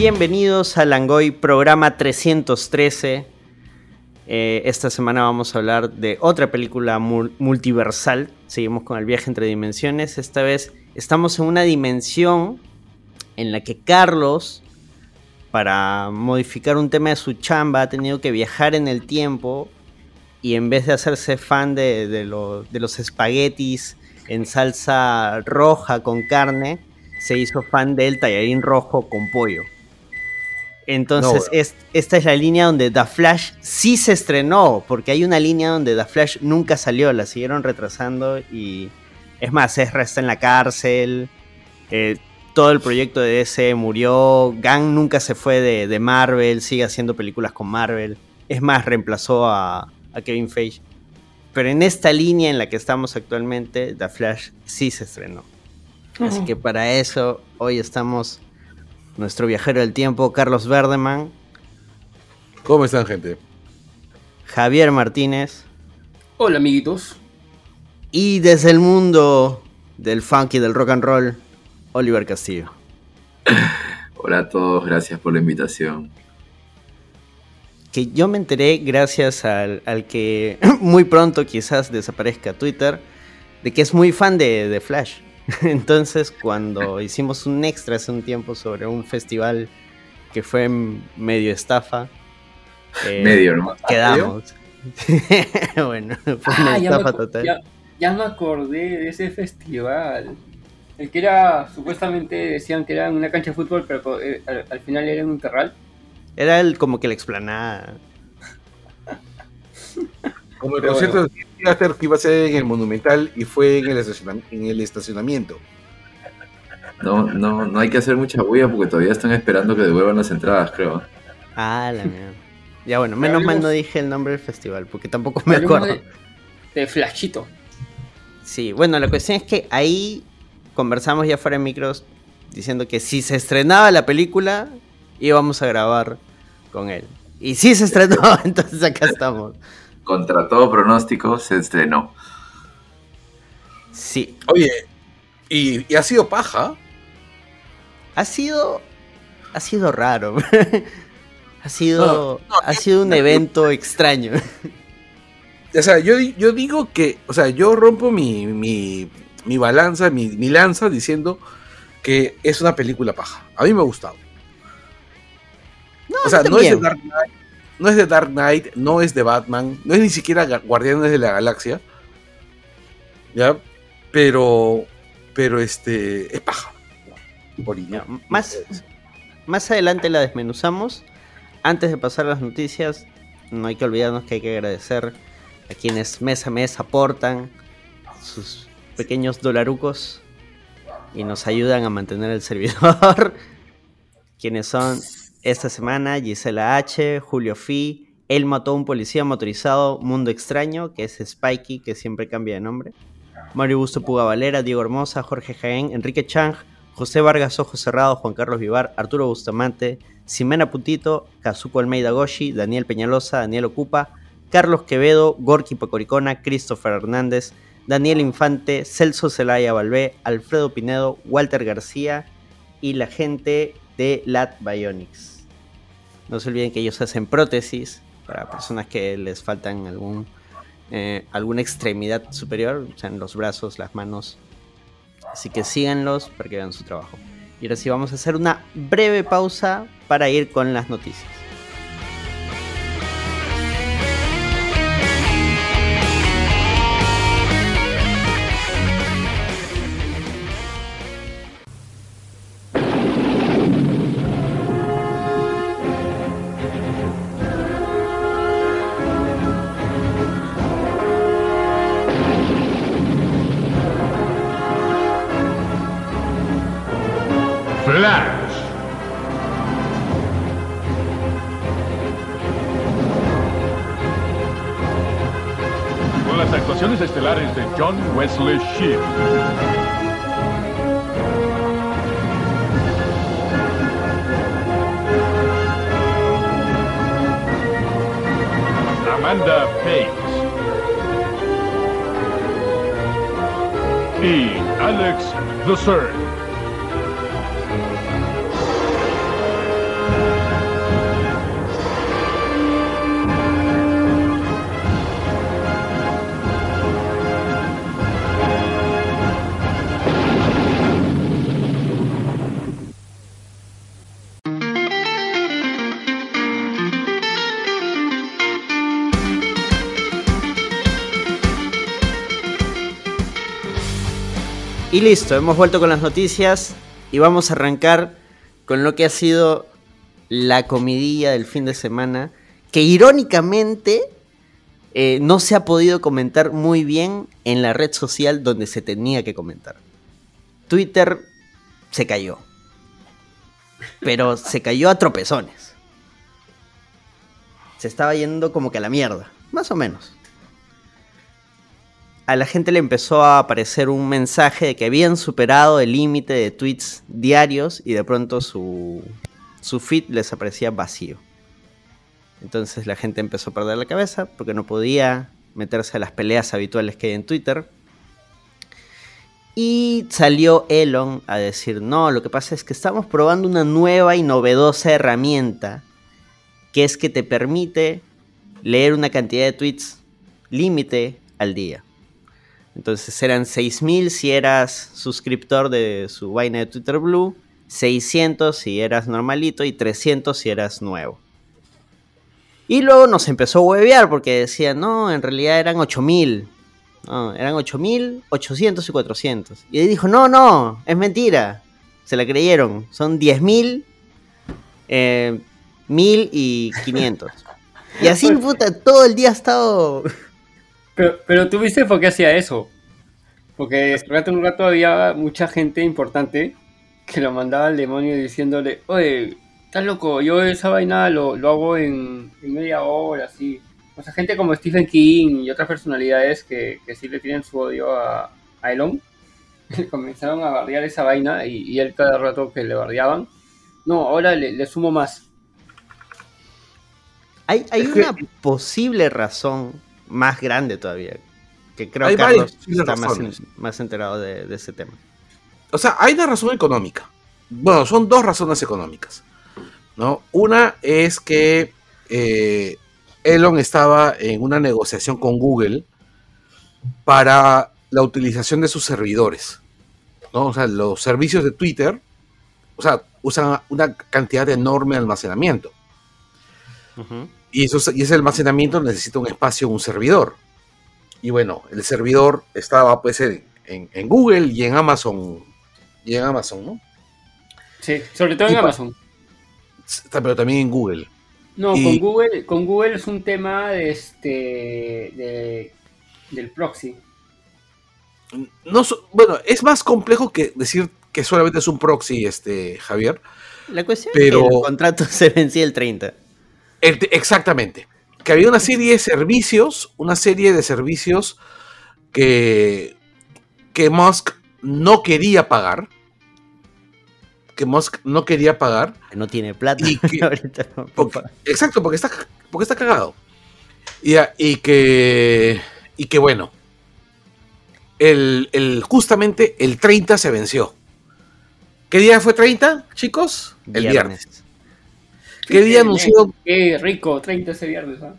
Bienvenidos a Langoy, programa 313. Eh, esta semana vamos a hablar de otra película multiversal. Seguimos con el viaje entre dimensiones. Esta vez estamos en una dimensión en la que Carlos, para modificar un tema de su chamba, ha tenido que viajar en el tiempo y en vez de hacerse fan de, de los espaguetis en salsa roja con carne, se hizo fan del tallarín rojo con pollo. Entonces, esta es la línea donde The Flash sí se estrenó, porque hay una línea donde The Flash nunca salió, la siguieron retrasando y es más, Ezra está en la cárcel, eh, todo el proyecto de DC murió, Gang nunca se fue de, Marvel, sigue haciendo películas con Marvel, es más, reemplazó a, Kevin Feige. Pero en esta línea en la que estamos actualmente, The Flash sí se estrenó. Así que para eso hoy estamos nuestro viajero del tiempo, Carlos Verdeman. ¿Cómo están, gente? Javier Martínez. Hola, amiguitos. Y desde el mundo del funk y del rock and roll, Oliver Castillo. Hola a todos, gracias por la invitación. Que yo me enteré gracias al, que muy pronto quizás desaparezca Twitter, de que es muy fan de, de Flash. Entonces, cuando hicimos un extra hace un tiempo sobre un festival que fue medio estafa, eh, medio, ¿no? Quedamos. bueno, fue una ah, estafa total. Ya, me acordé de ese festival. El que era, supuestamente decían que era en una cancha de fútbol, pero eh, al, final era en un terral. Era el, como que la explanada. Como el concierto de que iba a ser en el Monumental y fue en el, estacionamiento. No, no, no hay que hacer mucha bulla porque todavía están esperando que devuelvan las entradas, creo. Ah, la mierda. Ya bueno, menos mal no dije el nombre del festival porque tampoco me acuerdo. De, Flashito. Sí, bueno, la cuestión es que ahí conversamos ya fuera de micros diciendo que si se estrenaba la película íbamos a grabar con él. Y si se estrenó, entonces acá estamos contra todo pronóstico, se estrenó. Sí. Oye, ¿y, ha sido paja? Ha sido. Ha sido raro. ha sido. ha sido un evento extraño. O sea, yo, yo digo que. O sea, yo rompo mi, mi, mi balanza, mi, mi lanza diciendo que es una película paja. A mí me ha gustado. No, o sea, no es de Dark Knight, no es de Dark Knight, no es de Batman, no es ni siquiera Guardianes de la Galaxia. ¿Ya? Pero. Pero este. Es paja. más, más adelante la desmenuzamos. Antes de pasar a las noticias, no hay que olvidarnos que hay que agradecer a quienes mes a mes aportan sus pequeños dolarucos y nos ayudan a mantener el servidor. quienes son esta semana, Gisela H., Julio Fi, él mató a un policía motorizado, Mundo Extraño, que es Spikey, que siempre cambia de nombre. Mario Busto Puga Valera, Diego Hermosa, Jorge Jaén, Enrique Chang, José Vargas Ojos Cerrados, Juan Carlos Vivar, Arturo Bustamante, Simena Putito, Kazuko Almeida Goshi, Daniel Peñalosa, Daniel Ocupa, Carlos Quevedo, Gorky Pacoricona, Christopher Hernández, Daniel Infante, Celso Celaya Balbé, Alfredo Pinedo, Walter García y la gente de Lat Bionics. No se olviden que ellos hacen prótesis para personas que les faltan algún, eh, alguna extremidad superior, o sea, en los brazos, las manos. Así que síganlos para que vean su trabajo. Y ahora sí vamos a hacer una breve pausa para ir con las noticias. Wesley Ship. Amanda Page. E. Alex the Third. Y listo, hemos vuelto con las noticias y vamos a arrancar con lo que ha sido la comidilla del fin de semana, que irónicamente eh, no se ha podido comentar muy bien en la red social donde se tenía que comentar. Twitter se cayó, pero se cayó a tropezones. Se estaba yendo como que a la mierda, más o menos a la gente le empezó a aparecer un mensaje de que habían superado el límite de tweets diarios y de pronto su, su feed les aparecía vacío. Entonces la gente empezó a perder la cabeza porque no podía meterse a las peleas habituales que hay en Twitter. Y salió Elon a decir, no, lo que pasa es que estamos probando una nueva y novedosa herramienta que es que te permite leer una cantidad de tweets límite al día. Entonces eran 6000 si eras suscriptor de su vaina de Twitter Blue, 600 si eras normalito y 300 si eras nuevo. Y luego nos empezó a huevear porque decían, no, en realidad eran 8000. No, eran 8000, 800 y 400. Y él dijo, no, no, es mentira. Se la creyeron. Son 10000, eh, 1000 y 500. Y así, puta, todo el día ha estado pero, pero tú viste por qué hacía eso. Porque en un rato había mucha gente importante que lo mandaba al demonio diciéndole, oye, estás loco, yo esa vaina lo, lo hago en, media hora, así. O sea, gente como Stephen King y otras personalidades que, que sí le tienen su odio a, a Elon, comenzaron a bardear esa vaina y, y, él cada rato que le bardeaban, no, ahora le, le sumo más. Hay, hay una posible razón más grande todavía. Que creo que Carlos está más, enterado de, ese tema. O sea, hay una razón económica. Bueno, son dos razones económicas. ¿no? Una es que eh, Elon estaba en una negociación con Google para la utilización de sus servidores. ¿no? O sea, los servicios de Twitter, o sea, usan una cantidad enorme de almacenamiento. Y, eso, y ese almacenamiento necesita un espacio, un servidor. Y bueno, el servidor estaba pues en, en, Google y en Amazon. Y en Amazon, ¿no? Sí, sobre todo en Amazon. Pero también en Google. No, con Google, con Google es un tema de este del proxy. No, bueno, es más complejo que decir que solamente es un proxy, este, Javier. La cuestión es que el contrato se vencía el 30 exactamente. Que había una serie de servicios, una serie de servicios que, que Musk no quería pagar. Que Musk no quería pagar. No tiene plata. exacto, porque está, porque está cagado. Y, y, que, y que bueno, el, justamente el 30 se venció. ¿Qué día fue 30, chicos? El viernes. ¿Qué día anunció? Qué rico, 30 ese viernes. ¿ah?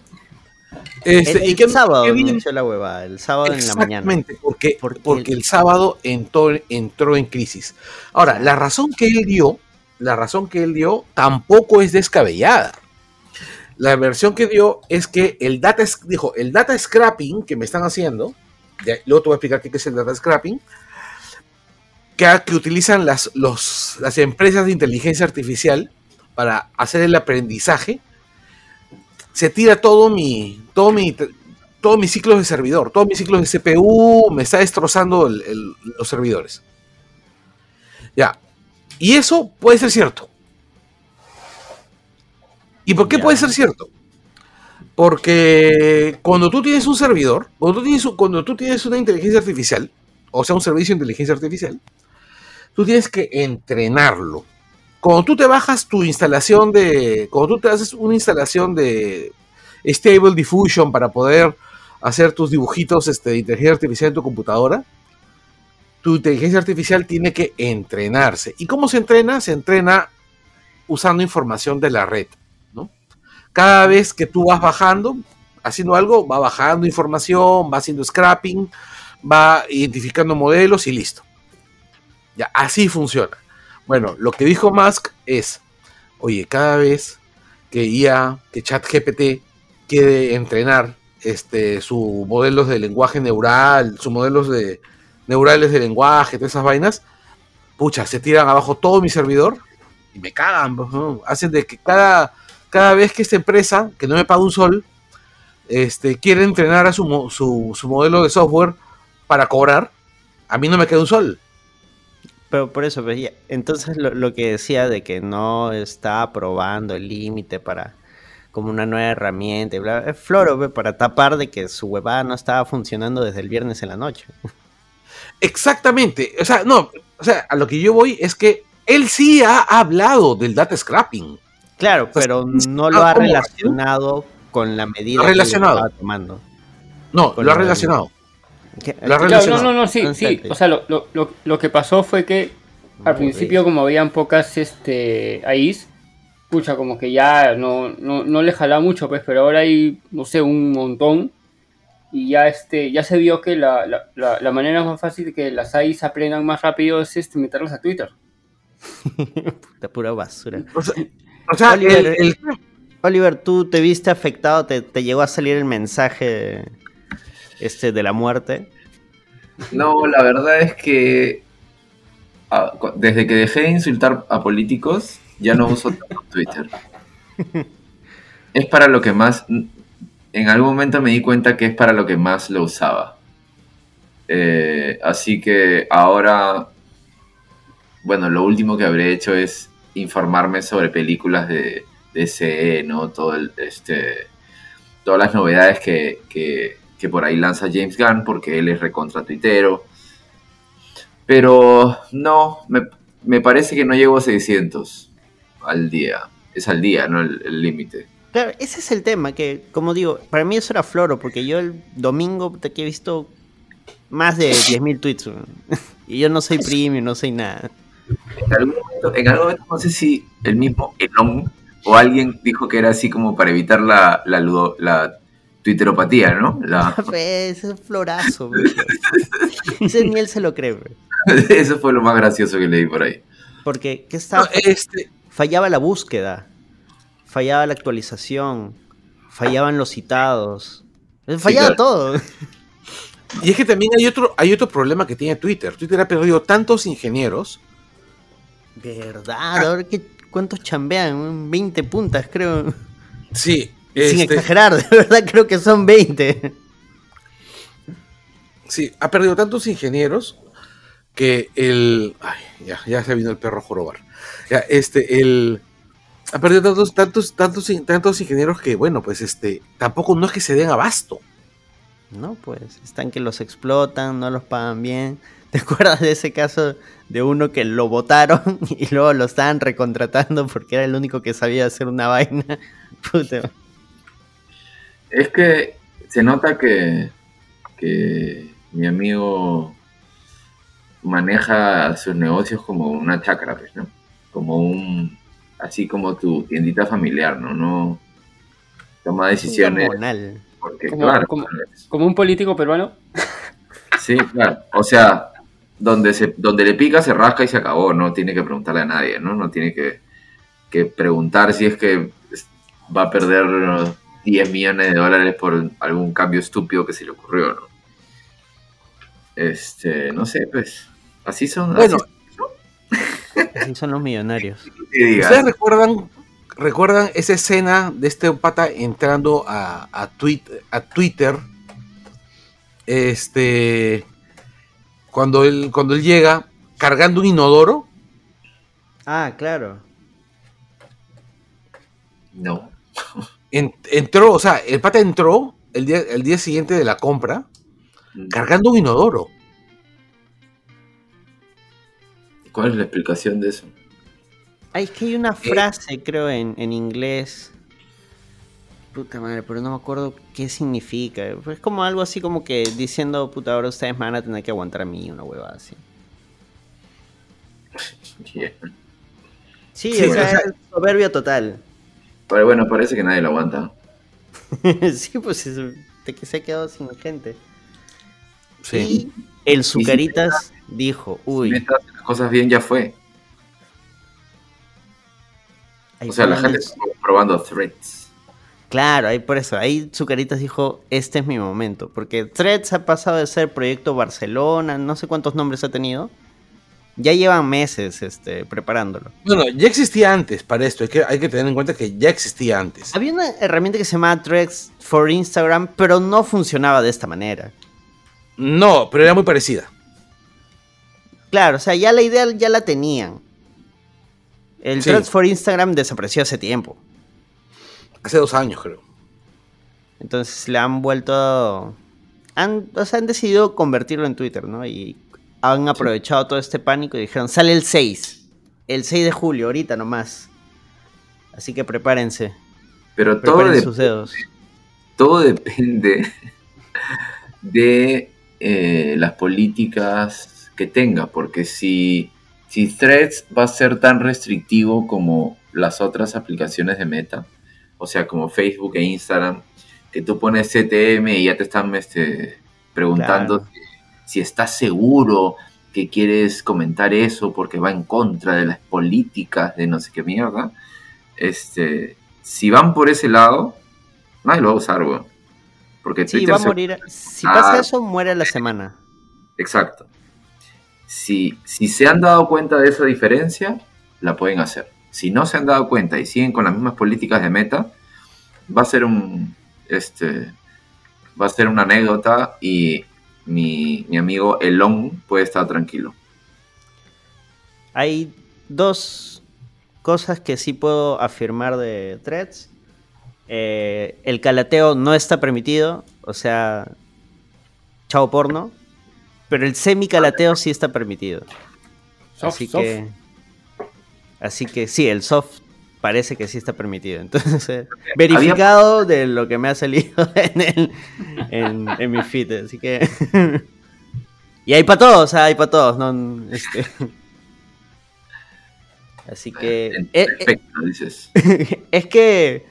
Este, y qué sábado la hueva, el sábado en la mañana. Porque, porque, porque el sábado entró, entró en crisis. Ahora, la razón que él dio, la razón que él dio tampoco es descabellada. La versión que dio es que el data, dijo, el data scrapping que me están haciendo, luego te voy a explicar qué es el data scrapping, que, que utilizan las, los, las empresas de inteligencia artificial para hacer el aprendizaje, se tira todo mi, todo mi, todos mis ciclos de servidor, todos mis ciclos de CPU, me está destrozando los servidores. Ya. Y eso puede ser cierto. ¿Y por qué puede ser cierto? Porque cuando tú tienes un servidor, cuando tú tienes, cuando tú tienes una inteligencia artificial, o sea, un servicio de inteligencia artificial, tú tienes que entrenarlo cuando tú te bajas tu instalación de, cuando tú te haces una instalación de Stable Diffusion para poder hacer tus dibujitos este, de inteligencia artificial en tu computadora, tu inteligencia artificial tiene que entrenarse. ¿Y cómo se entrena? Se entrena usando información de la red. ¿no? Cada vez que tú vas bajando, haciendo algo, va bajando información, va haciendo scrapping, va identificando modelos y listo. Ya, así funciona. Bueno, lo que dijo Musk es, oye, cada vez que IA, que ChatGPT quiere entrenar este, sus modelos de lenguaje neural, sus modelos de, neurales de lenguaje, todas esas vainas, pucha, se tiran abajo todo mi servidor y me cagan, pues, hacen de que cada, cada vez que esta empresa, que no me paga un sol, este, quiere entrenar a su, su modelo de software para cobrar, a mí no me queda un sol. Pero por eso, pues, entonces lo, lo que decía de que no está aprobando el límite para como una nueva herramienta, y bla, es floro pues, para tapar de que su huevada no estaba funcionando desde el viernes en la noche. Exactamente, o sea, no, o sea, a lo que yo voy es que él sí ha hablado del data scrapping. Claro, pero no lo ha relacionado con la medida Lo ha que estaba tomando. No, Con lo ha la- relacionado. ¿Qué- Lo ha qué- Claro, no, no, no, sí, sí. sé. O sea, lo, lo, lo, lo que pasó fue que al principio, como habían pocas este, AIs, pucha, como que ya no, no, no le jalaba mucho, pues, pero ahora hay, no sé, un montón. Y ya este, ya se vio que la, la, la, la manera más fácil de que las AIs aprendan más rápido es este, meterlas a Twitter. Puta pura basura. O sea, o sea, Oliver, el- el- Oliver, ¿tú te viste afectado? ¿Te, te llegó a salir el mensaje este de la muerte? No, la verdad es que ah, desde que dejé de insultar a políticos, ya no uso Twitter. Es para lo que más, en algún momento me di cuenta que es para lo que más lo usaba. Eh, así que ahora, bueno, lo último que habré hecho es informarme sobre películas de, de CE, ¿no? Todo el, este, todas las novedades que, que, que por ahí lanza James Gunn, porque él es recontra tuitero. Pero no, me, me parece que no llego a 600 al día. Es al día, ¿no? El límite. Claro, ese es el tema, que como digo, para mí eso era floro, porque yo el domingo que he visto más de 10.000 tweets. Y yo no soy premium, no soy nada. En algún momento, en algún momento no sé si el mismo Elon o alguien dijo que era así como para evitar la, la twitteropatía, ¿no? La- ese es florazo. weón. Ese ni él se lo cree. eso fue lo más gracioso que leí por ahí. Porque, ¿qué no, estaba? este, Fallaba la búsqueda, fallaba la actualización, fallaban los citados. Fallaba claro. todo. y es que también hay otro, hay otro problema que tiene Twitter. Twitter ha perdido tantos ingenieros. ¿Verdad? Ahora que cuántos chambean, weón? 20 puntas, creo. Sí, Sin este, exagerar, de verdad creo que son 20. sí, ha perdido tantos ingenieros que el. Ay, ya, ya se vino el perro a jorobar. Ya, este, el. Ha perdido tantos, tantos, tantos, tantos ingenieros que, bueno, pues este, tampoco no es que se den abasto. No, pues, están que los explotan, no los pagan bien. ¿Te acuerdas de ese caso de uno que lo votaron y luego lo estaban recontratando porque era el único que sabía hacer una vaina? Puta. Es que se nota que, que mi amigo maneja sus negocios como una chacra, pues, ¿no? Como un, así como tu tiendita familiar, ¿no? No toma decisiones porque, Como- claro, como- Como un político peruano. sí, claro, o sea, donde se, donde le pica se rasca y se acabó, no tiene que preguntarle a nadie, ¿no? No tiene que, que preguntar si es que va a perder 10 millones de dólares por algún cambio estúpido que se le ocurrió, ¿no? Este, no sé, pues, así son. Bueno, así Así son los millonarios. ¿Ustedes recuerdan, recuerdan esa escena de este pata entrando a, a, tweet- a Twitter? Este. Cuando él, cuando él llega cargando un inodoro. Ah, claro. No. en- entró, o sea, el pata entró el día, el día siguiente de la compra cargando un inodoro. ¿Cuál es la explicación de eso? Ay, es que hay una frase, creo, en, en inglés. Puta madre, pero no me acuerdo qué significa. Es como algo así como que diciendo, puta, ahora ustedes me van a tener que aguantar a mí, una hueva así. Yeah. Sí, Sí, o sea, o sea- es soberbio total. Pero bueno, parece que nadie lo aguanta. sí, pues es de que se ha quedado sin gente. Sí. Y el Zucaritas dijo, uy, Mientras las cosas bien ya fue. ahí O sea, la gente está probando threads. Claro, ahí por eso, ahí Zucaritas dijo, este es mi momento, porque Threads ha pasado de ser proyecto Barcelona, no sé cuántos nombres ha tenido, ya llevan meses este, preparándolo. Bueno, ya existía antes para esto, hay que, hay que tener en cuenta que ya existía antes. Había una herramienta que se llamaba Threads for Instagram, pero no funcionaba de esta manera. No, pero era muy parecida. Claro, o sea, ya la idea ya la tenían. El Sí. Threads for Instagram desapareció hace tiempo. Hace dos años, creo. Entonces le han vuelto. Han, o sea, han decidido convertirlo en Twitter, ¿no? Y han aprovechado todo este pánico y dijeron: sale el 6. El 6 de julio, ahorita nomás. Así que prepárense. Pero todo, Preparen sus dedos. todo depende de eh, las políticas que tenga, porque si, si Threads va a ser tan restrictivo como las otras aplicaciones de Meta, o sea, como Facebook e Instagram, que tú pones CTM y ya te están este, preguntando Claro. si, si estás seguro que quieres comentar eso porque va en contra de las políticas de no sé qué mierda. Este, si van por ese lado, nadie lo va a usar, weón. Porque Sí, Twitter va a se- morir. Si pasa eso, muere a la semana. Exacto. Si, si se han dado cuenta de esa diferencia, la pueden hacer. Si no se han dado cuenta y siguen con las mismas políticas de meta, va a ser un este va a ser una anécdota y mi, mi amigo Elon puede estar tranquilo. Hay dos cosas que sí puedo afirmar de threads. Eh, el calateo no está permitido, o sea, chao porno. Pero el semi-calateo sí está permitido. Soft, así soft. que. Así que sí, el soft parece que sí está permitido. Entonces, eh, verificado de lo que me ha salido en, el, en, en mi feed. Así que. y hay para todos, hay para todos. ¿no? Este, así que. eh, eh, Perfecto, dices. es que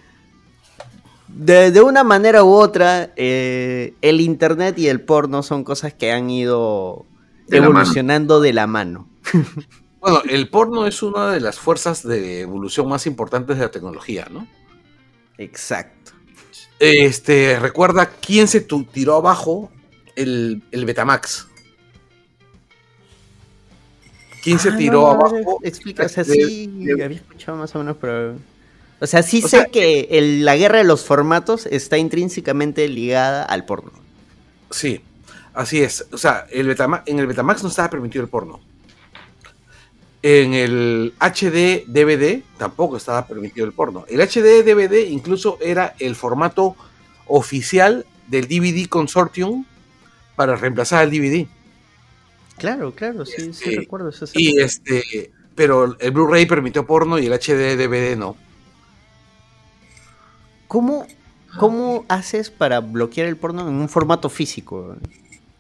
de, de una manera u otra, eh, el internet y el porno son cosas que han ido De la mano. evolucionando de la mano. Bueno, el porno es una de las fuerzas de evolución más importantes de la tecnología, ¿no? Exacto. Este, recuerda quién se tiró abajo el, el Betamax. ¿Quién se Ah, tiró no, abajo? Explica, o sea, de- sí, de- había escuchado más o menos, pero... O sea, sí O sé sea, que el- la guerra de los formatos está intrínsecamente ligada al porno. Sí, así es. O sea, el Betama- en el Betamax no estaba permitido el porno. En el HD DVD tampoco estaba permitido el porno. El HD DVD incluso era el formato oficial del DVD Consortium para reemplazar al DVD. Claro, claro, sí, sí Este, recuerdo eso. Y este, pero el Blu-ray permitió porno y el HD DVD no. ¿Cómo, ¿Cómo haces para bloquear el porno en un formato físico?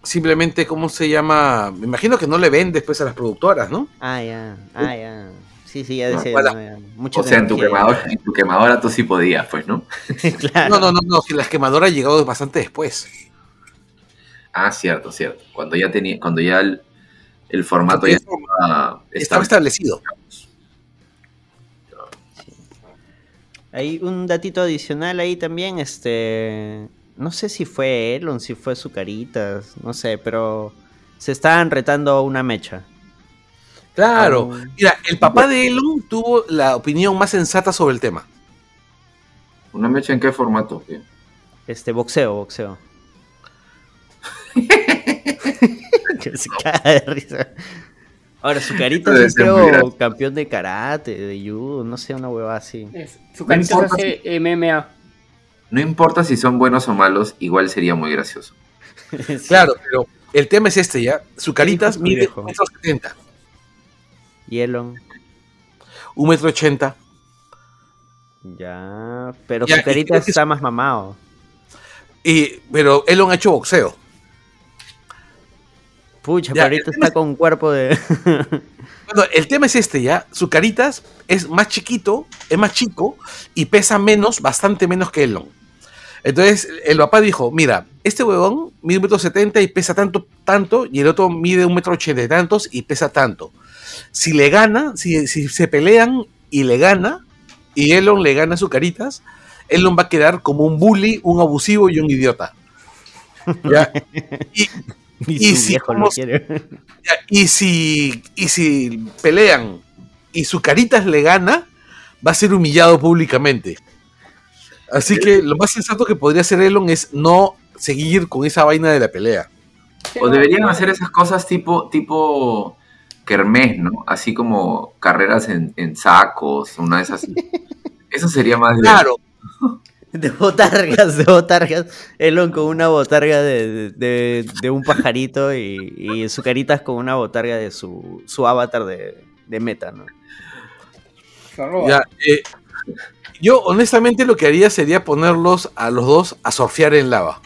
Simplemente, ¿cómo se llama? Me imagino que no le ven después a las productoras, ¿no? Ah, ya, ah, ya. Sí, sí, ya No, decía. para- no, ya. Mucha O sea, en tu, quemadora, en tu quemadora tú sí podías, pues, ¿no? claro. No, no, no, no, si las quemadoras llegado bastante después. Ah, cierto, cierto. Cuando ya tenía, cuando ya el, el formato ya estaba, Estaba estaba- establecido. Hay un datito adicional ahí también, este... No sé si fue Elon, si fue Zucaritas, no sé, pero se estaban retando una mecha. Claro. Ah, Mira, el papá de Elon tuvo la opinión más sensata sobre el tema. ¿Una mecha en qué formato? Este, boxeo, boxeo. que se caga de risa. Ahora, Zucaritas Debe es creo campeón de karate, de judo, no sé, una hueva así. Es- Su carita hace MMA. No importa si son buenos o malos, igual sería muy gracioso. Sí. Claro, pero el tema es este ya. Su caritas mide viejo. 1,70 m, Y Elon, 1,80 m. ya. Pero Ya, creo que- está más mamado. Y, pero Elon ha hecho boxeo. Pucha, Ya, pero ahorita está con cuerpo de. Bueno, el tema es este ya. Su caritas es más chiquito, es más chico y pesa menos, bastante menos que Elon. Entonces el papá dijo, mira, este huevón mide un metro setenta y pesa tanto, tanto, y el otro mide un metro ochenta y tantos y pesa tanto. Si le gana, si, si se pelean y le gana, y Elon le gana a su caritas, Elon va a quedar como un bully, un abusivo y un idiota. ¿Ya? Y, si ya, y si, y si pelean y su caritas le gana, va a ser humillado públicamente. Así que lo más sensato que podría hacer Elon es no seguir con esa vaina de la pelea. O deberían hacer esas cosas tipo, tipo kermés, ¿no? Así como carreras en, en sacos, una de esas. Eso sería más de- Claro, De botargas, de botargas. Elon con una botarga de, de- de un pajarito y, y su carita es con una botarga de su, su avatar de, de meta, ¿no? Ya, eh, yo honestamente lo que haría sería ponerlos a los dos a surfear en lava.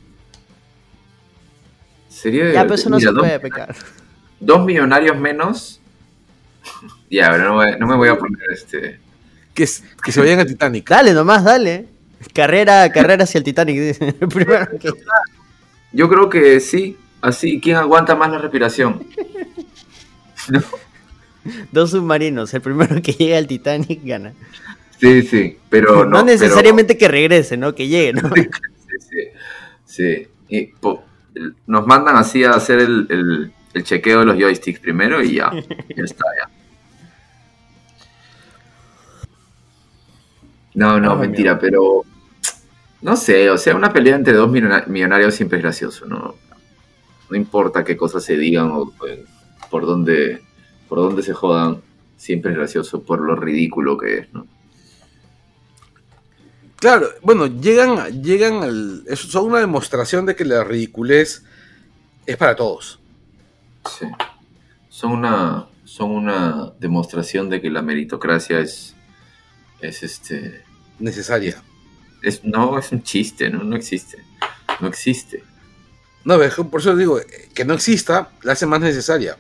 Sería Ya, pero eso no mira, se dos- puede pecar. dos millonarios menos. Ya, pero no, me voy a poner este. Que, se vayan a Titanic. Dale nomás, dale. Carrera, carrera hacia el Titanic. dice. El primero que- Yo creo que sí. Así, ¿quién aguanta más la respiración? Dos submarinos. El primero que llega al Titanic gana. Sí, sí, pero No, no. necesariamente que regrese, ¿no? Que llegue, ¿no? sí, sí, sí. Y, po- nos mandan así a hacer el, el- el chequeo de los joysticks primero y ya. Ya está, ya. No, no, mentira, pero. No sé, o sea, una pelea entre dos millona- millonarios siempre es gracioso, ¿no? No importa qué cosas se digan o eh, por dónde, por dónde se jodan, siempre es gracioso por lo ridículo que es, ¿no? Claro, bueno, llegan, llegan al. es- son una demostración de que la ridiculez es para todos. Sí. Son una, son una demostración de que la meritocracia es, es este, Necesaria. es, no, es un chiste, ¿no? No existe. No existe. No, por eso digo, eh, que no exista, la hace más necesaria.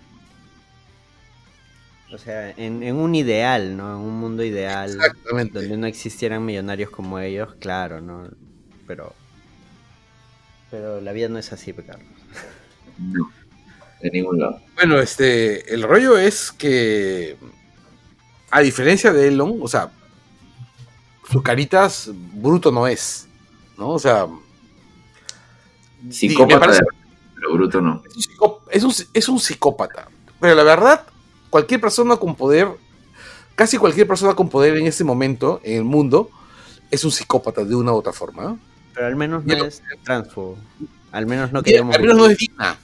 O sea, en, en un ideal, ¿no? En un mundo ideal. Exactamente. Donde no existieran millonarios como ellos, claro, ¿no? Pero. Pero la vida no es así, Carlos. No. De ningún lado. Bueno, este, el rollo es que, a diferencia de Elon, o sea, sus caritas bruto no es, ¿no? O sea, Psicópata, parece- de- pero bruto no. es un, es un psicópata. Pero la verdad, cualquier persona con poder, casi cualquier persona con poder en este momento, en el mundo, es un psicópata de una u otra forma. ¿no? Pero al menos no lo- es transfobo. Al menos no queremos. al menos no es digna.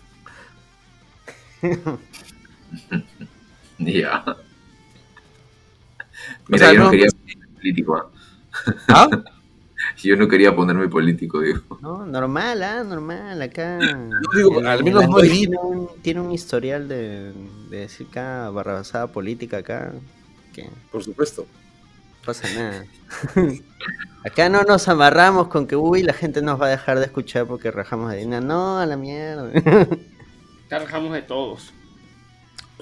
Ya. O Mira, sea, yo no, no- quería político. ¿ah? Yo no quería ponerme político, digo. No, normal, ah, normal, acá. digo, al menos no Android es tiene un, tiene un historial de, de decir acá barrabasada política acá. Que no Por supuesto. pasa nada. acá no nos amarramos con que, uy, la gente nos va a dejar de escuchar porque rajamos de Dina. No, a la mierda. Cargamos de todos.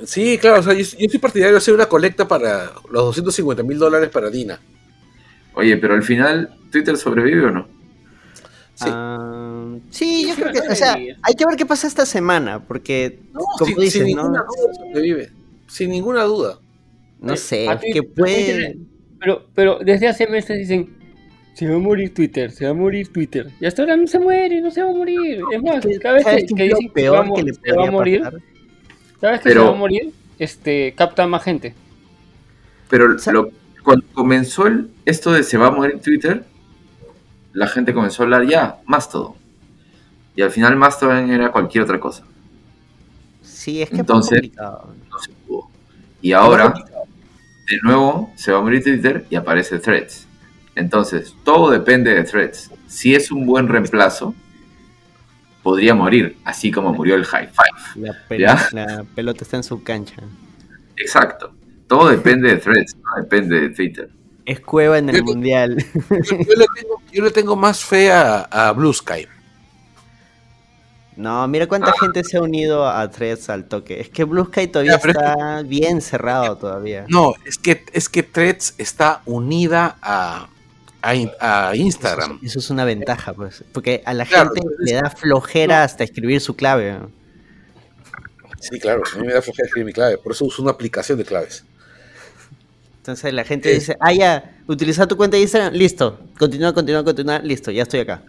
Sí, claro, o sea, yo, yo soy partidario de hacer una colecta para los 250 mil dólares para Dina. Oye, pero al final, ¿Twitter sobrevive o no? Sí. Ah, sí, yo Sí, creo que, o sea, hay que ver qué pasa esta semana, porque, No, como sin, dices, sin ¿no? ninguna duda sobrevive. Sin ninguna duda. No Eh, sé, ti- que puede... Pero, pero desde hace meses dicen, se va a morir Twitter, se va a morir Twitter. Y hasta ahora no se muere, no se va a morir. Es más, cada vez ¿sabes que, dicen que va que le se va a morir, pasar? cada vez que Pero- se va a morir, este, capta más gente. Pero sea- lo- cuando comenzó el- esto de se va a morir Twitter, la gente comenzó a hablar ya, Mastodon. Y al final Mastodon era cualquier otra cosa. Sí, es que Entonces-. No se pudo. Y ahora, de nuevo, se va a morir Twitter y aparece Threads. Entonces, todo depende de Threads. Si es un buen reemplazo, podría morir, así como murió el High Five. La, pel- ¿Ya? la pelota está en su cancha. Exacto. Todo depende de Threads, no depende de Twitter. Es cueva en el Yo- mundial. Yo, yo le, tengo, yo le tengo más fe a, a Blue Sky. No, mira cuánta gente se ha unido a Threads al toque. Es que Blue Sky todavía Ya, pero es está bien cerrado todavía. No, es que, es que Threads está unida a, a, in- a Instagram. Eso es una ventaja, pues. Porque a la Claro, gente le da flojera hasta escribir su clave. Sí, claro, a mí me da flojera escribir mi clave, por eso uso una aplicación de claves. Entonces la gente Eh. dice, ah, ya, utiliza tu cuenta de Instagram, listo, continúa, continúa, continúa, listo, ya estoy acá.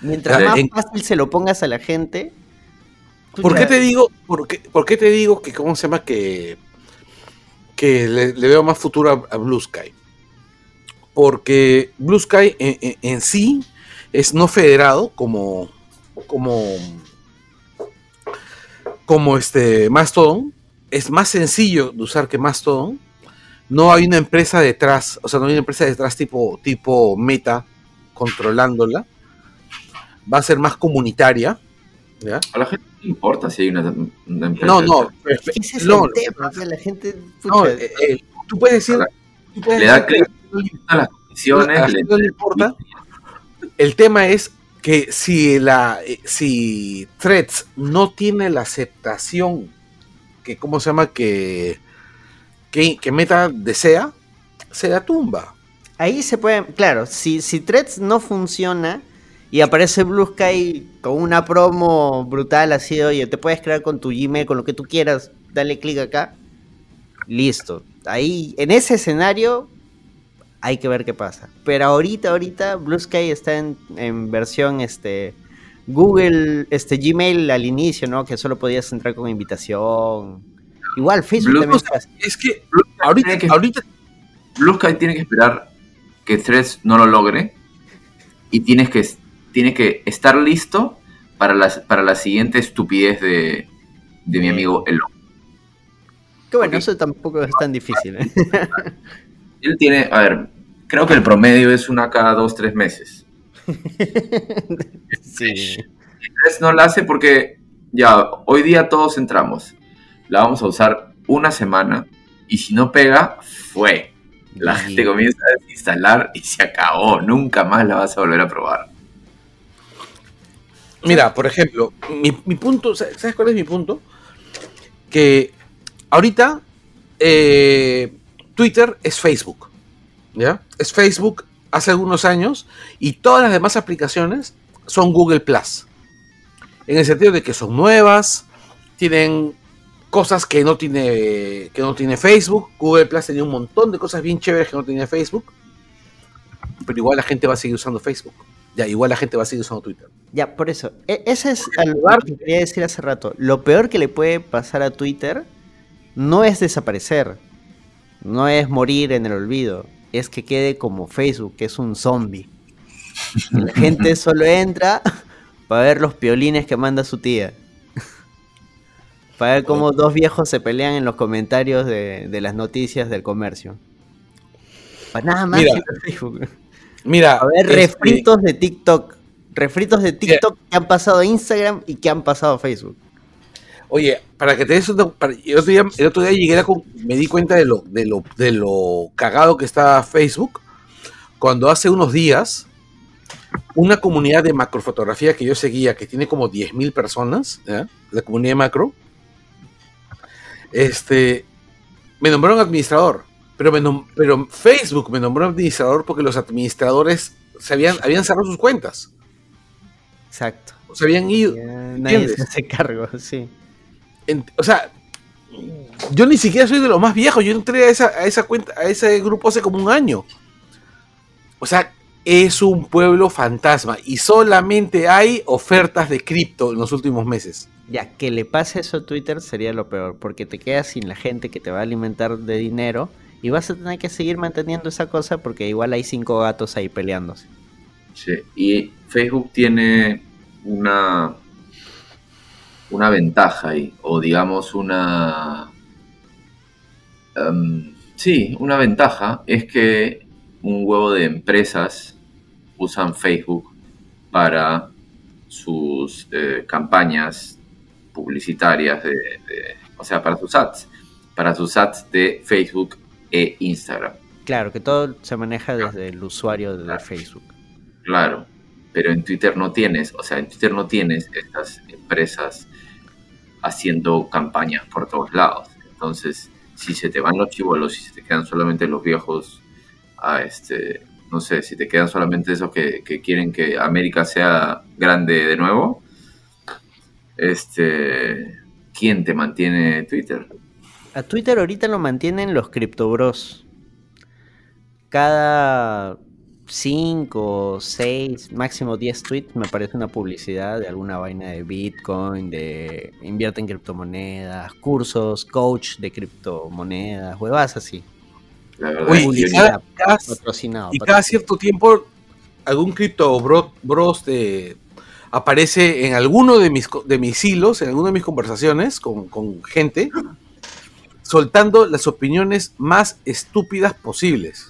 Mientras más en- fácil se lo pongas a la gente. ¿Por qué te digo, por qué, por qué te digo que, cómo se llama, que, que le, le veo más futuro a, a Blue Sky? Porque Blue Sky en, en- en sí es no federado como, como, como este Mastodon. Es más sencillo de usar que Mastodon. No hay una empresa detrás, o sea, no hay una empresa detrás tipo, tipo Meta controlándola. Va a ser más comunitaria. ¿ya? A la gente no le importa si hay una, una empresa. No, no, Ese es no, el tema, la gente. no, eh, eh, tú puedes decir, tú puedes Le da le- a las a condiciones. la le- gente no le importa. El tema es que si la eh, si Threads no tiene la aceptación que cómo se llama que que, Meta desea, se la tumba. Ahí se puede, claro, si, si Threads no funciona y aparece Blue Sky con una promo brutal así, oye, te puedes crear con tu Gmail, con lo que tú quieras, dale clic acá, listo. Ahí, en ese escenario, hay que ver qué pasa. Pero ahorita, ahorita, Blue Sky está en, en versión, este, Google, este, Gmail al inicio, ¿no? Que solo podías entrar con invitación. Igual, Facebook Blue también Sky-. Es que ahorita, tiene que- ahorita Blue Sky tiene que esperar que Threads no lo logre y tienes que, tiene que estar listo para, las, para la siguiente estupidez de, de mi amigo Elon. Que bueno, eso tampoco es tan difícil, ¿eh? Él tiene, a ver, creo que el promedio es una cada dos, tres meses. sí. Threads no la hace porque ya hoy día todos entramos. La vamos a usar una semana y si no pega, fue. La Sí. gente comienza a desinstalar y se acabó. Nunca más la vas a volver a probar. Mira, por ejemplo, mi, mi punto, ¿sabes sabes cuál es mi punto? Que ahorita eh, Twitter es Facebook, ¿ya? Es Facebook hace algunos años y todas las demás aplicaciones son Google Plus. En el sentido de que son nuevas, tienen cosas que no tiene que no tiene Facebook. Google Plus tenía un montón de cosas bien chéveres que no tenía Facebook. Pero igual la gente va a seguir usando Facebook. Ya, igual la gente va a seguir usando Twitter. Ya, por eso. E- ese es algo que quería decir hace rato. Lo peor que le puede pasar a Twitter no es desaparecer. No es morir en el olvido. Es que quede como Facebook, que es un zombie. Y La gente solo entra para ver los piolines que manda su tía. Para ver cómo dos viejos se pelean en los comentarios de, de las noticias del comercio. Para nada más Mira, ir a Facebook. Mira, A ver, este, refritos de TikTok. Refritos de TikTok que han pasado a Instagram y que han pasado a Facebook. Oye, para que te des una- para- el, otro día, el otro día llegué a me di cuenta de lo, de lo, de lo cagado que está Facebook cuando hace unos días una comunidad de macrofotografía que yo seguía, que tiene como 10.000 personas, la comunidad de macro, este, me nombraron administrador, pero, me pero Facebook me nombró administrador porque los administradores se habían, habían cerrado sus cuentas, Exacto. se habían ido. Ya nadie se hace cargo, sí. en- o sea, yo ni siquiera soy de los más viejos. Yo entré a esa, a esa cuenta, a ese grupo hace como un año. O sea, es un pueblo fantasma y solamente hay ofertas de cripto en los últimos meses. Ya, que le pase eso a Twitter sería lo peor, porque te quedas sin la gente que te va a alimentar de dinero y vas a tener que seguir manteniendo esa cosa porque igual hay cinco gatos ahí peleándose. Sí, y Facebook tiene una, una ventaja ahí, o digamos una... em, sí, una ventaja es que un huevo de empresas usan Facebook para sus eh, campañas publicitarias, de, de- o sea, para sus ads, para sus ads de Facebook e Instagram. Claro, que todo se maneja desde el usuario de Facebook. Claro, pero en Twitter no tienes, o sea, en Twitter no tienes estas empresas haciendo campañas por todos lados. Entonces, si se te van los chivolos, si se te quedan solamente los viejos, a este, no sé, si te quedan solamente esos que, que quieren que América sea grande de nuevo, este, ¿quién te mantiene Twitter? A Twitter ahorita lo mantienen los criptobros. cada 5, 6, máximo 10 tweets me parece una publicidad de alguna vaina de Bitcoin, de invierte en criptomonedas, cursos, coach de criptomonedas, huevas así. La verdad. Oye, y cada- Patrocinado. y cada cierto tiempo algún cripto bro- bros de- aparece en alguno de mis, de mis hilos, en alguna de mis conversaciones con, con gente, soltando las opiniones más estúpidas posibles.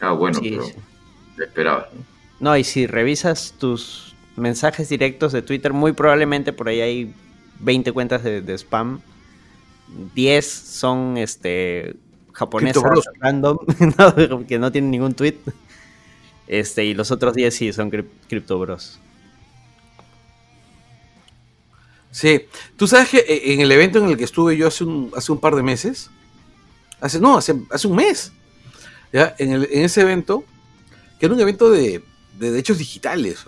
Ah, bueno, Sí, pero sí. lo esperabas, ¿no? No, y si revisas tus mensajes directos de Twitter, muy probablemente por ahí hay 20 cuentas de, de spam. 10 son este japonesas random, no, que no tienen ningún tweet. Este, y los otros 10 sí son crip- criptobros. Sí, tú sabes que eh, en el evento en el que estuve yo hace un, hace un par de meses, hace, no, hace, hace un mes, ¿ya? En, el- en ese evento, que era un evento de, de derechos digitales,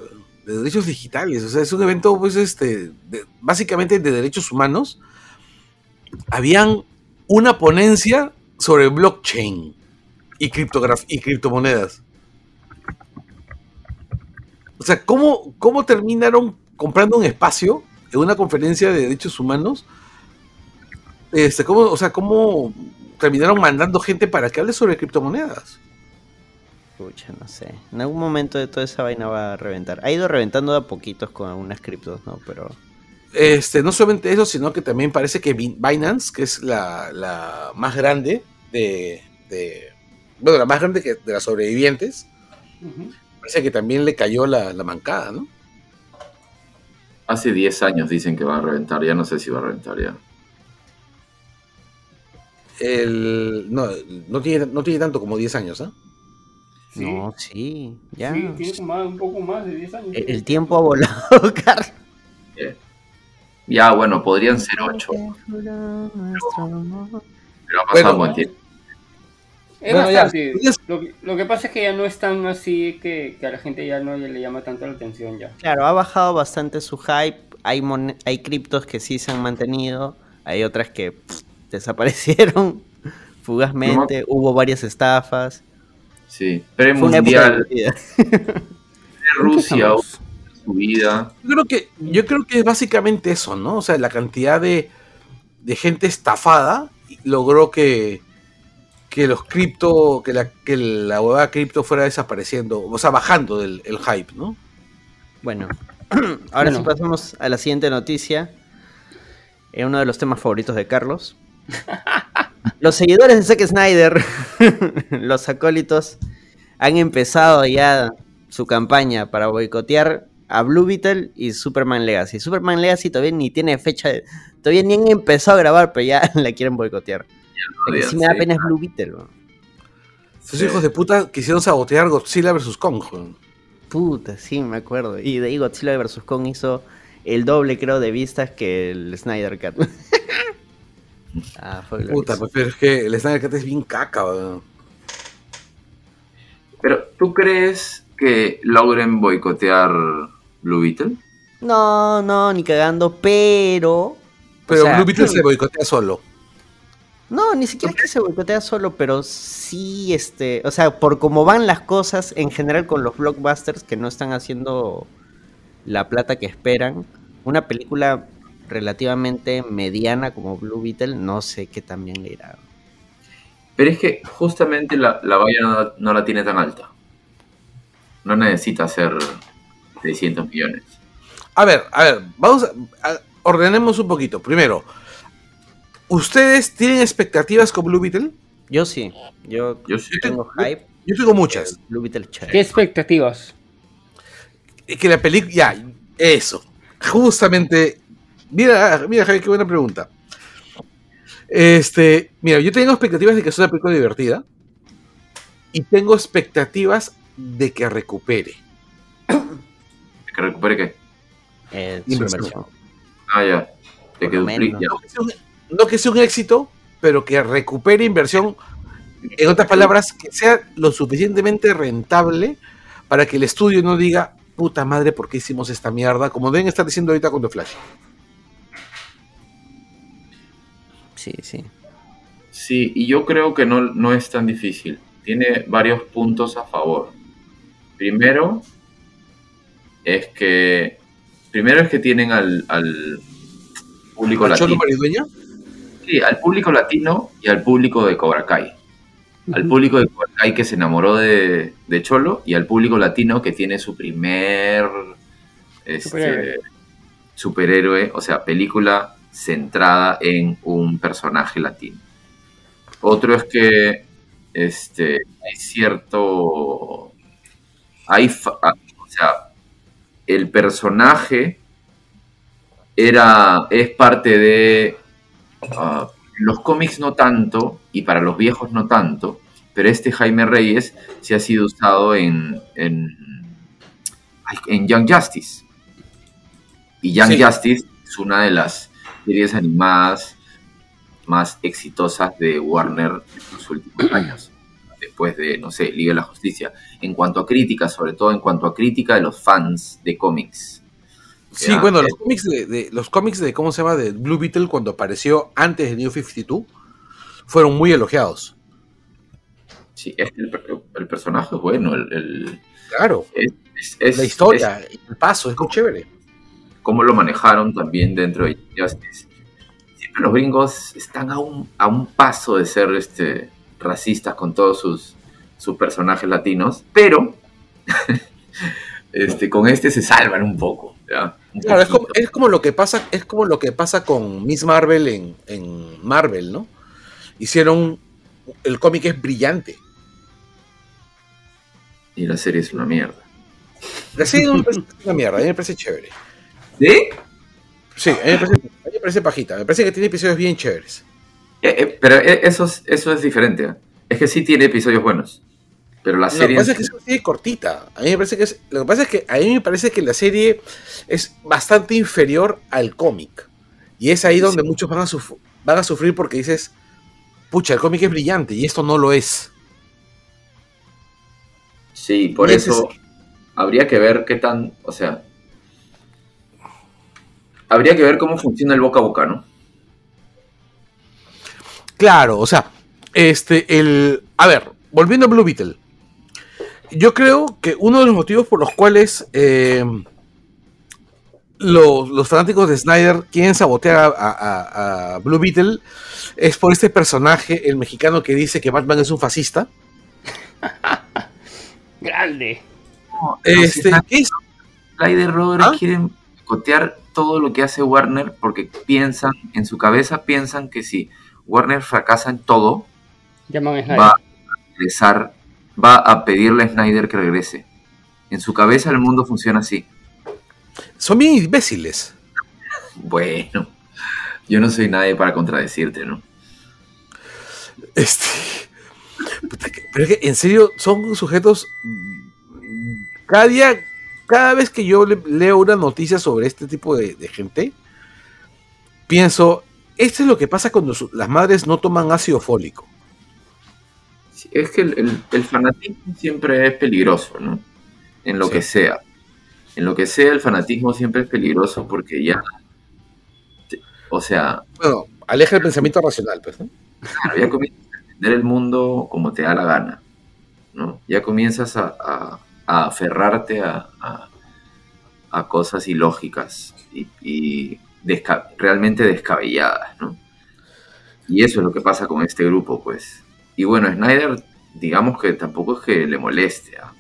de derechos digitales, o sea, es un evento, pues, este, básicamente de derechos humanos, habían una ponencia sobre blockchain y, y criptomonedas. O sea, ¿cómo, ¿cómo terminaron comprando un espacio en una conferencia de derechos humanos? Este, ¿cómo, o sea, ¿cómo terminaron mandando gente para que hable sobre criptomonedas? Pucha, no sé. En algún momento de toda esa vaina va a reventar. Ha ido reventando de a poquitos con algunas criptos, ¿no? Pero Este, no solamente eso, sino que también parece que Bin- Binance, que es la, la más grande de, de- Bueno, la más grande que de las sobrevivientes, parece que también le cayó la, la mancada, ¿no? Hace 10 años dicen que va a reventar, ya no sé si va a reventar ya. El, no, no, tiene, no tiene tanto como 10 años, ¿ah? Sí. no, sí, ya. Sí, tiene más- un poco más de 10 años. El, el tiempo ha volado, Carlos. Ya, bueno, podrían ser 8, pero ha pasado Bueno. un buen tiempo. Es Bueno, ya, bastante. es- Lo, que- lo que pasa es que ya no es tan así que, que a la gente ya no le llama tanto la atención ya. Claro, ha bajado bastante su hype. Hay, mon- hay criptos que sí se han mantenido. Hay otras que pff, desaparecieron fugazmente. Hubo varias estafas. Sí, época premundial, divertida. Rusia, su vida. Yo creo que, yo creo que es básicamente eso, ¿no? O sea, la cantidad de, de gente estafada logró que, que los cripto, que la, que la huevada cripto fuera desapareciendo, o sea, bajando del el hype, ¿no? Bueno, ahora sí Bueno. pasamos a la siguiente noticia. Eh, uno de los temas favoritos de Carlos. Los seguidores de Zack Snyder, los acólitos, han empezado ya su campaña para boicotear a Blue Beetle y Superman Legacy. Superman Legacy todavía ni tiene fecha, de- todavía ni han empezado a grabar, pero ya la quieren boicotear. Lo que sí me da pena es Blue Beetle. weón. Esos Sí. hijos de puta quisieron sabotear Godzilla vs. Kong. weón. Puta, sí, me acuerdo. Y de ahí Godzilla vs. Kong hizo el doble, creo, de vistas que el Snyder Cut. ah, fue Puta, pues, pero es que el Snyder Cut es bien caca, weón. Pero, ¿tú crees que logren boicotear Blue Beetle? No, no, ni cagando, pero... Pero o sea, Blue Beetle se boicotea solo. No, ni siquiera es que se boicotea solo, pero sí, este, o sea, por cómo van las cosas en general con los blockbusters que no están haciendo la plata que esperan, una película relativamente mediana como Blue Beetle, no sé qué también le irá. Pero es que justamente la, la valla no, no la tiene tan alta. No necesita hacer 600 millones. A ver, a ver, vamos a, a- ordenemos un poquito. Primero, ¿ustedes tienen expectativas con Blue Beetle? Yo sí, yo, Yo sí. tengo hype. Yo tengo muchas. Blue Beetle ¿Qué expectativas? Que la película, ya, eso. Justamente, mira, mira, Javi, qué buena pregunta. Este, mira, yo tengo expectativas de que sea una película divertida y tengo expectativas de que recupere. ¿Que recupere qué? Eh, Inversión. Ah, ya. De Por que No que, sea un, éxito, pero que recupere inversión. En otras palabras, que sea lo suficientemente rentable para que el estudio no diga, puta madre, ¿por qué hicimos esta mierda? Como deben estar diciendo ahorita con The Flash. Sí, sí. Sí, y yo creo que no, no es tan difícil. tiene varios puntos a favor. Primero es que primero es que tienen al, al público ¿Cholo latino. Maridueña? Sí, al público latino y al público de Cobra Kai. Al público de Cobra Kai que se enamoró de, de Cholo y al público latino que tiene su primer este, Superhéroe. superhéroe, o sea, película centrada en un personaje latino. Otro es que este, hay cierto... Hay, ah, o sea, el personaje era, es parte de Ah, los cómics no tanto, y para los viejos no tanto, pero este Jaime Reyes sí ha sido usado en, en, en Young Justice. Y Young Sí. Justice es una de las series animadas más exitosas de Warner en los últimos años, después de, no sé, Liga de la Justicia. En cuanto a crítica, sobre todo en cuanto a crítica de los fans de cómics. Sí, Ya, bueno, los cómics de, de- los cómics de cómo se llama de Blue Beetle cuando apareció antes de New 52 fueron muy elogiados. Sí, el, el personaje es bueno, el, el- Claro, es, es- la historia, el paso, es muy chévere. cómo lo manejaron también dentro de Justice. Siempre los gringos están a un, a un paso de ser este, racistas con todos sus, sus personajes latinos, pero este, con este se salvan un poco. Claro, es como, es como lo que pasa, es como lo que pasa con Miss Marvel en, en Marvel, ¿no? Hicieron el cómic es brillante. Y la serie es una mierda. La serie me parece una mierda, a mí me parece chévere. ¿Sí? Sí, a mí me parece, a mí me parece pajita, me parece que tiene episodios bien chéveres. Eh, eh, pero eh, eso es, eso es diferente. ¿eh? Es que sí tiene episodios buenos. Pero la Lo que serie... pasa es que es una serie cortita. A mí me parece que es, lo que pasa es que a mí me parece que la serie es bastante inferior al cómic. Y es ahí donde Sí. muchos van a, suf- van a sufrir porque dices, pucha, el cómic es brillante y esto no lo es. Sí, por Y eso habría que ver qué tan, o sea, habría que ver cómo funciona el boca a boca, ¿no? Claro, o sea, este, el. A ver, volviendo a Blue Beetle. Yo creo que uno de los motivos por los cuales eh, los, los fanáticos de Snyder quieren sabotear a, a- a Blue Beetle es por este personaje, el mexicano que dice que Batman es un fascista. Grande. Este, que es- Snyder Brothers ¿Ah? quieren cotear todo lo que hace Warner porque piensan, en su cabeza piensan que si Warner fracasa en todo, Llaman a Snyder. va a regresar, va a pedirle a Snyder que regrese. En su cabeza el mundo funciona así. son bien imbéciles. Bueno, yo no soy nadie para contradecirte, ¿no? Este, pero es que en serio son sujetos. Cada día, cada vez que yo le- leo una noticia sobre este tipo de, de gente, pienso, esto es lo que pasa cuando las madres no toman ácido fólico. Es que el, el- el fanatismo siempre es peligroso, ¿no? En lo Sí. que sea. En lo que sea, el fanatismo siempre es peligroso porque ya. O sea, Bueno, aleja el pensamiento racional, pues, ¿no? claro, ya comienzas a entender el mundo como te da la gana, ¿no? Ya comienzas a, a- a aferrarte a, a- a cosas ilógicas y, y desca- realmente descabelladas, ¿no? Y eso es lo que pasa con este grupo, pues. Y bueno, Snyder, digamos que tampoco es que le moleste, ¿ah?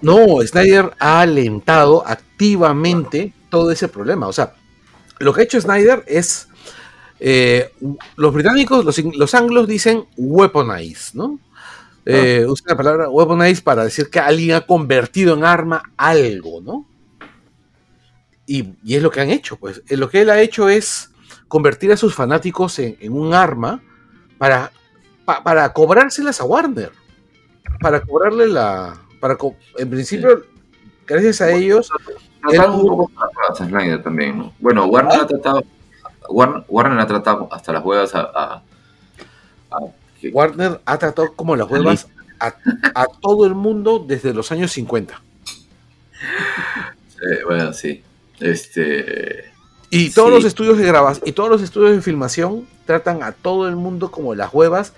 No, Snyder ha alentado activamente todo ese problema. O sea, lo que ha hecho Snyder es. eh, los británicos, los, los anglos dicen weaponize, ¿no? Eh, Usan la palabra weaponize para decir que alguien ha convertido en arma algo, ¿no? Y, y es lo que han hecho, pues. Eh, Lo que él ha hecho es convertir a sus fanáticos en, en un arma para, pa- para cobrárselas a Warner. Para cobrarle la. Para co- en principio, gracias a ellos, un poco a Snyder también, ¿no? Bueno, Warner ha tratado. Warner, Warner ha tratado hasta las huevas a. a- a- que- Warner ha tratado como las huevas a, a todo el mundo desde los años 50. eh, bueno, sí. Este. Y todos Sí. los estudios de grabación y todos los estudios de filmación tratan a todo el mundo como las huevas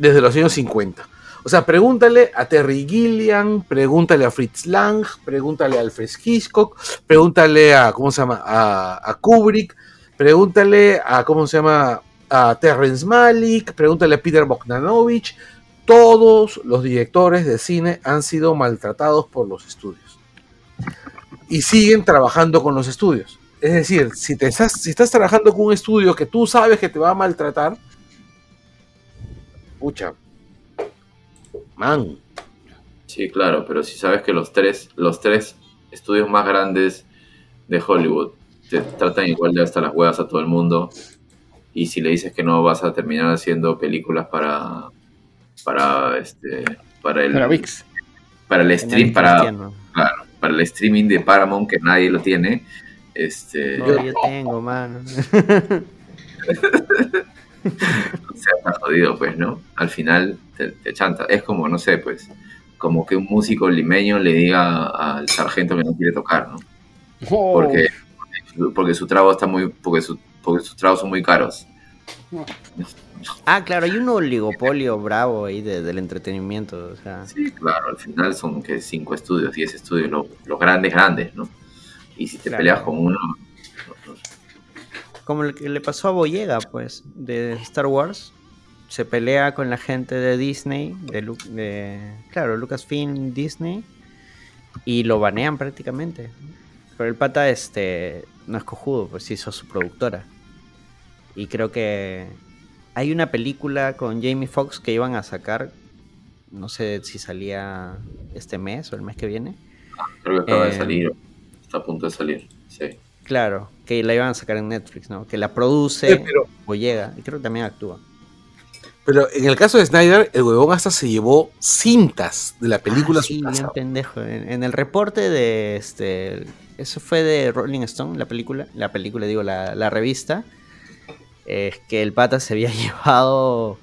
desde los años 50. O sea, pregúntale a Terry Gilliam, pregúntale a Fritz Lang, pregúntale a Alfred Hitchcock, pregúntale a, ¿cómo se llama? A, Kubrick, pregúntale a, ¿cómo se llama? A Terrence Malick, pregúntale a Peter Bogdanovich. Todos los directores de cine han sido maltratados por los estudios. Y siguen trabajando con los estudios. Es decir, si, te estás, si estás trabajando con un estudio que tú sabes que te va a maltratar, pucha, man, Sí, claro, pero si sabes que los tres, los tres estudios más grandes de Hollywood te tratan igual de hasta las huevas a todo el mundo, y si le dices que no vas a terminar haciendo películas para para este para el Para VIX. para el stream para claro, para el streaming de Paramount que nadie lo tiene este No, yo tengo, mano. o sea, está jodido, pues, ¿no? Al final te, te chanta. Es como, no sé, pues, como que un músico limeño le diga al sargento que no quiere tocar, ¿no? Oh, Porque, porque su trago está muy, porque, su- porque sus tragos son muy caros. Ah, claro, hay un oligopolio bravo ahí de- del entretenimiento. O sea, Sí, claro, al final son que cinco estudios, diez estudios, lo- los grandes, grandes, ¿no? Y si te Claro. peleas con uno, como lo que le pasó a Boyega, pues, de Star Wars. Se pelea con la gente de Disney, de, Lu- de claro, Lucasfilm, Disney, y lo banean prácticamente. Pero el pata, este, no es cojudo, pues hizo su productora. Y creo que hay una película con Jamie Foxx que iban a sacar, no sé si salía este mes o el mes que viene. creo que acaba Eh, de salir, está a punto de salir, sí. Claro, que la iban a sacar en Netflix, ¿no? Que la produce pero- Boyega, y creo que también actúa. Pero en el caso de Snyder, el huevón hasta se llevó cintas de la película Ah, sí, bien pendejo. En, en el reporte de este. Eso fue de Rolling Stone, la película. La película, digo, la, la revista. Es que el pata se había llevado.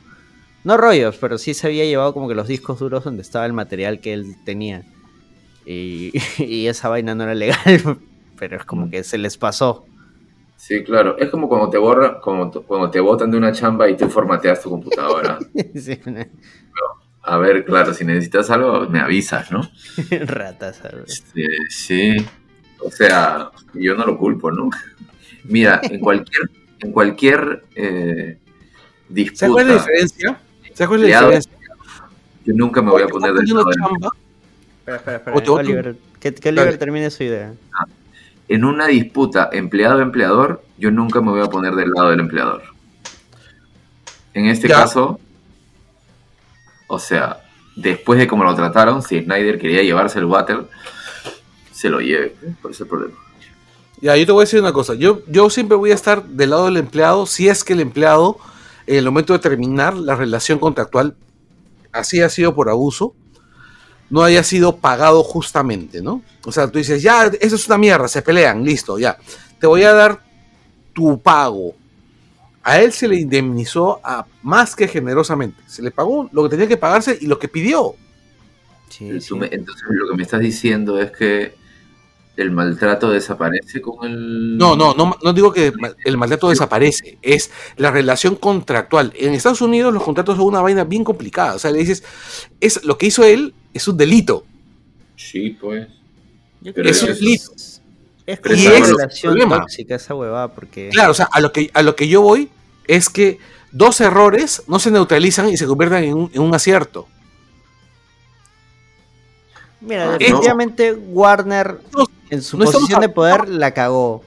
No rollos, pero sí se había llevado como que los discos duros donde estaba el material que él tenía. Y, y esa vaina no era legal. Pero es como que se les pasó. Sí, claro. Es como cuando te borra, como cuando te botan de una chamba y tú formateas tu computadora. Sí, A ver, claro, si necesitas algo, me avisas, ¿no? Ratas, ¿sabes? Este, sí. O sea, yo no lo culpo, ¿no? Mira, en cualquier, en cualquier eh, disputa, ¿Sabes cuál es la diferencia? ¿Sabes cuál es la diferencia? yo nunca me voy a poner del- chamba, Espera, espera, espera. O te boto- Oliver, que, que Oliver Dale. termine su idea. En una disputa empleado-empleador, yo nunca me voy a poner del lado del empleador. En este Ya. caso, o sea, después de cómo lo trataron, si Snyder quería llevarse el water, se lo lleve. Por ese problema. Ya, yo te voy a decir una cosa. Yo, yo siempre voy a estar del lado del empleado si es que el empleado, en el momento de terminar la relación contractual, así ha sido por abuso, no haya sido pagado justamente, ¿no? O sea, tú dices, ya, eso es una mierda, se pelean, listo, ya. Te voy a dar tu pago. A él se le indemnizó a, más que generosamente. Se le pagó lo que tenía que pagarse y lo que pidió. Sí, me- entonces lo que me estás diciendo es que el maltrato desaparece con el... No, no, no, no digo que el maltrato desaparece, es la relación contractual. En Estados Unidos los contratos son una vaina bien complicada. O sea, le dices, es lo que hizo él es un delito. Sí, pues. Yo Pero es que un delito. Es como una es el relación problema. tóxica esa huevada, porque Claro, o sea, a lo que, a lo que yo voy es que dos errores no se neutralizan y se convierten en un, en un acierto. mira, Ah, definitivamente Warner en su no posición de a- poder la cagó,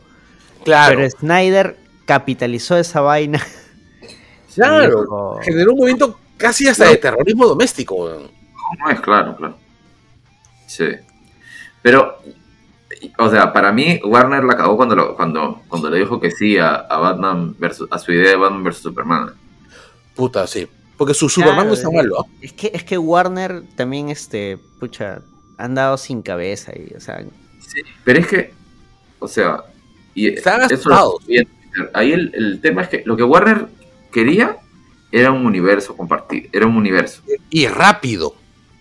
Claro, pero Snyder capitalizó esa vaina. claro. dijo- Generó un movimiento casi hasta de terrorismo doméstico. No es claro, claro. Sí. Pero, o sea, para mí Warner la cagó cuando, lo- cuando, cuando le dijo que sí a, a Batman versus, a su idea de Batman versus Superman. Puta, sí. Porque su Superman no está es- malo. Es que, es que Warner también, este, pucha, han dado sin cabeza y, o sea, Sí, pero es que, o sea, y Están eso ahí el, el tema es que lo que Warner quería era un universo compartido, era un universo, Y rápido.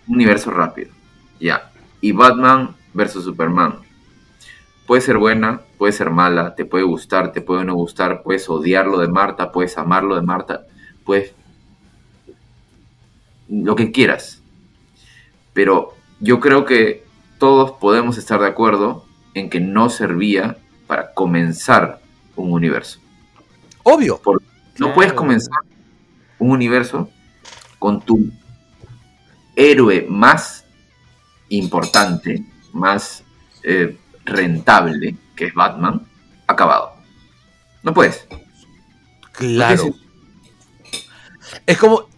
un universo rápido, ya. Y Batman versus Superman. Puede ser buena, puede ser mala, te puede gustar, te puede no gustar, puedes odiarlo de Marta, puedes amarlo de Marta, puedes lo que quieras. pero yo creo que todos podemos estar de acuerdo en que no servía para comenzar un universo. Obvio. No Claro. puedes comenzar un universo con tu héroe más importante, más eh, rentable, que es Batman, acabado. No puedes. Claro. Es como.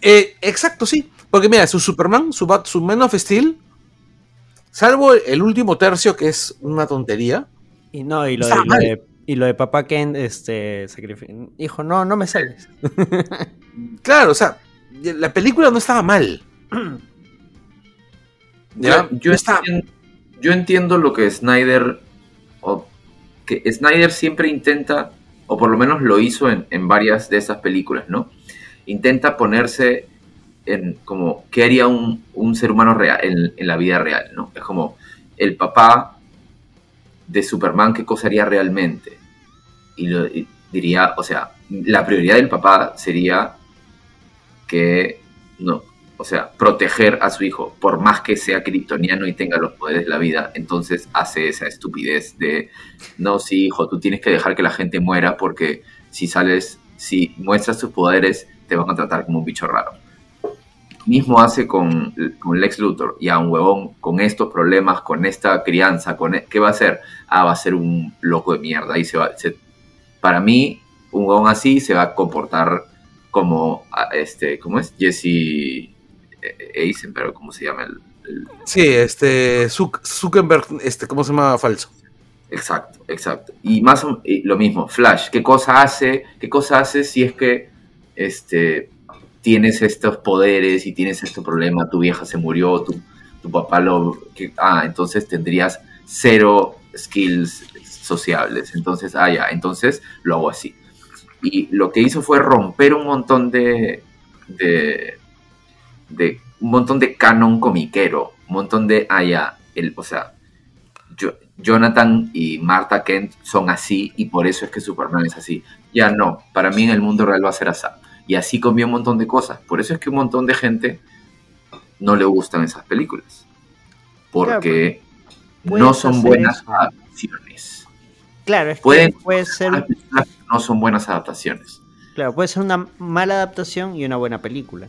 eh, exacto, sí. Porque mira, su Superman, su, Bat- su Man of Steel, salvo el último tercio, que es una tontería. Y no, y lo, de, lo de- y lo de papá Ken, este, Hijo, no, no me salves. Claro, o sea, la película no estaba mal. Ya, Yo, yo no está- entiendo, yo entiendo lo que Snyder, o que Snyder siempre intenta, o por lo menos lo hizo en, en varias de esas películas, ¿no? Intenta ponerse en como, ¿qué haría un, un ser humano real, en, en la vida real, ¿no? Es como, el papá de Superman, ¿qué cosa haría realmente? Y, lo, diría, o sea, la prioridad del papá sería que, no, o sea, proteger a su hijo, por más que sea kryptoniano y tenga los poderes de la vida, entonces hace esa estupidez de, no, sí, hijo, tú tienes que dejar que la gente muera porque si sales, si muestras tus poderes, te van a tratar como un bicho raro. Mismo hace con, con Lex Luthor, y a un huevón con estos problemas, con esta crianza, con e- ¿qué va a hacer? Ah, va a ser un loco de mierda y se va, se- para mí, un huevón así se va a comportar como, este, ¿cómo es? Jesse eh, Eisenberg, ¿cómo se llama? El, el- Sí, este. Zuck- Zuckerberg, este, ¿cómo se llama? Falso. Exacto, exacto. Y más y lo mismo, Flash, ¿qué cosa hace? ¿Qué cosa hace si es que este, tienes estos poderes y tienes este problema? Tu vieja se murió, tu, tu papá lo... que- ah, entonces tendrías cero skills sociables. Entonces, ah, ya, entonces lo hago así. Y lo que hizo fue romper un montón de... de, de un montón de canon comiquero, un montón de, ah, ya, el, o sea, yo- Jonathan y Martha Kent son así y por eso es que Superman es así. Ya no, para mí en el mundo real va a ser así. Y así cambió un montón de cosas. Por eso es que un montón de gente no le gustan esas películas. Porque no son buenas eso. adaptaciones. Claro, es Pueden- que puede ser, no son buenas adaptaciones. claro, puede ser una mala adaptación y una buena película.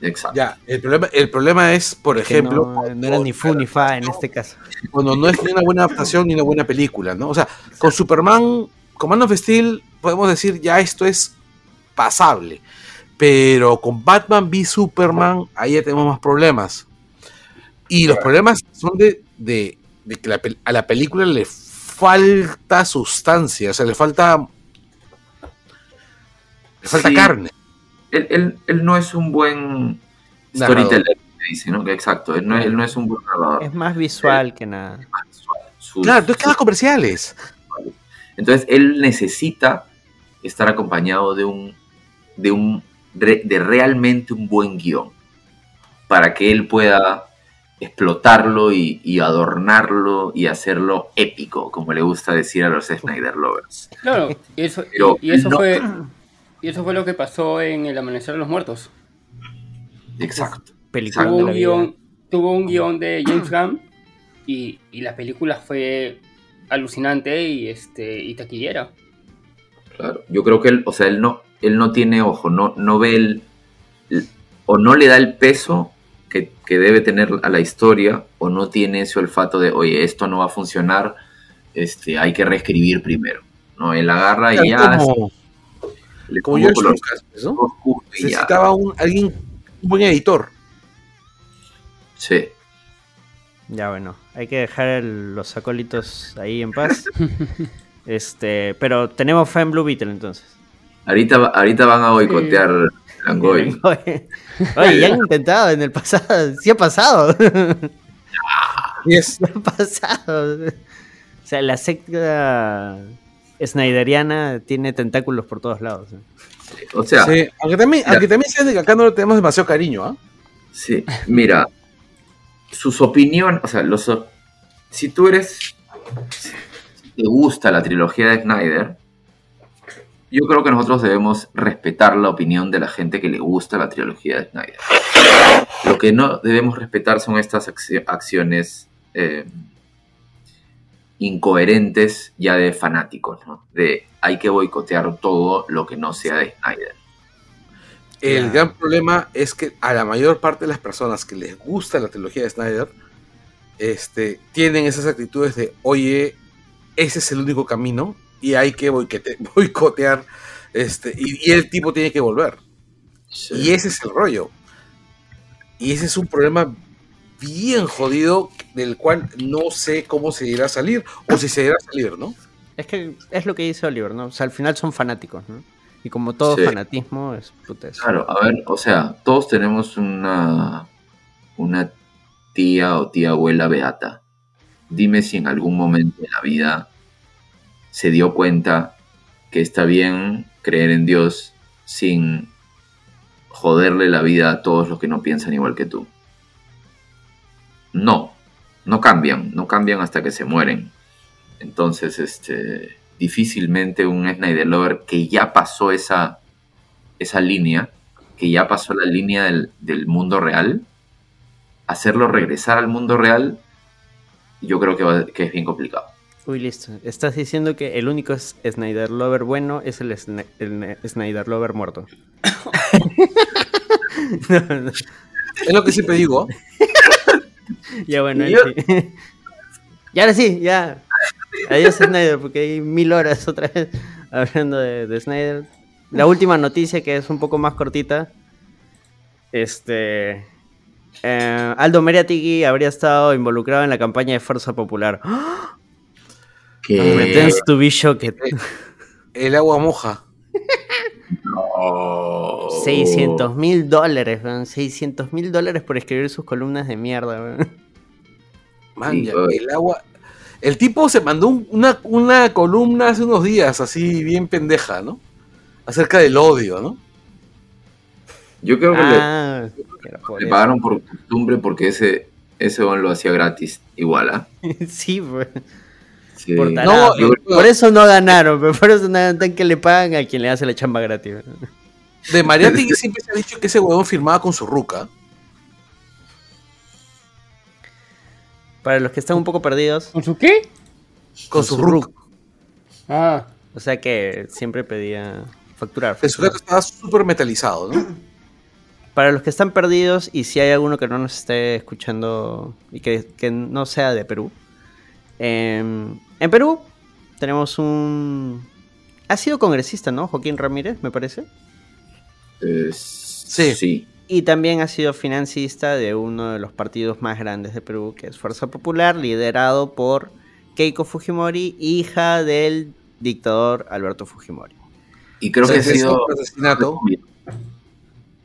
Exacto. Ya, el problema, el problema es, por Que ejemplo, no, no era ni fu ni fa en este caso. cuando no es ni una buena adaptación ni una buena película, ¿no? O sea, con Superman, con Man of Steel, podemos decir ya esto es pasable. Pero con Batman v Superman, ahí ya tenemos más problemas. Y los problemas son de, de- de que la a la película le falta sustancia, o sea, le falta. Le falta Sí. carne. Él, él- él no es un buen Narrador. storyteller, me dice, ¿no? Exacto. Él no, él no es un buen narrador. Es más visual que nada. Sus- Claro, entonces sus- cada comerciales. Entonces él necesita estar acompañado de un, de un, de realmente un buen guion para que él pueda explotarlo y, y adornarlo y hacerlo épico, como le gusta decir a los Snyder Lovers. Claro, y eso, Pero y, y eso no- fue y eso fue lo que pasó en El Amanecer de los Muertos. Exacto. Película Tuvo un guion, tuvo un guion de James Gunn y, y la película fue alucinante y este y taquillera. Claro. Yo creo que él, o sea, él no, él no tiene ojo, no, no ve el, el- o no le da el peso que, que debe tener a la historia, o no tiene ese olfato de, oye, esto no va a funcionar, este, hay que reescribir primero. No, él agarra y ya como, le como pongo George color Lucas, ¿no? oscuro y ya. Necesitaba un, alguien, un buen editor. Sí. Ya bueno, hay que dejar el- los acólitos ahí en paz. este, pero tenemos fe en Blue Beetle entonces. Ahorita, ahorita van a boicotear Langoy. Oye, oye, ya han intentado en el pasado, sí ha pasado. Yes. Sí ha pasado. O sea, la secta snyderiana tiene tentáculos por todos lados. ¿eh? O sea, Sí, aunque también, aunque también sea de que acá no le tenemos demasiado cariño, ¿ah? Sí, mira, sus opiniones, o sea, los, si tú eres, si te gusta la trilogía de Snyder, yo creo que nosotros debemos respetar la opinión de la gente que le gusta la trilogía de Snyder. Lo que no debemos respetar son estas acci- acciones eh, incoherentes ya de fanáticos, ¿no? De hay que boicotear todo lo que no sea de Snyder. El gran problema es que a la mayor parte de las personas que les gusta la trilogía de Snyder, este, tienen esas actitudes de, oye, ese es el único camino y hay que boicote- boicotear, este, y, y el tipo tiene que volver. Y ese es el rollo. Y ese es un problema bien jodido del cual no sé cómo se irá a salir o si se irá a salir, ¿no? Es que es lo que dice Oliver, ¿no? O sea, al final son fanáticos, ¿no? Y como todo Sí. fanatismo es puta eso. Claro, a ver, o sea, todos tenemos una, una tía o tía abuela beata. Dime si en algún momento de la vida se dio cuenta que está bien creer en Dios sin joderle la vida a todos los que no piensan igual que tú. No, no cambian, no cambian hasta que se mueren. Entonces, este, difícilmente un Snyder Lover que ya pasó esa, esa línea, que ya pasó la línea del, del mundo real, hacerlo regresar al mundo real, yo creo que, que es bien complicado. Uy, listo. Estás diciendo que el único Snyder Lover bueno es el, Sna- el Snyder Lover muerto. No, no. Es lo que siempre digo. Ya bueno, yo- sí. Y ahora sí, ya. Adiós Snyder, porque hay mil horas otra vez hablando de, de Snyder. La última noticia que es un poco más cortita. Este. eh, Aldo Meriatigui habría estado involucrado en la campaña de Fuerza Popular. Que... Me tends to be shocked. El agua moja. No. 600 mil dólares, weón. 600 mil dólares por escribir sus columnas de mierda, weón. Man, Sí, ya, oye. el agua. El tipo se mandó un- una, una columna hace unos días, así bien pendeja, ¿no? Acerca del odio, ¿no? Yo creo que le- Ah, por le, pagaron por costumbre porque ese, ese lo hacía gratis, igual, ¿ah? sí, weón. Sí. Por No, tarado. por eso no ganaron, pero por eso no tan que le pagan a quien le hace la chamba gratis. De Mariategui siempre se ha dicho que ese huevón firmaba con su ruca. Para los que están un poco perdidos, ¿Con su qué? Con su ruca. Ah, o sea que siempre pedía facturar. El sujeto estaba súper metalizado, ¿no? Para los que están perdidos y si hay alguno que no nos esté escuchando y que, que no sea de Perú, em, en Perú tenemos un... Ha sido congresista, ¿no? Joaquín Ramírez, me parece. Eh, Sí. sí. Y también ha sido financista de uno de los partidos más grandes de Perú, que es Fuerza Popular, liderado por Keiko Fujimori, hija del dictador Alberto Fujimori. Y creo que ha sido... asesinato.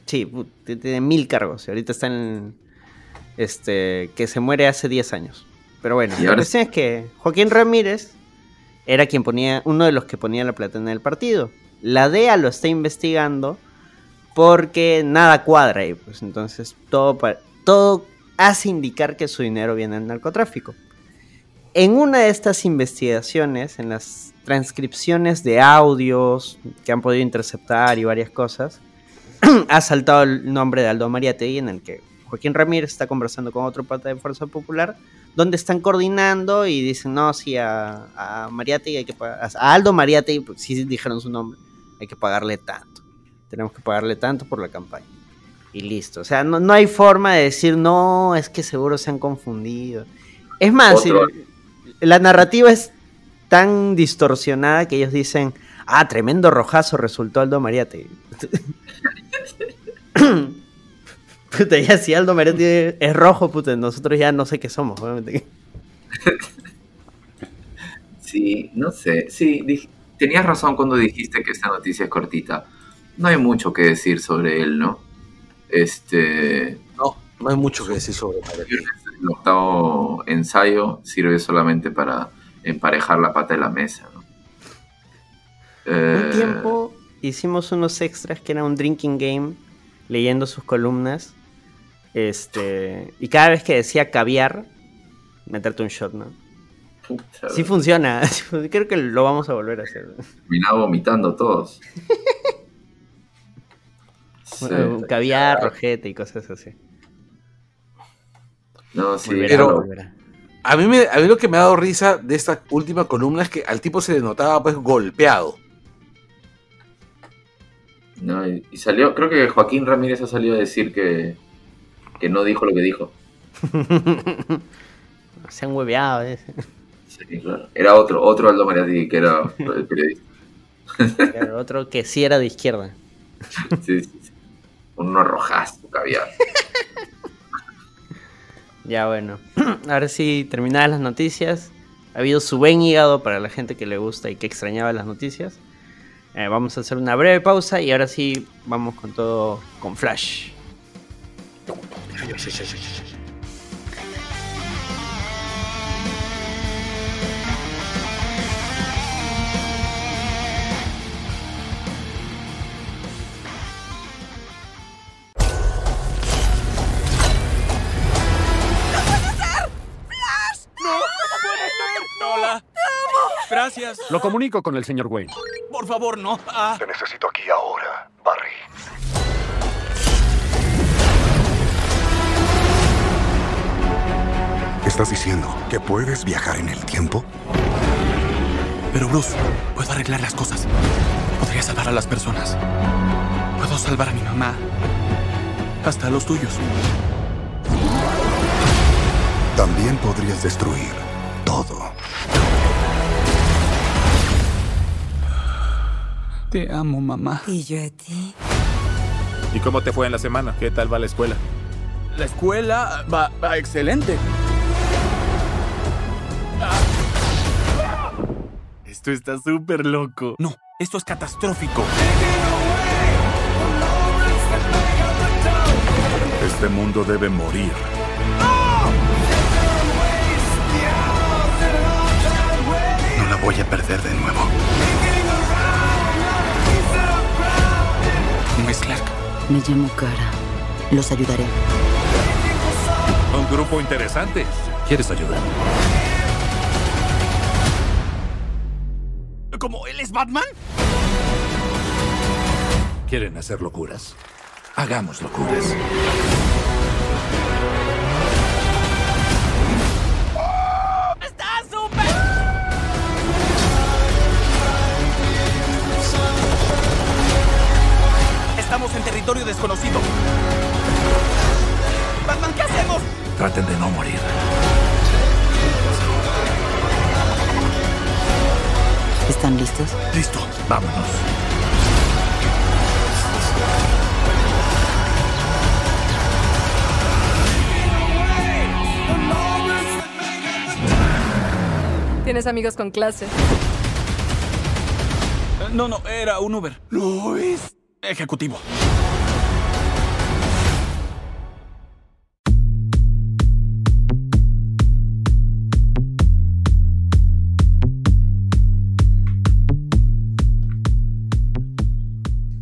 Sí, tiene mil cargos. y ahorita está en. Este. Que se muere hace 10 años. Pero bueno, Y la cuestión es que Joaquín Ramírez era quien ponía. Uno de los que ponía la plata en el partido. La DEA lo está investigando porque nada cuadra ahí. Pues entonces todo, todo hace indicar que su dinero viene del narcotráfico. En una de estas investigaciones, en las transcripciones de audios que han podido interceptar y varias cosas, ha saltado el nombre de Aldo Mariategui en el que Joaquín Ramírez está conversando con otro pata de Fuerza Popular, donde están coordinando y dicen, no, sí, a, a Mariategui hay que pagar, a Aldo Mariategui, pues sí dijeron su nombre, hay que pagarle tanto. Tenemos que pagarle tanto por la campaña. Y listo. O sea, no, no hay forma de decir, no, es que seguro se han confundido. Es más, si- la narrativa es tan distorsionada que ellos dicen, ah, tremendo rojazo resultó Aldo Mariategui. puta, ya si Aldo Mariategui es rojo, puta, nosotros ya no sé qué somos. obviamente. Sí, no sé. Sí, dij- tenías razón cuando dijiste que esta noticia es cortita. No hay mucho que decir sobre él, ¿no? Este... No, no hay mucho que decir sobre Mariategui. El octavo ensayo sirve solamente para emparejar la pata de la mesa, ¿no? Eh, Un tiempo hicimos unos extras que era un drinking game, leyendo sus columnas. Este, y cada vez que decía caviar, meterte un shot, ¿no? Puta, Sí funciona. Creo que lo vamos a volver a hacer. terminaba vomitando todos. Sí. Caviar, rojete y cosas así. No, sí, Volverá, pero- volverá. A mí, me, a mí lo que me ha dado risa de esta última columna es que al tipo se le notaba pues golpeado. No, y, y salió, creo que Joaquín Ramírez ha salido a decir que, que no dijo lo que dijo. Se han hueveado. ¿eh? Sí, claro. Era otro, otro Aldo Mariatti que era el periodista. Claro, otro que sí era de izquierda. Sí, sí, sí. Un rojazo, caviar. Ya bueno. Ahora sí, terminadas las noticias. Ha habido su buen hígado para la gente que le gusta y que extrañaba las noticias. Eh, vamos a hacer una breve pausa y ahora sí vamos con todo con Flash. Hola. Gracias. Lo comunico con el señor Wayne. Por favor, no. Ah, Te necesito aquí ahora, Barry. ¿Estás diciendo que puedes viajar en el tiempo? pero Bruce, puedo arreglar las cosas. Podría salvar a las personas. Puedo salvar a mi mamá. Hasta a los tuyos. También podrías destruir todo. Te amo, mamá. Y yo a ti. ¿Y cómo te fue en la semana? ¿Qué tal va la escuela? La escuela va, va excelente. Esto está súper loco. No, esto es catastrófico. Este mundo debe morir. No la voy a perder de nuevo. No es Clark. Me llamo Cara. Los ayudaré. Un grupo interesante. ¿Quieres ayudar? ¿Él es Batman? ¿Quieren hacer locuras? Hagamos locuras. Estamos en territorio desconocido. Batman, ¿qué hacemos? Traten de no morir. ¿Están listos? Listo. Vámonos. Tienes amigos con clase. Eh, No, no, era un Uber. Luis. Ejecutivo.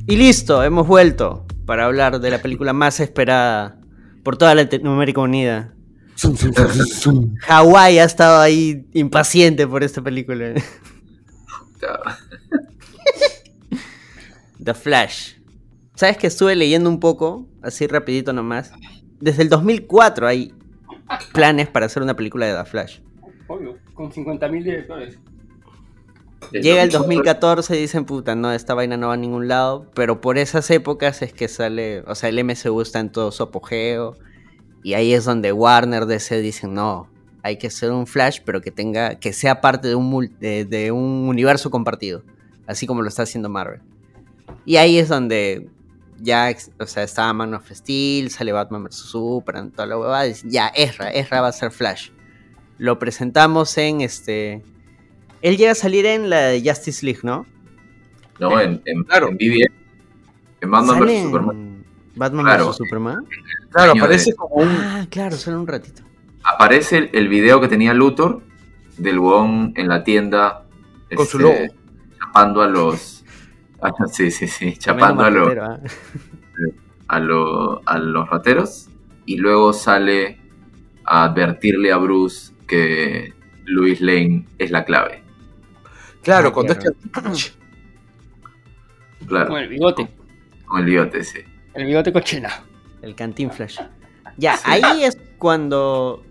Y listo, hemos vuelto para hablar de la película más esperada por toda Latinoamérica Unida. Hawái ha estado ahí impaciente por esta película. The Flash. ¿Sabes que estuve leyendo un poco? Así rapidito nomás. Desde el 2004 hay planes para hacer una película de The Flash. Obvio, con 50.000 directores. Llega el 2014 y dicen, puta, no, esta vaina no va a ningún lado. Pero por esas épocas es que sale, o sea, el MCU está en todo su apogeo. Y ahí es donde Warner DC dicen, no, hay que hacer un Flash, pero que tenga, que sea parte de un, de, de un universo compartido. Así como lo está haciendo Marvel. Y ahí es donde ya, o sea, estaba Man of Steel, sale Batman vs. Superman, toda la huevada. ya, Ezra, Ezra va a ser Flash. Lo presentamos en este... Él llega a salir en la de Justice League, ¿no? No, en, en, Claro. en BBS. En Batman vs Superman. Batman Claro. vs Superman. Claro, aparece de- como un. Ah, claro, solo un ratito. Aparece el, el video que tenía Luthor del huevón en la tienda. Con su este, logo. Chapando a los. ah, sí, sí, sí. Chapando a los. ah. a, lo- a los rateros y luego sale a advertirle a Bruce que Luis Lane es la clave. Claro, cuando es que. Claro, Con el bigote. con el bigote, sí. El bigote cochina. El Cantinflash. Ya, Sí. ahí es cuando.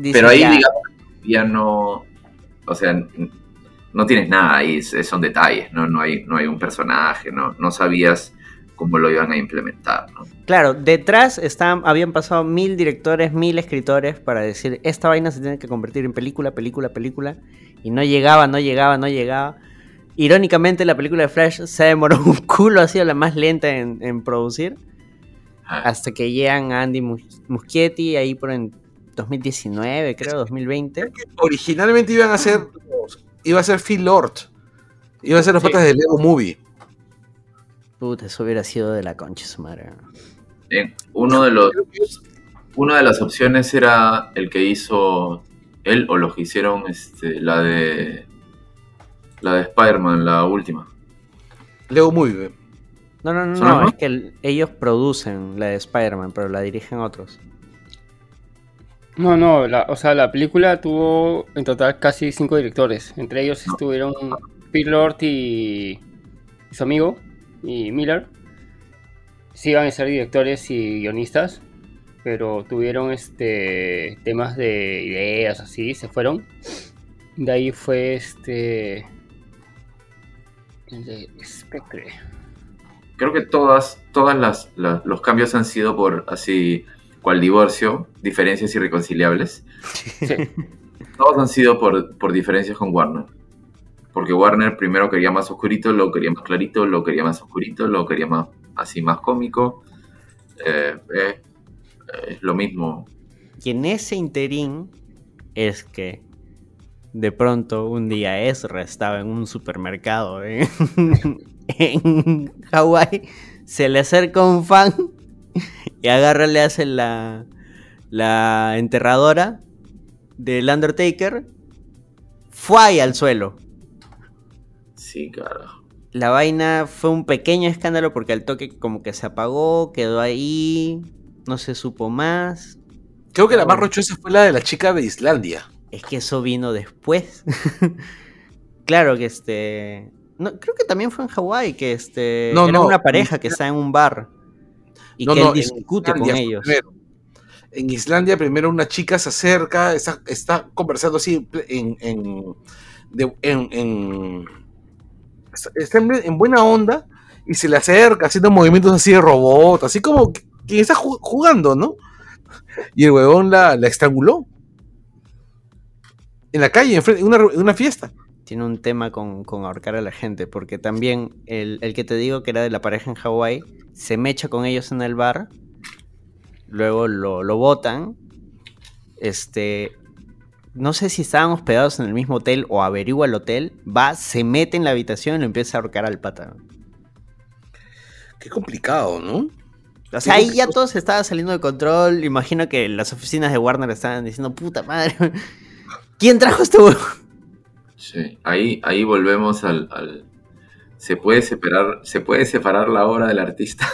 Pero ahí, ya, digamos, ya no. O sea, no tienes nada ahí, son detalles, ¿no? No hay, no hay un personaje, ¿no? No sabías cómo lo iban a implementar, ¿no? Claro, detrás estaban, habían pasado mil directores, mil escritores para decir, esta vaina se tiene que convertir en película, película, película. Y no llegaba, no llegaba, no llegaba. Irónicamente, la película de Flash se demoró un culo, ha sido la más lenta en, en producir. Ah, Hasta que llegan a Andy Mus- Muschietti ahí por en 2019, creo, 2020. Originalmente iban a ser. Iba a ser Phil Lord. Iba a ser los Sí. patas de Lego Movie. Puta, eso hubiera sido de la concha su madre. en- uno de los. Una de las opciones era el que hizo él o los que hicieron este, la de. La de Spider-Man, la última. Lego Movie. No, no, no, ¿Son no, los es que el- ellos producen la de Spider-Man, pero la dirigen otros. No, no, la, o sea, la película tuvo en total casi cinco directores. Entre ellos estuvieron Pete Lord y, y su amigo, y Miller. Sí iban a ser directores y guionistas, pero tuvieron este temas de ideas así, se fueron. De ahí fue este... El de Spectre. Creo que todas, todas las, las- los cambios han sido por así, cual divorcio, diferencias irreconciliables. Sí. Todos han sido por, por diferencias con Warner. Porque Warner primero quería más oscurito, luego quería más clarito, luego quería más oscurito, luego quería más así más cómico. Eh, eh, es lo mismo. Y en ese interín es que de pronto un día Ezra estaba en un supermercado en, en Hawái, se le acerca un fan y agarra, le hace la, la enterradora del Undertaker, fue al suelo. Sí, carajo. La vaina fue un pequeño escándalo porque al toque como que se apagó, quedó ahí, no se supo más. Creo que la más rochosa fue la de la chica de Islandia. Es que eso vino después. claro que este. No, creo que también fue en Hawái, que este. No, era no, una pareja que está en un bar. Y que él discute con ellos. primero. En Islandia primero una chica se acerca, está, está conversando así en, en, de- en- en- está en, en buena onda y se le acerca haciendo movimientos así de robot, así como quien está ju- jugando, ¿no? Y el huevón la, la estranguló. En la calle, en, frente- en una, en una fiesta. Tiene un tema con, con ahorcar a la gente, porque también el, el que te digo que era de la pareja en Hawái, se mecha con ellos en el bar, luego lo, lo botan, este, no sé si estaban hospedados en el mismo hotel o averigua el hotel, va, se mete en la habitación y lo empieza a ahorcar al pata. Qué complicado, ¿no? O sea, ahí ya todo se estaba saliendo de control. Imagino que las oficinas de Warner estaban diciendo, puta madre, ¿quién trajo este huevo? Sí, ahí, ahí volvemos al, al- se puede separar, se puede separar la obra del artista.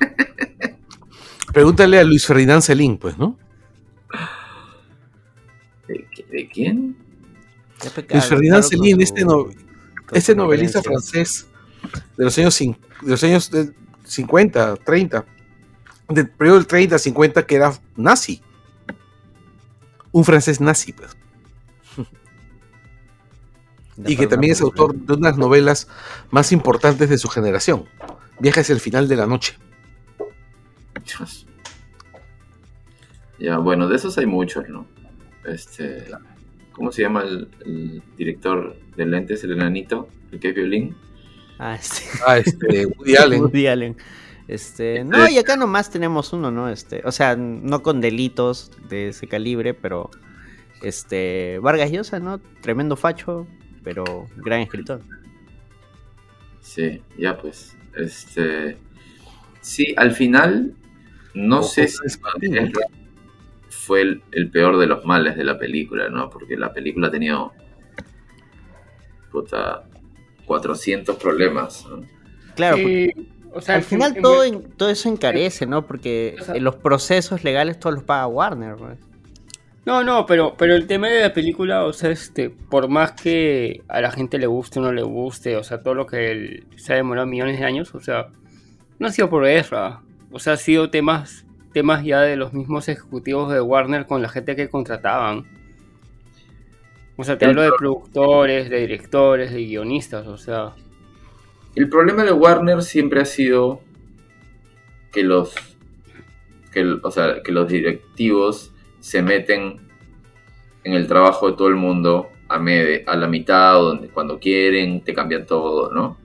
Pregúntale a Luis Ferdinand Celín, pues, ¿no? ¿De, quién? Luis Ferdinand Celín, este, no- este novelista francés de los años, de los años eh, 50, 30, del periodo del 30, 50, que era nazi. Un francés nazi, pues. Y que también es autor de unas novelas más importantes de su generación. Viaja hacia el final de la noche. Ya, bueno, de esos hay muchos, ¿no? Este, ¿cómo se llama el, el director de lentes, el enanito, el que es violín? Ah, este. Ah, este, Woody Allen. Woody Allen. Este, no, y acá nomás tenemos uno, ¿no? Este, o sea, no con delitos de ese calibre, pero este, Vargas Llosa, ¿no? Tremendo facho, pero gran escritor. Sí, ya pues. Este, sí, al final, no Ojo, sé si es fue el, el peor de los males de la película, ¿no? Porque la película ha tenido, puta, 400 problemas, ¿no? Claro, porque o sea, al final en- todo, en- todo eso encarece, ¿no? Porque O sea- los procesos legales todos los paga Warner, pues. No, no, pero, pero el tema de la película, o sea, este, por más que a la gente le guste o no le guste, o sea, todo lo que él- se ha demorado millones de años, o sea, no ha sido por Ezra. O sea, ha sido temas, temas ya de los mismos ejecutivos de Warner con la gente que contrataban. O sea, te hablo de pro- productores, de directores, de guionistas, o sea. El problema de Warner siempre ha sido que los que, el- o sea, que los directivos se meten en el trabajo de todo el mundo a la mitad o donde, cuando quieren, te cambian todo, ¿no?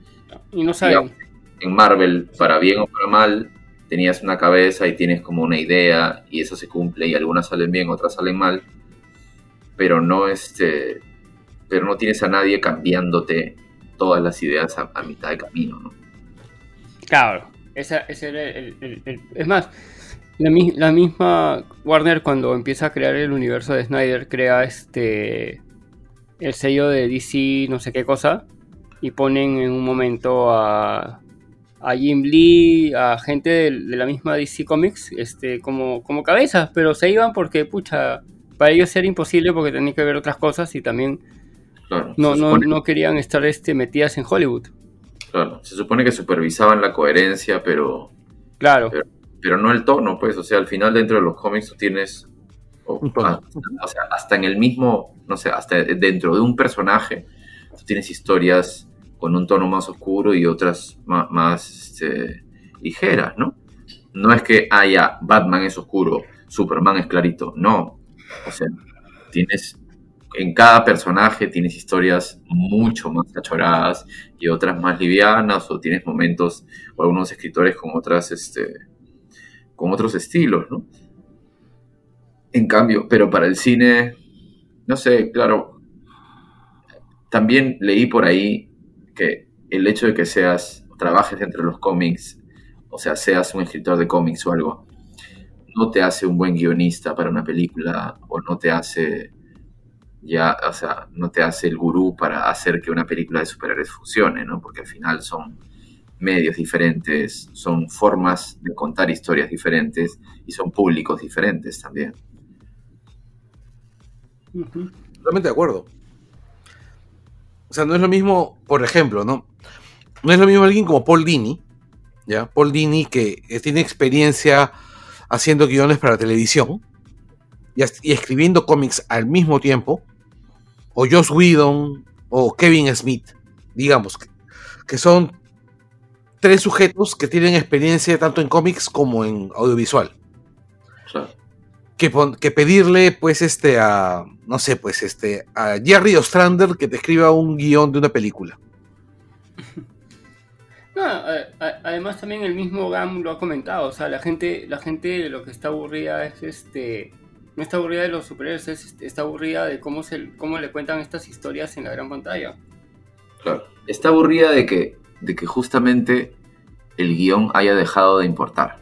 Y no saben. En Marvel, para bien o para mal, tenías una cabeza y tienes como una idea y eso se cumple y algunas salen bien, otras salen mal, pero no este pero no tienes a nadie cambiándote todas las ideas a, mitad de camino, ¿no? Claro, esa, ese era el, Es más, la, la misma Warner cuando empieza a crear el universo de Snyder crea este el sello de DC no sé qué cosa y ponen en un momento a, a Jim Lee, a gente de, de la misma DC Comics este, como, como cabezas, pero se iban porque, pucha, para ellos era imposible porque tenían que ver otras cosas y también Claro, no, no, supone- no querían estar este, metidas en Hollywood. Claro, se supone que supervisaban la coherencia, pero, Claro. pero, pero no el tono, pues, o sea, al final dentro de los cómics tú tienes, o, ah, o sea, hasta en el mismo, no sé, hasta dentro de un personaje, tú tienes historias con un tono más oscuro y otras más, este, ligeras, ¿no? No es que haya Batman es oscuro, Superman es clarito, no, o sea, tienes en cada personaje tienes historias mucho más achoradas y otras más livianas o tienes momentos o algunos escritores con otras este con otros estilos no en cambio pero para el cine no sé claro también leí por ahí que el hecho de que seas trabajes entre los cómics o sea seas un escritor de cómics o algo no te hace un buen guionista para una película o no te hace ya, o sea, no te hace el gurú para hacer que una película de superhéroes funcione, ¿no? Porque al final son medios diferentes, son formas de contar historias diferentes y son públicos diferentes también. Totalmente de acuerdo. O sea, no es lo mismo, por ejemplo, ¿no? No es lo mismo alguien como Paul Dini, ¿ya? Paul Dini que tiene experiencia haciendo guiones para televisión y escribiendo cómics al mismo tiempo, o Joss Whedon, o Kevin Smith, digamos, que, que son tres sujetos que tienen experiencia tanto en cómics como en audiovisual. Que, pon- que pedirle, pues, este, a, no sé, pues, este, a Jerry Ostrander que te escriba un guion de una película. No, además también el mismo Gam lo ha comentado, o sea, la gente, la gente lo que está aburrida es este, no está aburrida de los superhéroes, es- está aburrida de cómo se, cómo le cuentan estas historias en la gran pantalla. Claro. Está aburrida de que, de que justamente el guion haya dejado de importar.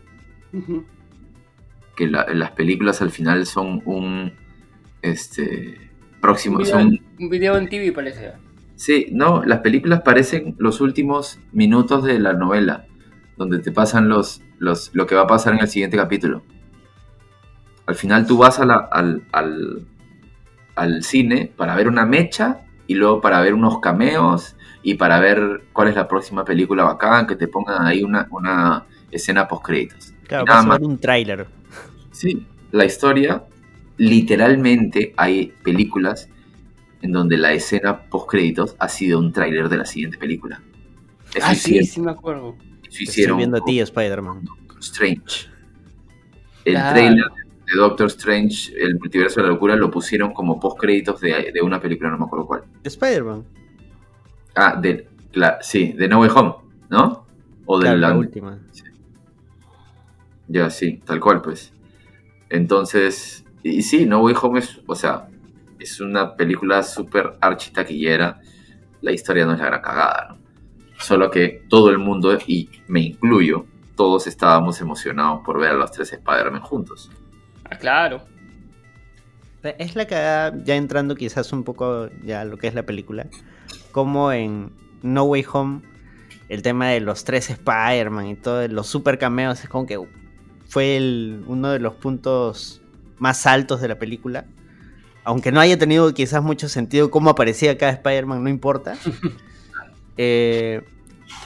Que la- las películas al final son un este próximo un, video, son un video en TV parece. Sí, no, las películas parecen los últimos minutos de la novela, donde te pasan los, los, lo que va a pasar en el siguiente capítulo. Al final tú vas a la- al, al, al cine para ver una mecha y luego para ver unos cameos y para ver cuál es la próxima película bacán, que te pongan ahí una, una escena post créditos. Claro, nada más. un tráiler. Sí, la historia, literalmente hay películas en donde la escena post créditos ha sido un tráiler de la siguiente película. Eso Ah, sí, hicieron, sí me acuerdo. eso Estoy viendo a ti, Spider-Man. Strange. El Claro. trailer de Doctor Strange, el multiverso de la locura, lo pusieron como post créditos de, de una película, no me acuerdo cuál. Spider-Man. Ah, de, la- sí, de No Way Home, ¿no? O de Claro, la la, última. Ya, sí, tal cual, pues. Entonces, y sí, No Way Home es, o sea, es una película súper architaquillera. La historia no es la gran cagada, ¿no? Solo que todo el mundo, y me incluyo, todos estábamos emocionados por ver a los tres Spider-Man juntos. Ah, claro. Es la cagada, ya entrando quizás un poco ya a lo que es la película. Como en No Way Home, el tema de los tres Spider-Man y todos los super cameos es como que fue el- uno de los puntos más altos de la película. aunque no haya tenido quizás mucho sentido cómo aparecía cada Spider-Man, no importa. Eh,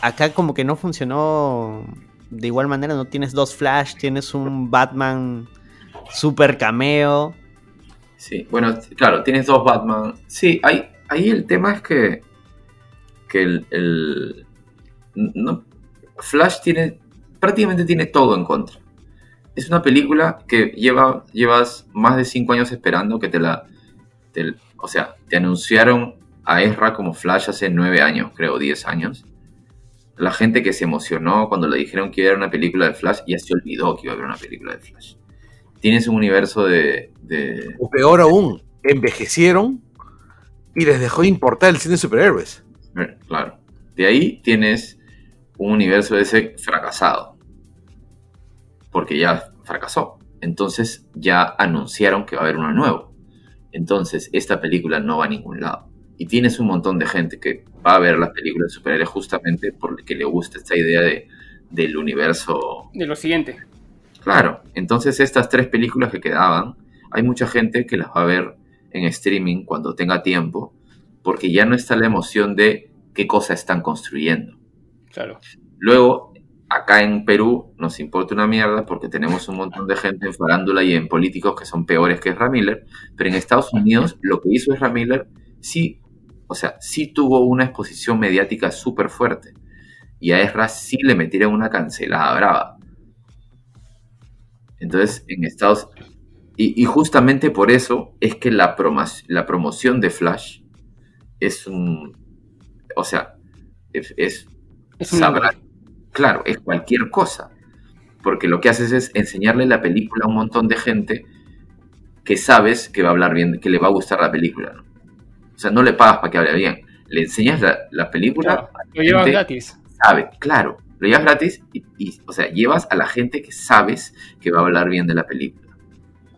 acá como que no funcionó de igual manera, no tienes dos Flash, tienes un Batman super cameo. Sí, bueno, claro, tienes dos Batman. Sí, ahí, ahí el tema es que, que el, no, Flash tiene prácticamente tiene todo en contra. Es una película que lleva, llevas más de cinco años esperando que te la... o sea, te anunciaron a Ezra como Flash hace nueve años, creo, diez años. La gente que se emocionó cuando le dijeron que iba a una película de Flash ya se olvidó que iba a haber una película de Flash. Tienes un universo de, de- O peor aún, envejecieron y les dejó de importar el cine de superhéroes. Eh, Claro. De ahí tienes un universo de ese fracasado. Porque ya fracasó. Entonces ya anunciaron que va a haber uno nuevo. Entonces esta película no va a ningún lado. Y tienes un montón de gente que va a ver las películas de superhéroes justamente porque le gusta esta idea de, del universo De lo siguiente. Claro, entonces estas tres películas que quedaban, hay mucha gente que las va a ver en streaming cuando tenga tiempo, porque ya no está la emoción de qué cosa están construyendo. Claro. Luego, acá en Perú nos importa una mierda porque tenemos un montón de gente en farándula y en políticos que son peores que Ezra Miller, pero en Estados Unidos lo que hizo Ezra Miller sí, o sea, sí tuvo una exposición mediática súper fuerte. Y a Ezra sí le metieron una cancelada brava. Entonces, en Estados y, y justamente por eso es que la, promo- la promoción de Flash es un. O sea, es. es- Es un sabrá- claro, es cualquier cosa. Porque lo que haces es enseñarle la película a un montón de gente que sabes que va a hablar bien, que le va a gustar la película. ¿no? O sea, no le pagas para que hable bien. Le enseñas la, la película. Claro, Lo llevas gratis. sabe, claro, lo llevas gratis y, y, o sea, llevas a la gente que sabes que va a hablar bien de la película.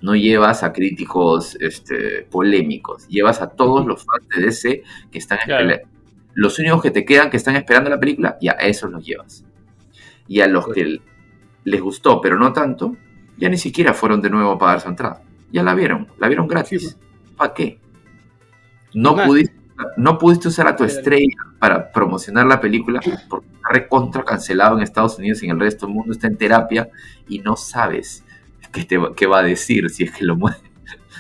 No llevas a críticos este, polémicos, llevas a todos los fans de DC que están Claro. esperando. Los únicos que te quedan que están esperando la película, y a esos los llevas. Y a los que les gustó, pero no tanto, ya ni siquiera fueron de nuevo a pagar su entrada. Ya la vieron, la vieron gratis. ¿Para qué? No pudiste, no pudiste usar a tu estrella para promocionar la película porque está recontra cancelado en Estados Unidos y en el resto del mundo está en terapia y no sabes qué, te, va- qué va a decir si es que lo mueve.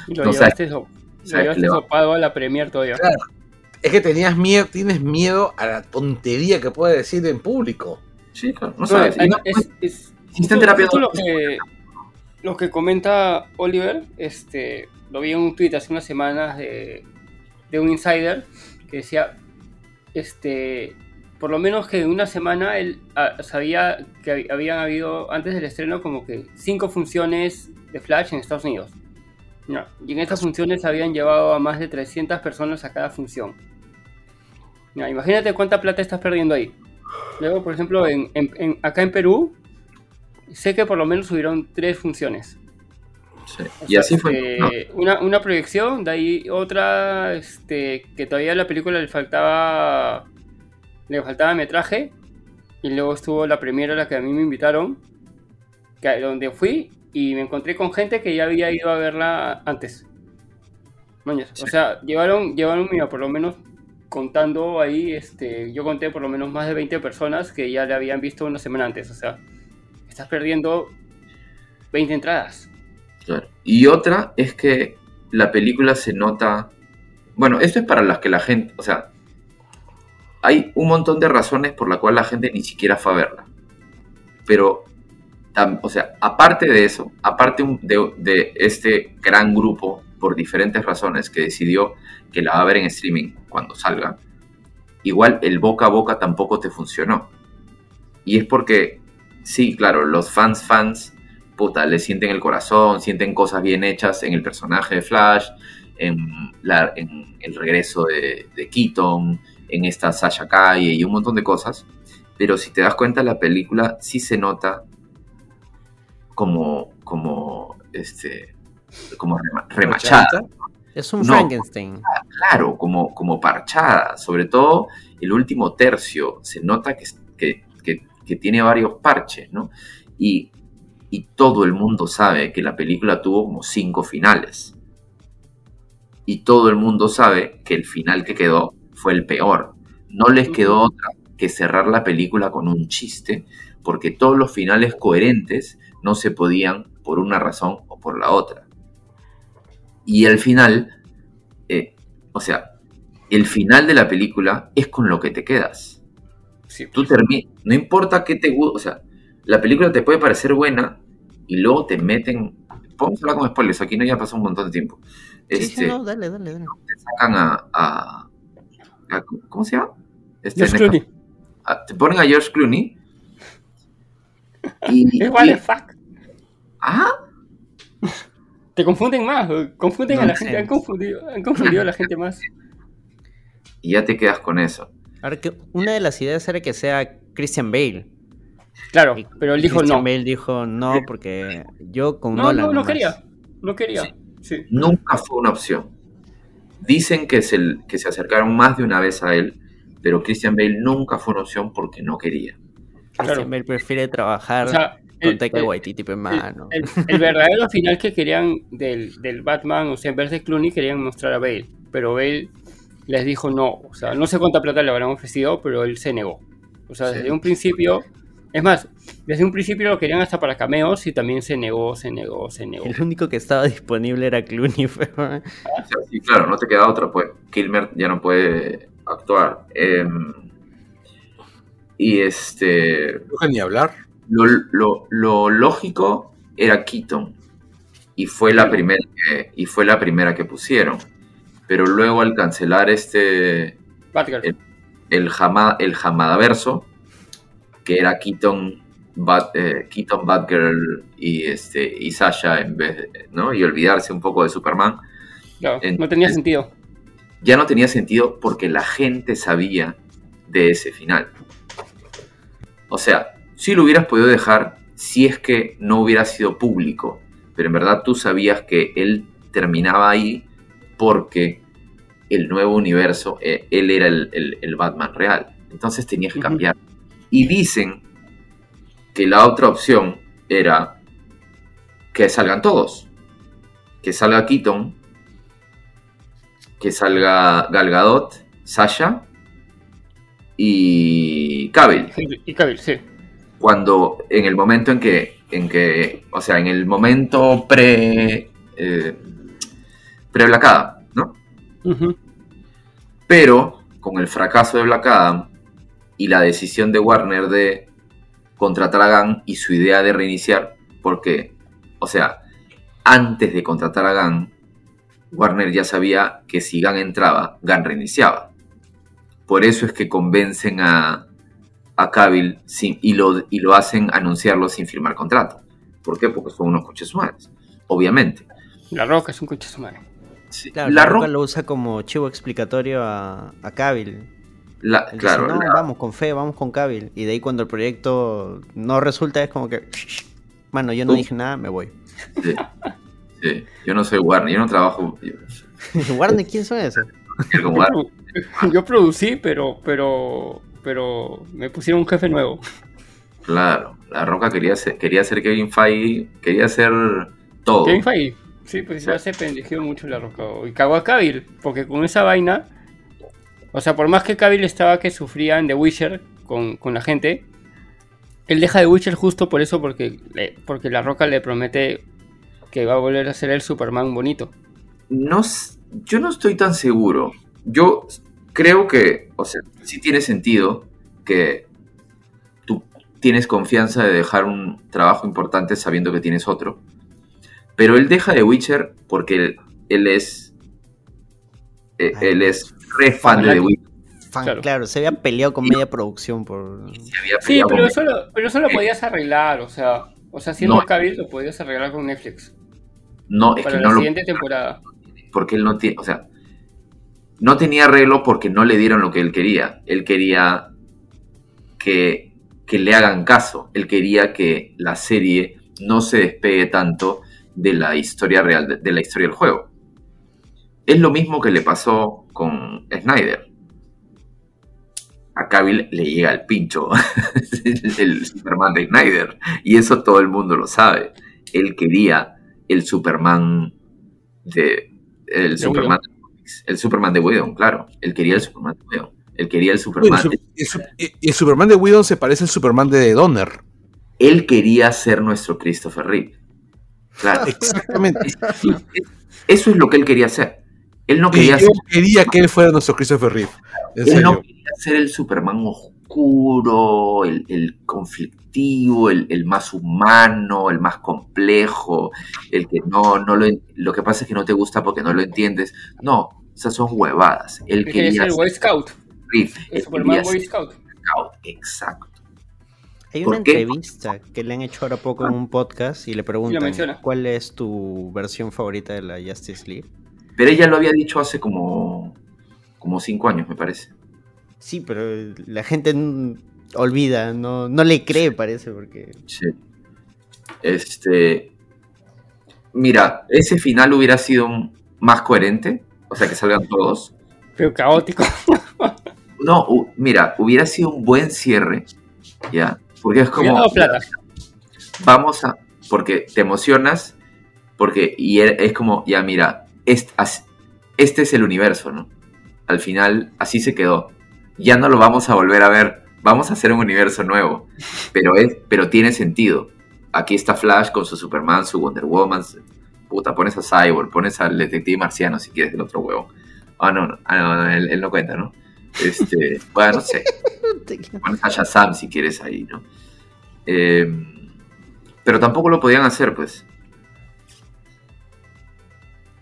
Y lo No llevaste, so- lo sopado a la premier todavía. Claro. Es que tenías miedo, tienes miedo a la tontería que puede decir en público. Sí, claro, no sabes. Es- no- es- es- si está en terapia, no- lo que, lo que comenta Oliver, este, lo vi en un tweet hace unas semanas de, de un insider que decía, este, por lo menos que en una semana él ah, sabía que hab- habían habido antes del estreno como que cinco funciones de Flash en Estados Unidos. Y en estas funciones habían llevado a más de 300 personas a cada función. Imagínate cuánta plata estás perdiendo ahí. Luego, por ejemplo, acá en Perú, sé que por lo menos hubieron tres funciones. Sí, Y sea, así fue. este, ¿no? una, una proyección, de ahí otra, este, que todavía a la película le faltaba, le faltaba metraje, y luego estuvo la primera a la que a mí me invitaron, que, donde fui y me encontré con gente que ya había ido a verla antes. Mañas, O sea, llevaron, llevaron, mira, por lo menos contando ahí, este, yo conté por lo menos más de 20 personas que ya le habían visto una semana antes. O sea, estás perdiendo 20 entradas. Y otra es que la película se nota. Bueno, esto es para las que la gente. O sea, hay un montón de razones por la cual la gente ni siquiera fue a verla. Pero, o sea, aparte de eso, aparte de, de este gran grupo, por diferentes razones, que decidió que la va a ver en streaming cuando salga, igual el boca a boca tampoco te funcionó. Y es porque, sí, claro, los fans, fans, puta, le sienten el corazón, sienten cosas bien hechas en el personaje de Flash, en, la- en el regreso de, de Keaton, en esta Sasha Calle y un montón de cosas. Pero si te das cuenta, la película sí se nota como, como, este, como rema- remachada. Es un No. Frankenstein. Claro, como, como parchada. Sobre todo el último tercio. Se nota que, que, que- que tiene varios parches, ¿no? Y, y todo el mundo sabe que la película tuvo como cinco finales. y todo el mundo sabe que el final que quedó fue el peor. No les quedó otra que cerrar la película con un chiste, porque todos los finales coherentes no se podían por una razón o por la otra. Y el final, eh, o sea, el final de la película es con lo que te quedas. Sí, Tú terminas, no importa qué te guste, o sea, la película te puede parecer buena y luego te meten, podemos hablar con spoilers, aquí no ya pasó un montón de tiempo. Sí, sí, Este, no, dale, dale, dale. te sacan a, a- a- ¿cómo se llama? Este, George. Clooney. Ah, te ponen a George Clooney y, Es the fuck. ah, Te confunden más, confunden a la gente, han confundido, han confundido a la gente más. y ya te quedas con eso. Ahora que una de las ideas era que sea Christian Bale. Claro, Y pero él dijo Christian no. Bale dijo no porque yo con No, Nolan no, no nomás". quería. No quería. Sí. Nunca fue una opción. Dicen que se, que se acercaron más de una vez a él, pero Christian Bale nunca fue una opción porque no quería. Christian. Bale prefiere trabajar O sea, con el- Taika el- Waititi, pe, mano. El, el verdadero final que querían del, del Batman, o sea, en vez de Clooney, querían mostrar a Bale. Pero Bale les dijo no. O sea, no sé cuánta plata le habrán ofrecido, pero él se negó. O sea, desde un principio. Es más, desde un principio lo querían hasta para cameos y también se negó, se negó, se negó. El único que estaba disponible era Clooney. sea, sí, claro, no te queda otra, pues Kilmer ya no puede actuar. Em, y este, No ni hablar. lo, lo- lo lógico era Keaton y fue la primera que, y fue la primera que pusieron. Pero luego al cancelar este el, el, Hama- el Hamadaverso, que era Keaton, eh, Keaton Batgirl y este y Sasha en vez de, ¿no? Y olvidarse un poco de Superman, Claro, no tenía sentido. ya no tenía sentido porque la gente sabía de ese final. O sea, si lo hubieras podido dejar si es que no hubiera sido público, pero en verdad tú sabías que él terminaba ahí porque el nuevo universo, eh, él era el, el- el Batman real. Entonces tenías que cambiar. Y dicen que la otra opción era que salgan todos. Que salga Keaton, que salga Gal Gadot, Sasha y Cavill. Y Cavill, sí. Cuando en el momento en que, en que o sea, en el momento pre, eh, pre Black Adam, ¿no? Pero con el fracaso de Black Adam y la decisión de Warner de contratar a Gunn y su idea de reiniciar, porque, o sea, antes de contratar a Gunn, Warner ya sabía que si Gunn entraba, Gunn reiniciaba. Por eso es que convencen a, a Cavill sin- y, lo, y lo hacen anunciarlo sin firmar contrato. ¿Por qué? Porque son unos coches humanos, obviamente. La Roca es un coche. Sí, Claro, la la Roca Roca, lo usa como chivo explicatorio a, a Cavill. La- Él dice, claro, no, la- vamos con fe, vamos con Cavill. Y de ahí cuando el proyecto no resulta es como que, mano, yo no Uh. dije nada, me voy. sí, sí. yo no soy Warner, yo no trabajo Warner, ¿quién son esos? yo. Yo producí, pero, pero, pero me pusieron un jefe nuevo. Claro, la Roca quería ser, quería ser Kevin Feige, quería hacer todo. Kevin Feige. Sí, pues ya se pendejeó mucho la Roca. Y cagó a Cavill, porque con esa vaina, o sea, por más que Cavill estaba que sufría en The Witcher con, con la gente, él deja The Witcher justo por eso, porque, le- porque la Roca le promete que va a volver a ser el Superman bonito. No, yo no estoy tan seguro. Yo creo que, o sea, sí tiene sentido que tú tienes confianza de dejar un trabajo importante sabiendo que tienes otro. Pero él deja de Witcher porque él, él es. eh, él es re fan de The Witcher. Fan, Claro. claro. se había peleado con media producción por... Sí, pero eso, lo, pero eso lo podías arreglar, o sea, o sea, siendo No. Cavill lo podías arreglar con Netflix No, es para que la no lo siguiente temporada. porque él no tiene, o sea, no tenía arreglo porque no le dieron lo que él quería. Él quería que, que le hagan caso. Él quería que la serie no se despegue tanto de la historia real, de, de la historia del juego. Es lo mismo que le pasó con Snyder. A Cavill le llega el pincho el Superman de Snyder. Y eso todo el mundo lo sabe. Él quería el Superman de el De Superman. El Superman de Whedon, claro. Él quería el Superman de Whedon. Él quería el Superman. el, el el Superman de Whedon se parece al Superman de Donner. Él quería ser nuestro Christopher Reeve. Claro. Exactamente. Eso es lo que él quería hacer. Él no quería yo ser, quería que él fuera nuestro Christopher Reeve. En él no quería ser el Superman oscuro, el, el conflictivo, el, el más humano, el más complejo, el que no, no lo, lo que pasa es que no te gusta porque no lo entiendes. No, esas son huevadas. Él Él quería quería ser el Boy Scout. Reeve, El él Superman Boy Scout. Scout, exacto. Hay ¿Por una qué? entrevista que le han hecho ahora poco en un podcast y le preguntan cuál es tu versión favorita de la Justice League. Pero ella lo había dicho hace como, como cinco años, me parece. Sí, pero la gente olvida, no, no le cree, parece, porque... Sí. Este. Mira, ese final hubiera sido más coherente. O sea, que salgan todos. Pero caótico. No, mira, hubiera sido un buen cierre. Ya. Porque es como. plata. Vamos a. Porque te emocionas. Porque. Y e- es como, ya, mira. Este, es el universo, ¿no? Al final, así se quedó. Ya no lo vamos a volver a ver. Vamos a hacer un universo nuevo. Pero, es, pero tiene sentido. Aquí está Flash con su Superman, su Wonder Woman. Puta, pones a Cyborg, pones al detective marciano si quieres el otro huevo. Ah, no, no, ah, no, no, él, él no cuenta, ¿no? Este, bueno, no sé. Pones a Shazam si quieres ahí, ¿no? Eh, pero tampoco lo podían hacer, pues.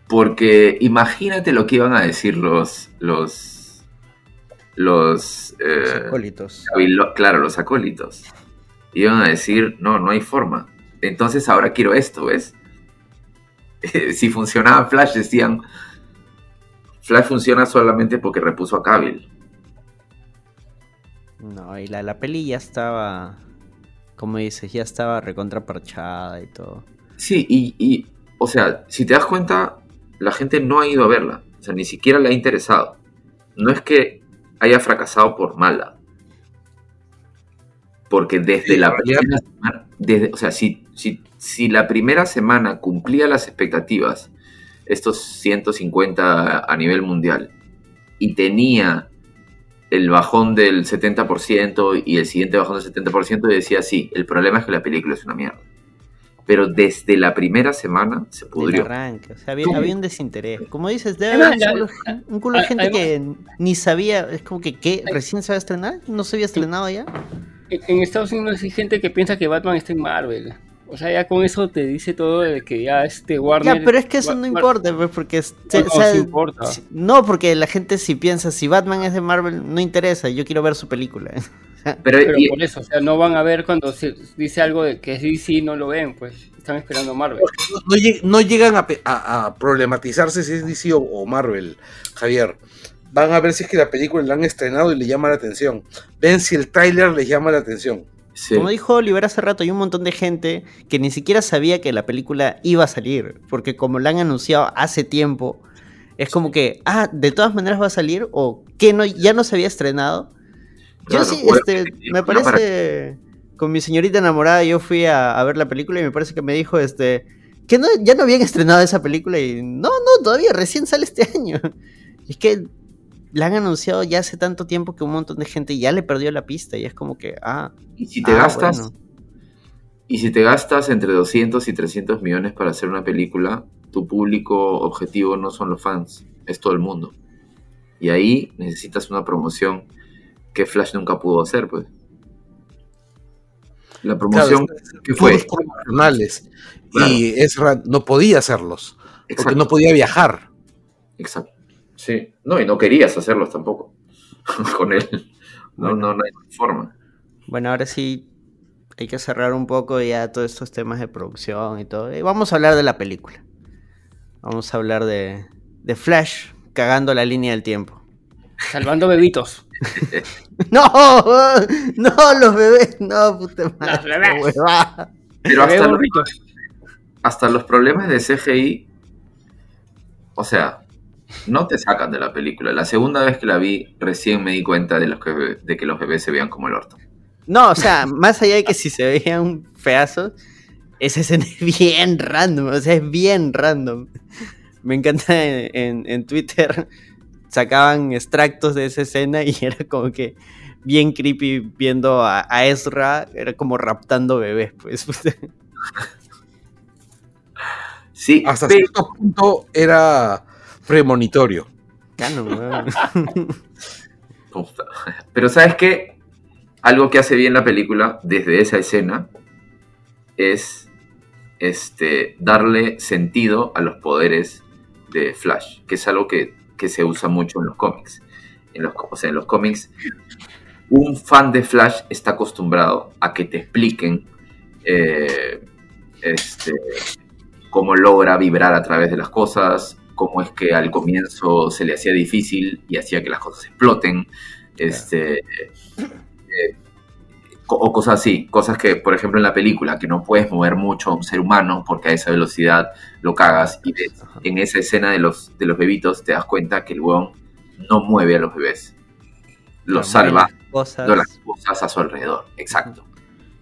Porque imagínate lo que iban a decir los. los. los. eh, acólitos. cabilo- claro, los acólitos. Iban a decir, no, no hay forma. Entonces ahora quiero esto, ¿ves? si funcionaba Flash, decían. Flash funciona solamente porque repuso a Cavill. No, y la, la peli ya estaba, como dices, ya estaba recontraparchada y todo. Sí, y, y, o sea, si te das cuenta, la gente no ha ido a verla. O sea, ni siquiera le ha interesado. No es que haya fracasado por mala. Porque desde Sí, la primera semana, desde, o sea, si, si, si la primera semana cumplía las expectativas, estos 150 a nivel mundial, y tenía el bajón del 70% y el siguiente bajón del 70%, y decía, sí, el problema es que la película es una mierda. Pero desde la primera semana se Del pudrió. arranque, o sea, había, había un desinterés. Como dices, debe Además, haber un culo, de gente que ni sabía, es como que, ¿qué? ¿Recién se va a estrenar? ¿No se había estrenado ya? En Estados Unidos hay gente que piensa que Batman está en Marvel. O sea, ya con eso te dice todo de que ya este Warner. Ya, pero es que eso no importa, pues, porque... es- No, o sea, sí importa. si- no, porque la gente si piensa, si Batman es de Marvel, no interesa, yo quiero ver su película. Pero, Pero y- por eso, o sea, no van a ver cuando se dice algo de que sí, sí, no lo ven, pues están esperando Marvel. No, no lleg- no llegan a, pe- a- a problematizarse si es DC o, o Marvel, Javier. Van a ver si es que la película la han estrenado y le llama la atención. Ven si el tráiler les llama la atención. sí. Como dijo Oliver hace rato, hay un montón de gente que ni siquiera sabía que la película iba a salir, porque como la han anunciado hace tiempo, es como que, ah, de todas maneras va a salir, o que no, ya no se había estrenado. Yo sí, bueno, este, me parece, con mi señorita enamorada, yo fui a, a ver la película y me parece que me dijo, este, que no, ya no habían estrenado esa película y no, no, todavía recién sale este año. Y es que la han anunciado ya hace tanto tiempo que un montón de gente ya le perdió la pista y es como que, ah, Y si te Ah, gastas, bueno. y si te gastas entre 200 y 300 millones para hacer una película, tu público objetivo no son los fans, es todo el mundo. Y ahí necesitas una promoción que Flash nunca pudo hacer, pues. La promoción Claro, que fue. puros promocionales. Claro. Y Ezra no podía hacerlos. Porque no podía viajar. Exacto. Sí. No, y no querías hacerlos tampoco. Con él. No, Bueno. no, no hay forma. Bueno, ahora sí hay que cerrar un poco ya todos estos temas de producción y todo. Y vamos a hablar de la película. Vamos a hablar de, de Flash cagando la línea del tiempo. Salvando bebitos. ¡No! ¡No, los bebés! ¡No, puta madre! Los bebés. Pero hasta los, hasta los problemas de CGI, o sea, no te sacan de la película. La segunda vez que la vi, recién me di cuenta de, los que, de que los bebés se veían como el orto. No, o sea, más allá de que si se veían feazos, esa escena es bien random, o sea, es bien random. me encanta en, en- en Twitter sacaban extractos de esa escena y era como que bien creepy viendo a, a Ezra, era como raptando bebés, pues. Sí, Hasta pero- cierto punto era premonitorio. Canon. Pero ¿sabes qué? Algo que hace bien la película desde esa escena es este, darle sentido a los poderes de Flash, que es algo que, que se usa mucho en los cómics. En los, o sea, en los cómics, un fan de Flash está acostumbrado a que te expliquen eh, este, cómo logra vibrar a través de las cosas, cómo es que al comienzo se le hacía difícil y hacía que las cosas exploten, este, eh, o cosas así, cosas que, por ejemplo, en la película, que no puedes mover mucho a un ser humano porque a esa velocidad lo cagas y ves, en esa escena de los, de los bebitos te das cuenta que el huevón no mueve a los bebés, los salva, cosas. no las cosas a su alrededor, exacto.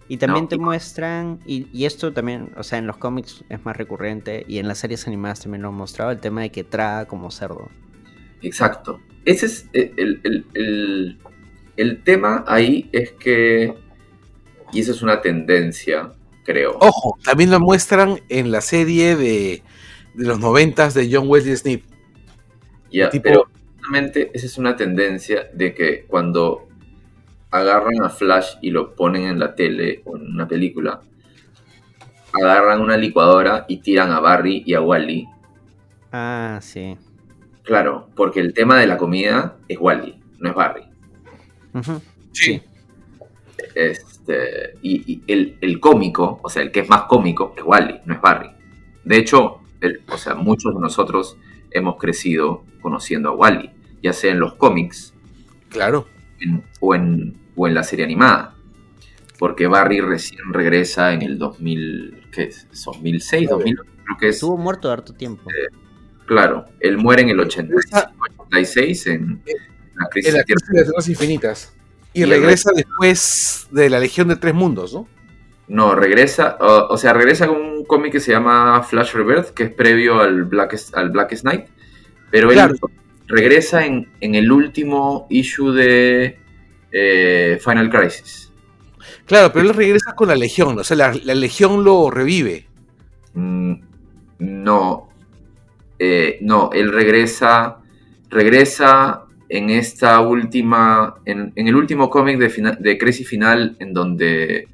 Y también No, te y- muestran, y, y esto también, o sea, en los cómics es más recurrente, y en las series animadas también lo han mostrado, el tema de que traga como cerdo. Exacto. Ese es el, el- el- el- el tema ahí es que, y esa es una tendencia, creo. Ojo, también lo muestran en la serie de, de los noventas de John Wesley Snip. Ya, tipo- pero justamente esa es una tendencia de que cuando agarran a Flash y lo ponen en la tele o en una película, agarran una licuadora y tiran a Barry y a Wally. Ah, sí. Claro, porque el tema de la comida es Wally, no es Barry. Ujú. Sí. Este, y, y el, el cómico, o sea, el que es más cómico es Wally, no es Barry. De hecho, el- o sea, muchos de nosotros hemos crecido conociendo a Wally, ya sea en los cómics Claro. en- o, en, o en la serie animada. Porque Barry recién regresa en el 2000, ¿qué es? 2006, 2000, creo que es. Estuvo muerto de harto tiempo. Claro, él muere en el 85, 86 en la crisis En la crisis de las infinitas. Y, regresa después de la Legión de Tres Mundos, ¿no? No, regresa, o, o sea, regresa con un cómic que se llama Flash Rebirth, que es previo al Blackest, al Blackest Night, pero él regresa en, en el último issue de eh, Final Crisis. Claro, pero él regresa con la Legión, o sea, la, la Legión lo revive. Mm, no, eh, no, él regresa, regresa en esta última, en, en el último cómic de, fina- de Crisis Final, en donde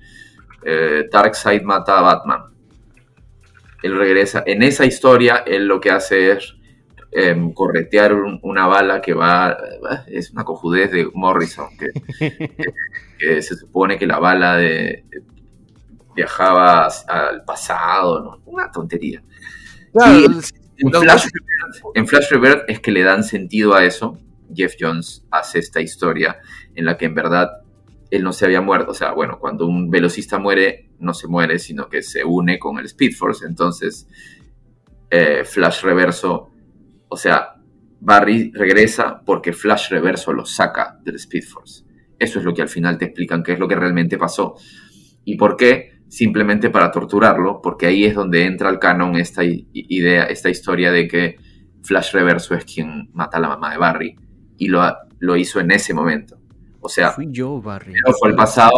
eh, Darkseid mata a Batman. Él regresa, en esa historia, él lo que hace es em, corretear un- una bala que va, es una cojudez de Morrison, que, que- que se supone que la bala de, viajaba al pasado, ¿no? una tontería. Claro, Y el- en Flash, Rebirth, en Flash Rebirth es que le dan sentido a eso. Jeff Jones hace esta historia en la que en verdad él no se había muerto. O sea, bueno, cuando un velocista muere, no se muere, sino que se une con el Speed Force. Entonces, eh, Flash Reverso, o sea, Barry regresa porque Flash Reverso lo saca del Speed Force. Eso es lo que al final te explican qué es lo que realmente pasó. ¿Y por qué? Simplemente para torturarlo, porque ahí es donde entra al canon esta idea, esta historia de que Flash Reverso es quien mata a la mamá de Barry y lo, lo hizo en ese momento. O sea, Fui yo, Barry. Primero fue el pasado,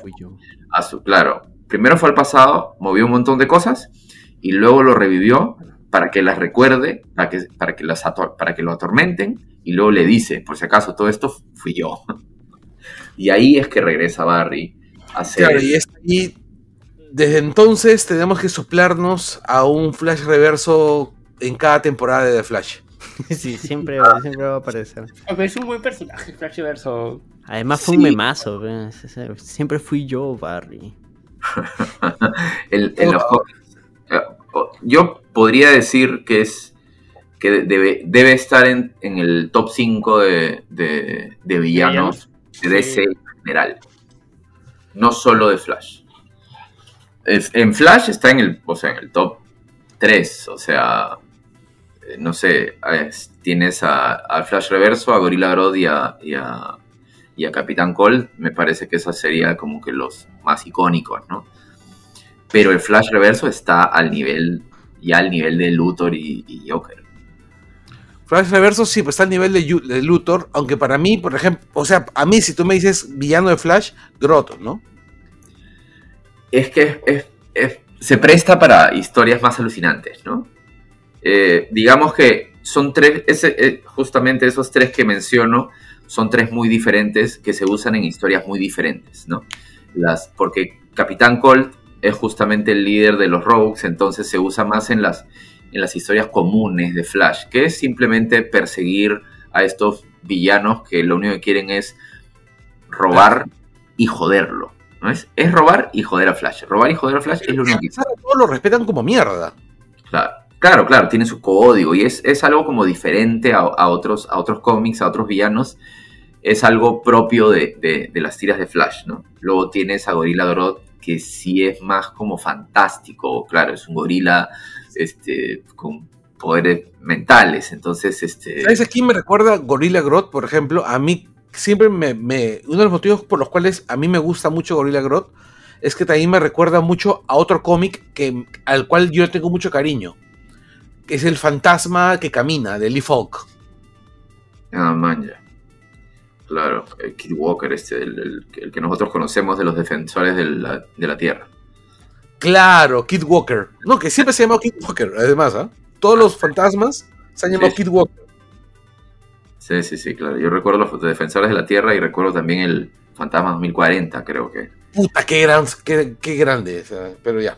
fui yo. a su, claro, primero fue al pasado, movió un montón de cosas y luego lo revivió para que las recuerde, para que, para que, las ator- para que lo atormenten y luego le dice, por si acaso, todo esto fui yo. Y ahí es que regresa Barry a hacer... Claro, y es ahí, desde entonces tenemos que soplarnos a un Flash reverso en cada temporada de The Flash. Sí, siempre, siempre va a aparecer. Es un buen personaje, Flash Verso. Además fue un Sí. memazo. pues, ese- Siempre fui yo, Barry. el- en los cómics. Eh, Yo podría decir que es que debe, debe estar en, en el top 5 de, de- de villanos de DC en general. No solo de Flash. Es- En Flash está en el, o sea, en el top 3. O sea, no sé, es- tienes a, a Flash Reverso, a Gorilla Grodd y a, y a- y a Capitán Cold. Me parece que esa sería como que los más icónicos, ¿no? Pero el Flash Reverso está al nivel, ya al nivel de Luthor y, y Joker. Flash Reverso sí, pues está al nivel de, Luthor, aunque para mí, por ejemplo, o sea, a mí si tú me dices villano de Flash, Grotto, ¿no? es que es- es- es- se presta para historias más alucinantes, ¿no? Eh, digamos que son tres, ese, eh, justamente esos tres que menciono, son tres muy diferentes que se usan en historias muy diferentes, ¿no? Las, porque Capitán Colt es justamente el líder de los Rogues, entonces se usa más en las, en las historias comunes de Flash, que es simplemente perseguir a estos villanos que lo único que quieren es robar y joderlo. ¿no es? es robar y joder a Flash. Robar y joder a Flash es lo único que Todos lo respetan como mierda. Claro, claro, claro, tiene su código y es, es algo como diferente a, otros, a otros cómics, a otros villanos. Es algo propio de, de- las tiras de Flash, ¿no? Luego tienes a Gorilla Grodd, que sí es más como fantástico, claro, es un gorila este, con poderes mentales, entonces, este... ¿Sabes a quién me recuerda Gorilla Grodd, por ejemplo? A mí siempre me, me- Uno de los motivos por los cuales a mí me gusta mucho Gorilla Grodd es que también me recuerda mucho a otro cómic al cual yo tengo mucho cariño. Que es el fantasma que camina, de Lee Falk. Ah, man, ya. Claro, el Kid Walker, este, el, el- el que nosotros conocemos de los defensores de la, de la Tierra. Claro, Kid Walker. No, que siempre se ha llamado Kid Walker, además, ¿ah? Todos los fantasmas se han llamado Sí. Kid Walker. Sí, sí, sí, claro. Yo recuerdo los defensores de la Tierra y recuerdo también el Fantasma 2040, creo que. Puta, qué, gran, qué, qué grande. pero ya.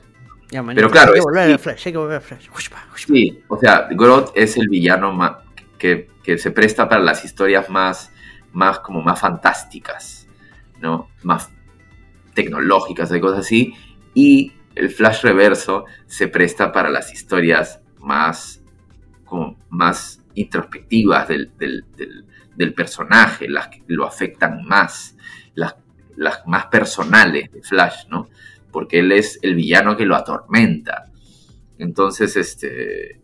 Ya, Pero claro, hay que volver a Flash, hay que volver a Flash. Sí, o sea, Grodd es el villano que, que se presta para las historias más, más como más fantásticas, ¿no? Más tecnológicas, de cosas así. Y el Flash Reverso se presta para las historias más, como más introspectivas del, del- del- del personaje, las que lo afectan más, las, las más personales de Flash, ¿no? Porque él es el villano que lo atormenta. Entonces, este,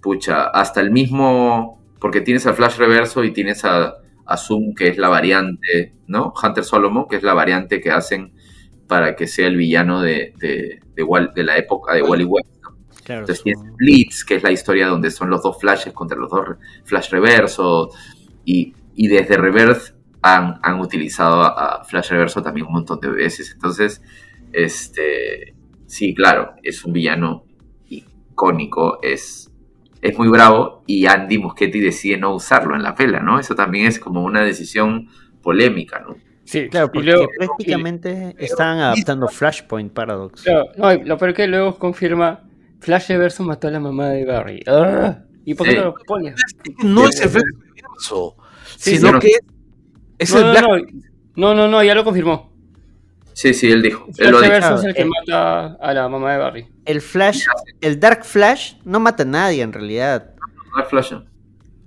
pucha, hasta el mismo, porque tienes al Flash Reverso y tienes a, a Zoom, que es la variante, ¿no? Hunter Solomon, que es la variante que hacen para que sea el villano de, de, de Wal- de la época de Wally West. ¿no? Claro, Entonces tienes Blitz, que es la historia donde son los dos flashes contra los dos Flash Reverso, y, y desde Reverse han, han utilizado a, a Flash Reverso también un montón de veces. Entonces, este, sí, claro, es un villano icónico, es, es muy bravo, y Andy Muschietti decide no usarlo en la pela, ¿no? Eso también es como una decisión polémica, ¿no? Sí, Claro, y porque luego- prácticamente estaban adaptando Flashpoint Paradox. Claro, no, y lo peor es que luego confirma Flash Reverso mató a la mamá de Barry. ¡Ah! ¿Y por qué Sí. no lo pones? No es el Flash Reverso, Sí, sino sí, no. que es No, el no, Black. no, no, no, ya lo confirmó. Sí, sí, él dijo. Él Flash lo dijo. Reverso es el que Eh, mata a la mamá de Barry. El Flash, el Dark Flash no mata a nadie en realidad. Dark Flash. El,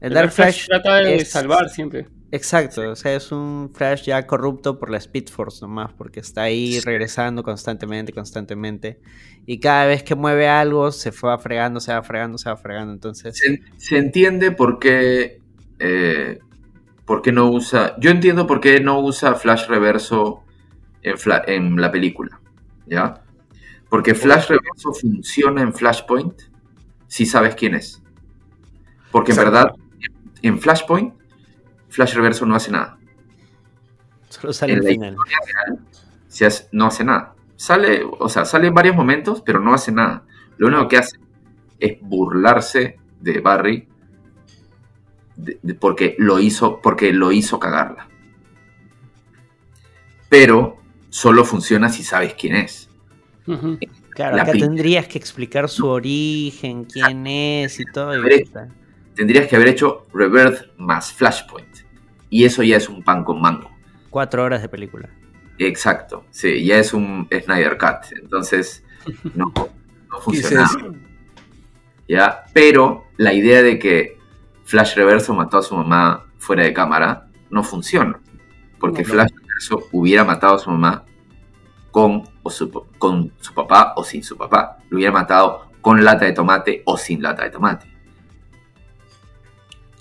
El Dark Flash, trata de es- salvar siempre. Exacto, o sea, es un Flash ya corrupto por la Speed Force nomás, porque está ahí regresando constantemente, constantemente. Y cada vez que mueve algo, se va fregando, se va fregando, se va fregando. Entonces, Se, se entiende por qué, eh, por qué no usa. Yo entiendo por qué no usa Flash Reverso en, Fla- en la película. ¿Ya? Porque Flash Reverso funciona en Flashpoint si sabes quién es. Porque en verdad, en Flashpoint, Flash Reverso no hace nada. solo sale en al la final. Se hace- no hace nada. Sale, o sea, sale en varios momentos, pero no hace nada. Lo único que hace es burlarse de Barry de- de- porque lo hizo, porque lo hizo cagarla. Pero solo funciona si sabes quién es. Claro, la acá tendrías que explicar su origen, quién es y todo. y. Tendrías que haber hecho Rebirth más Flashpoint. Y eso ya es un pan con mango. Cuatro horas de película. Exacto. Sí, ya es un Snyder Cut. Entonces, no, no funciona. ¿ya? Pero la idea de que Flash Reverso mató a su mamá fuera de cámara no funciona. Porque No, no. Flash Reverso hubiera matado a su mamá con, o su, con su papá o sin su papá. Lo hubiera matado con lata de tomate o sin lata de tomate.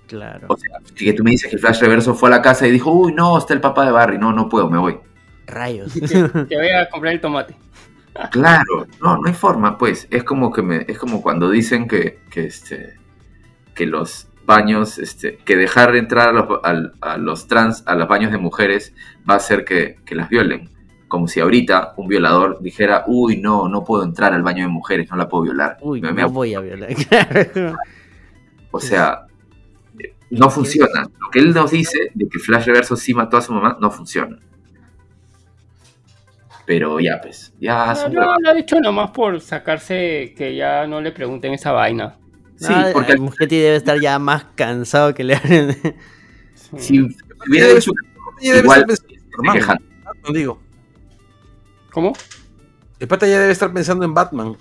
Claro. O sea, que tú me dices que Flash Reverso fue a la casa y dijo, uy, no, está el papá de Barry. No, no puedo, me voy. Rayos. Que, que vaya a comprar el tomate. Claro, no, no hay forma, pues. Es como que me, es como cuando dicen que, que este que los baños, este, que dejar entrar a los, al- a los trans a los baños de mujeres va a hacer que, que las violen. Como si ahorita un violador dijera, uy, no, no puedo entrar al baño de mujeres, no la puedo violar. Uy, Me- me no voy a violar. O sea, no funciona. Lo que él nos dice de que Flash Reverso sí mató a su mamá, no funciona. Pero ya, pues, ya No, no, lo ha dicho nomás por sacarse que ya no le pregunten esa vaina. Sí, porque el Muschetti debe estar ya más cansado que le hablen. si hubiera dicho Ya debe igual digo. ¿Cómo? El pata ya debe estar pensando en Batman.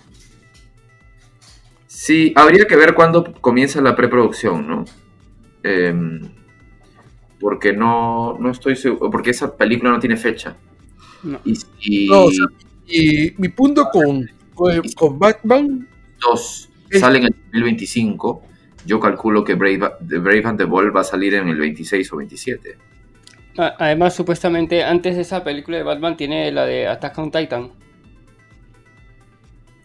Sí, habría que ver cuándo comienza la preproducción, ¿no? Em, porque no, no estoy seguro, porque esa película no tiene fecha. No. Y, y No, o sea, Y mi punto con, con, con Batman. dos es- salen en el 2025, yo calculo que Brave, The Brave and the Bold va a salir en el 26 o 27. A- Además, supuestamente, antes de esa película de Batman tiene la de Attack on Titan.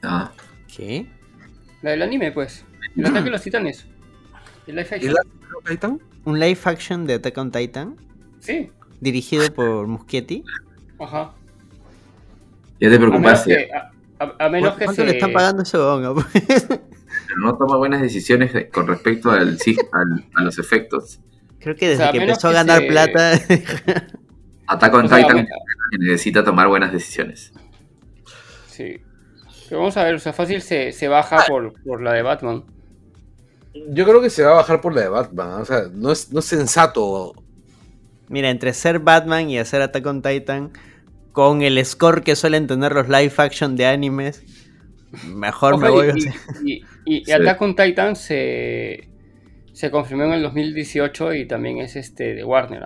Ah, ¿Qué? La del anime, pues. El ataque de los titanes. El live ¿Y action. Titan? ¿Un live action de Attack on Titan? Sí, Dirigido por Muschietti. ajá. ya te A menos preocupaste, que, a, a- a menos que ¿Cuánto se... le están pagando ese pero no toma buenas decisiones de- con respecto al, sí, al- a los efectos. Creo que desde O sea, que empezó a ganar se- plata. Attack on O sea, Titan que necesita tomar buenas decisiones. Sí. Pero vamos a ver, o sea, fácil se, se baja por, por la de Batman. Yo creo que se va a bajar por la de Batman. O sea, no es, no es sensato. Mira, entre ser Batman y hacer Attack on Titan, con el score que suelen tener los live action de animes, mejor me voy a y, hacer. y, y- y Sí. Attack on Titan se, se confirmó en el 2018 y también es este de Warner.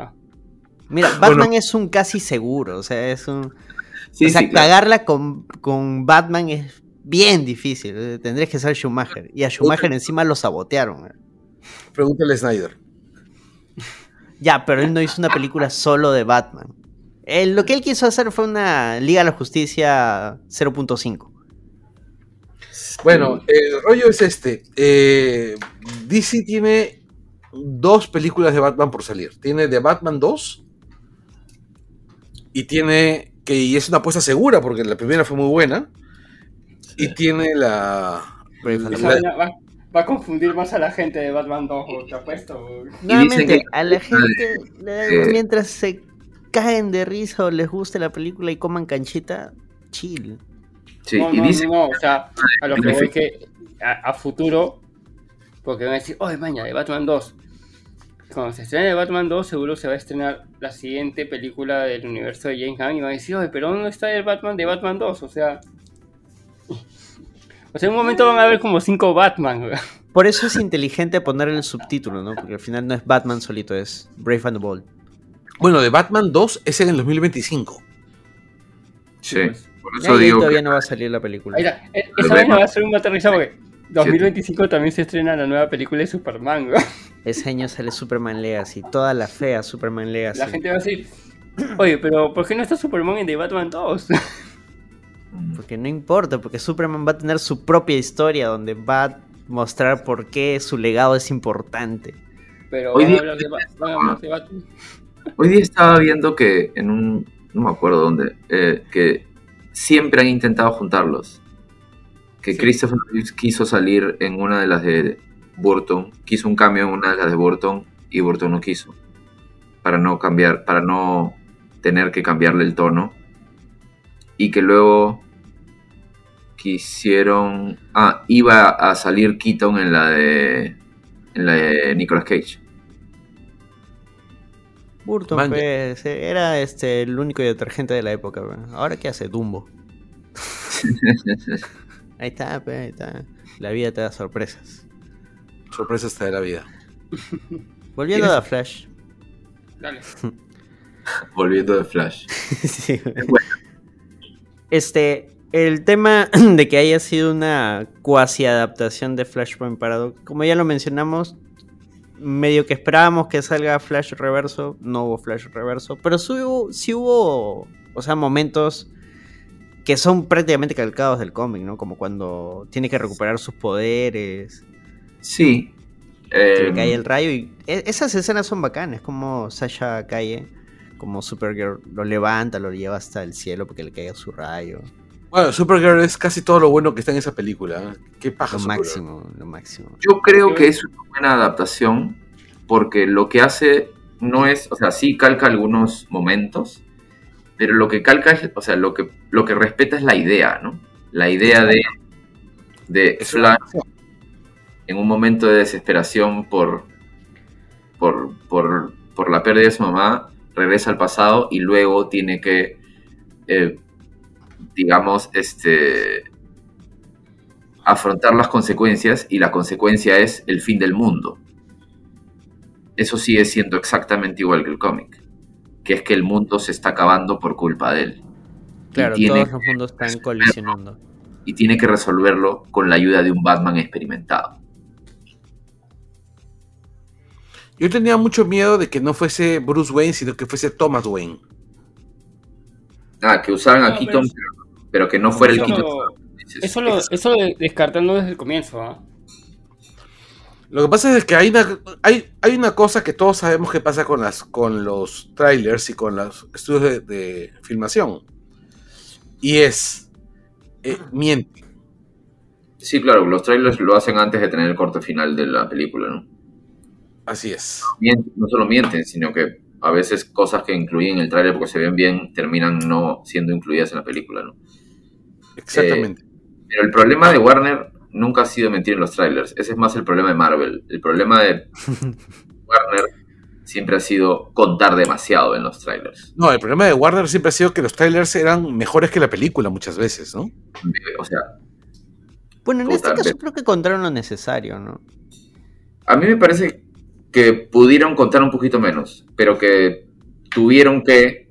Mira, Bueno. Batman es un casi seguro, o sea, es un... Sí, o sea, sí, claro. cagarla con, con Batman es bien difícil. eh, Tendrías que ser Schumacher. Y a Schumacher encima lo sabotearon. eh. Pregúntale a Snyder. Ya, pero él no hizo una película solo de Batman. Él- lo que él quiso hacer fue una Liga de la Justicia 0.5. Bueno, el rollo es este. eh, DC tiene dos películas de Batman por salir. Tiene The Batman 2 y tiene que y es una apuesta segura porque la primera fue muy buena y tiene la, vaina va, va a confundir más a la gente de Batman 2, te apuesto. Nuevamente, que- a la gente, Eh. mientras se caen de risa o les guste la película y coman canchita, chill. Sí, no, y no, dice no, no, o sea, a lo que voy que a, a futuro, porque van a decir, oye, maña, de Batman 2. Cuando se estrene de Batman 2, seguro se va a estrenar la siguiente película del universo de James Gunn y van a decir, oye, pero ¿dónde está el Batman de Batman 2? O sea, o sea, en un momento van a haber como cinco Batman. Por eso es inteligente poner el subtítulo, ¿no? Porque al final no es Batman solito, es Brave and the Bold. Bueno, de Batman 2 es en el 2025. Sí, pues. por eso digo todavía que no va a salir la película. Ahí está, e- esa vaina bueno. va a ser un aterrizado porque 2025 también se estrena la nueva película de Superman. güey. Ese año sale Superman Legacy, toda la fea Superman Legacy. La gente va a decir, oye, pero ¿por qué no está Superman en The Batman 2? Porque no importa, porque Superman va a tener su propia historia donde va a mostrar por qué su legado es importante. Pero Hoy van a día- hablar de, Ba- van a hablar de Batman. Hoy día estaba viendo que en un, no me acuerdo dónde, eh, que siempre han intentado juntarlos. Que Sí. Christopher Reeves quiso salir en una de las de Burton, quiso un cambio en una de las de Burton y Burton no quiso. Para no cambiar, para no tener que cambiarle el tono. Y que luego quisieron... Ah, iba a salir Keaton en la de... En la de Nicolas Cage. Burton, Man, pues, era este el único detergente de la época. pues. Ahora qué hace Dumbo. Ahí está, pues, ahí está. La vida te da sorpresas. Sorpresa hasta de la vida. Volviendo a Flash. Dale. Volviendo de Flash. Sí. Bueno. Este, el tema de que haya sido una cuasi adaptación de Flashpoint Paradox, como ya lo mencionamos, medio que esperábamos que salga Flash Reverso, no hubo Flash Reverso, pero sí hubo, sí hubo o sea, momentos que son prácticamente calcados del cómic, ¿no? Como cuando tiene que recuperar sus poderes. Sí. Que Eh, le cae el rayo y e- esas escenas son bacanas, como Sasha cae, como Supergirl lo levanta, lo lleva hasta el cielo porque le caiga su rayo. Bueno, Supergirl es casi todo lo bueno que está en esa película. ¿eh? Qué paja Lo Supergirl. máximo, lo máximo. Yo creo que es una buena adaptación porque lo que hace no es, o sea, sí calca algunos momentos, pero lo que calca es, o sea, lo que, lo que respeta es la idea, ¿no? La idea de, de Flash en un momento de desesperación por, por, por, por la pérdida de su mamá, regresa al pasado y luego tiene que, eh, digamos, este, afrontar las consecuencias y la consecuencia es el fin del mundo. Eso sigue siendo exactamente igual que el cómic, que es que el mundo se está acabando por culpa de él. Claro, tiene todos los mundos están colisionando. y tiene que resolverlo con la ayuda de un Batman experimentado. Yo tenía mucho miedo de que no fuese Bruce Wayne, sino que fuese Thomas Wayne. Ah, que usaran a No, Keaton, pero- pero, pero que no fuera el lo- Eso lo, eso lo descartando desde el comienzo, ¿ah? Lo que pasa es que hay una, hay, hay una cosa que todos sabemos que pasa con, las, con los trailers y con los estudios de, de filmación. Y es, eh, miente. Sí, claro, los trailers lo hacen antes de tener el corte final de la película, ¿no? Así es. No solo mienten, sino que a veces cosas que incluyen en el trailer porque se ven bien terminan no siendo incluidas en la película, ¿no? Exactamente. Pero el problema de Warner nunca ha sido mentir en los trailers. Ese es más el problema de Marvel. El problema de Warner siempre ha sido contar demasiado en los trailers. No, el problema de Warner siempre ha sido que los trailers eran mejores que la película muchas veces, ¿no? O sea, Bueno, en este caso creo que encontraron lo necesario, ¿no? a mí me parece que pudieron contar un poquito menos, pero que tuvieron que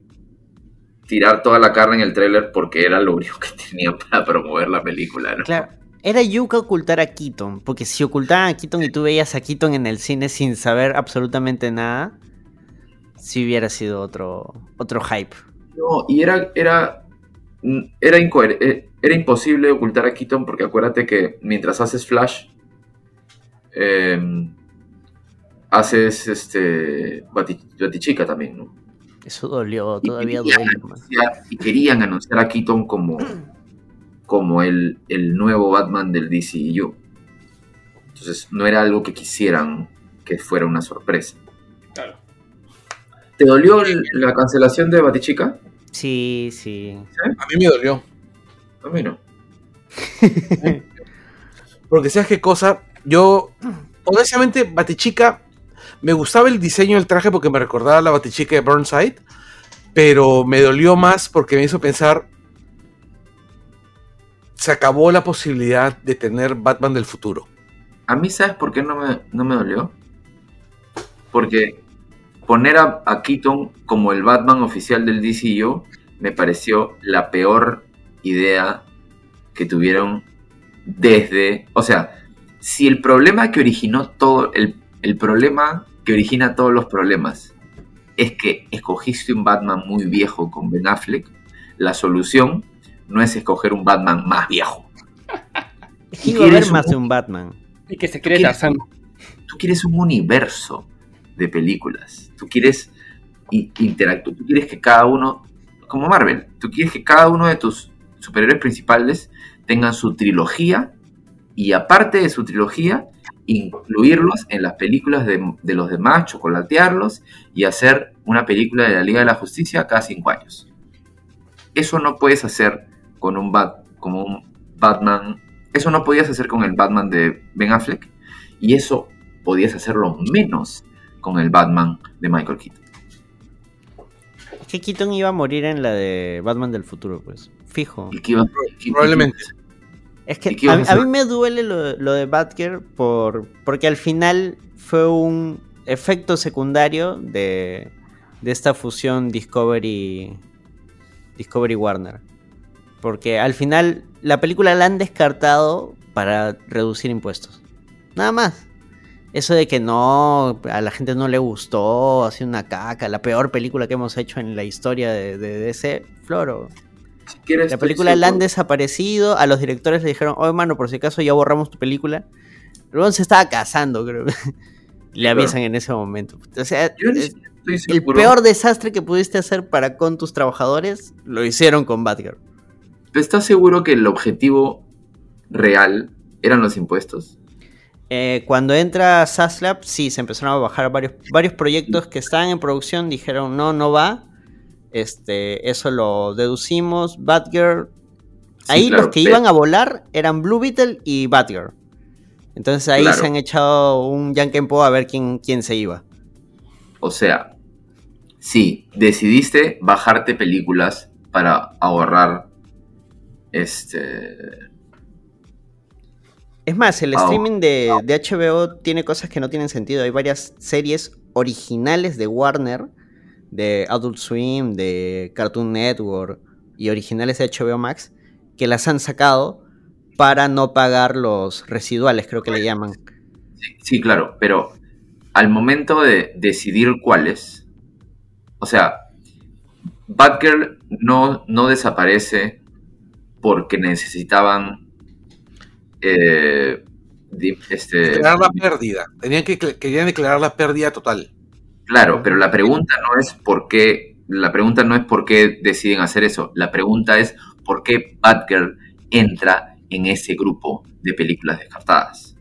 tirar toda la carne en el trailer porque era lo único que tenían para promover la película, ¿no? Claro. Era yuca ocultar a Keaton, porque si ocultaban a Keaton y tú veías a Keaton en el cine sin saber absolutamente nada, si hubiera sido otro, otro hype. No, y era, era, era, incoher- eh, era imposible ocultar a Keaton porque acuérdate que mientras haces Flash, eh, haces este Bati- Batichica también, ¿no? Eso dolió, Y todavía querían duele. man. anunciar- y querían anunciar a Keaton como, como el, el nuevo Batman del DCU. Entonces no era algo que quisieran que fuera una sorpresa. Claro. ¿Te dolió la cancelación de Batichica? Sí, sí. A mí me dolió. A mí no. Porque sabes qué cosa, yo, honestamente, Batichica, me gustaba el diseño del traje porque me recordaba a la Batichica de Burnside, pero me dolió más porque me hizo pensar, se acabó la posibilidad de tener Batman del futuro. A mí, ¿sabes por qué no me, no me dolió? Porque poner a, a Keaton como el Batman oficial del DCU me pareció la peor idea que tuvieron desde... O sea, si el problema que originó todo, el, el problema que origina todos los problemas es que escogiste un Batman muy viejo con Ben Affleck, la solución no es escoger un Batman más viejo. Es que iba a haber quieres más de un Batman. Y que se cree ¿Quieres? Tarzán. tú quieres un universo de películas. Tú quieres interactuar. Tú quieres que cada uno, como Marvel, tú quieres que cada uno de tus superhéroes principales tengan su trilogía y aparte de su trilogía, incluirlos en las películas de, de los demás, chocolatearlos y hacer una película de la Liga de la Justicia cada cinco años. Eso no puedes hacer con un Bat, como un Batman. Eso no podías hacer con el Batman de Ben Affleck y eso podías hacerlo menos con el Batman de Michael Keaton. Es que Keaton iba a morir en la de Batman del futuro, pues. Fijo. Y que iba- Probablemente. Es que ¿Y qué a, a a mí me duele lo, lo de Batgirl por, porque al final fue un efecto secundario de, de esta fusión Discovery Discovery Warner. Porque al final la película la han descartado para reducir impuestos. Nada más. Eso de que no, a la gente no le gustó, hace una caca, la peor película que hemos hecho en la historia de, de DC, Floro. Si quieres, La película la han desaparecido. A los directores le dijeron, oye, mano, por si acaso ya borramos tu película. Luego se estaba casando, creo. le avisan en ese momento. O sea, Yo estoy el peor desastre que pudiste hacer para con tus trabajadores lo hicieron con Batgirl. ¿Estás seguro que el objetivo real eran los impuestos? Eh, cuando entra Saslab, sí, se empezaron a bajar varios, varios proyectos que estaban en producción, dijeron no, no va. Este, eso lo deducimos. Batgirl. Sí, Ahí claro, los que iban a volar eran Blue Beetle y Batgirl. Entonces ahí Claro. se han echado un Yankenpo a ver quién, quién se iba. O sea, sí, decidiste bajarte películas para ahorrar este Es más, el streaming de, de HBO tiene cosas que no tienen sentido. Hay varias series originales de Warner, de Adult Swim, de Cartoon Network y originales de HBO Max, que las han sacado para no pagar los residuales, creo que le llaman. Sí, claro, pero al momento de decidir cuáles, o sea, Batgirl no, no desaparece porque necesitaban eh, este, Declarar la pérdida. Tenían que querían declarar la pérdida total. Claro, pero la pregunta no es por qué, la pregunta no es por qué deciden hacer eso, la pregunta es por qué Batgirl entra en ese grupo de películas descartadas.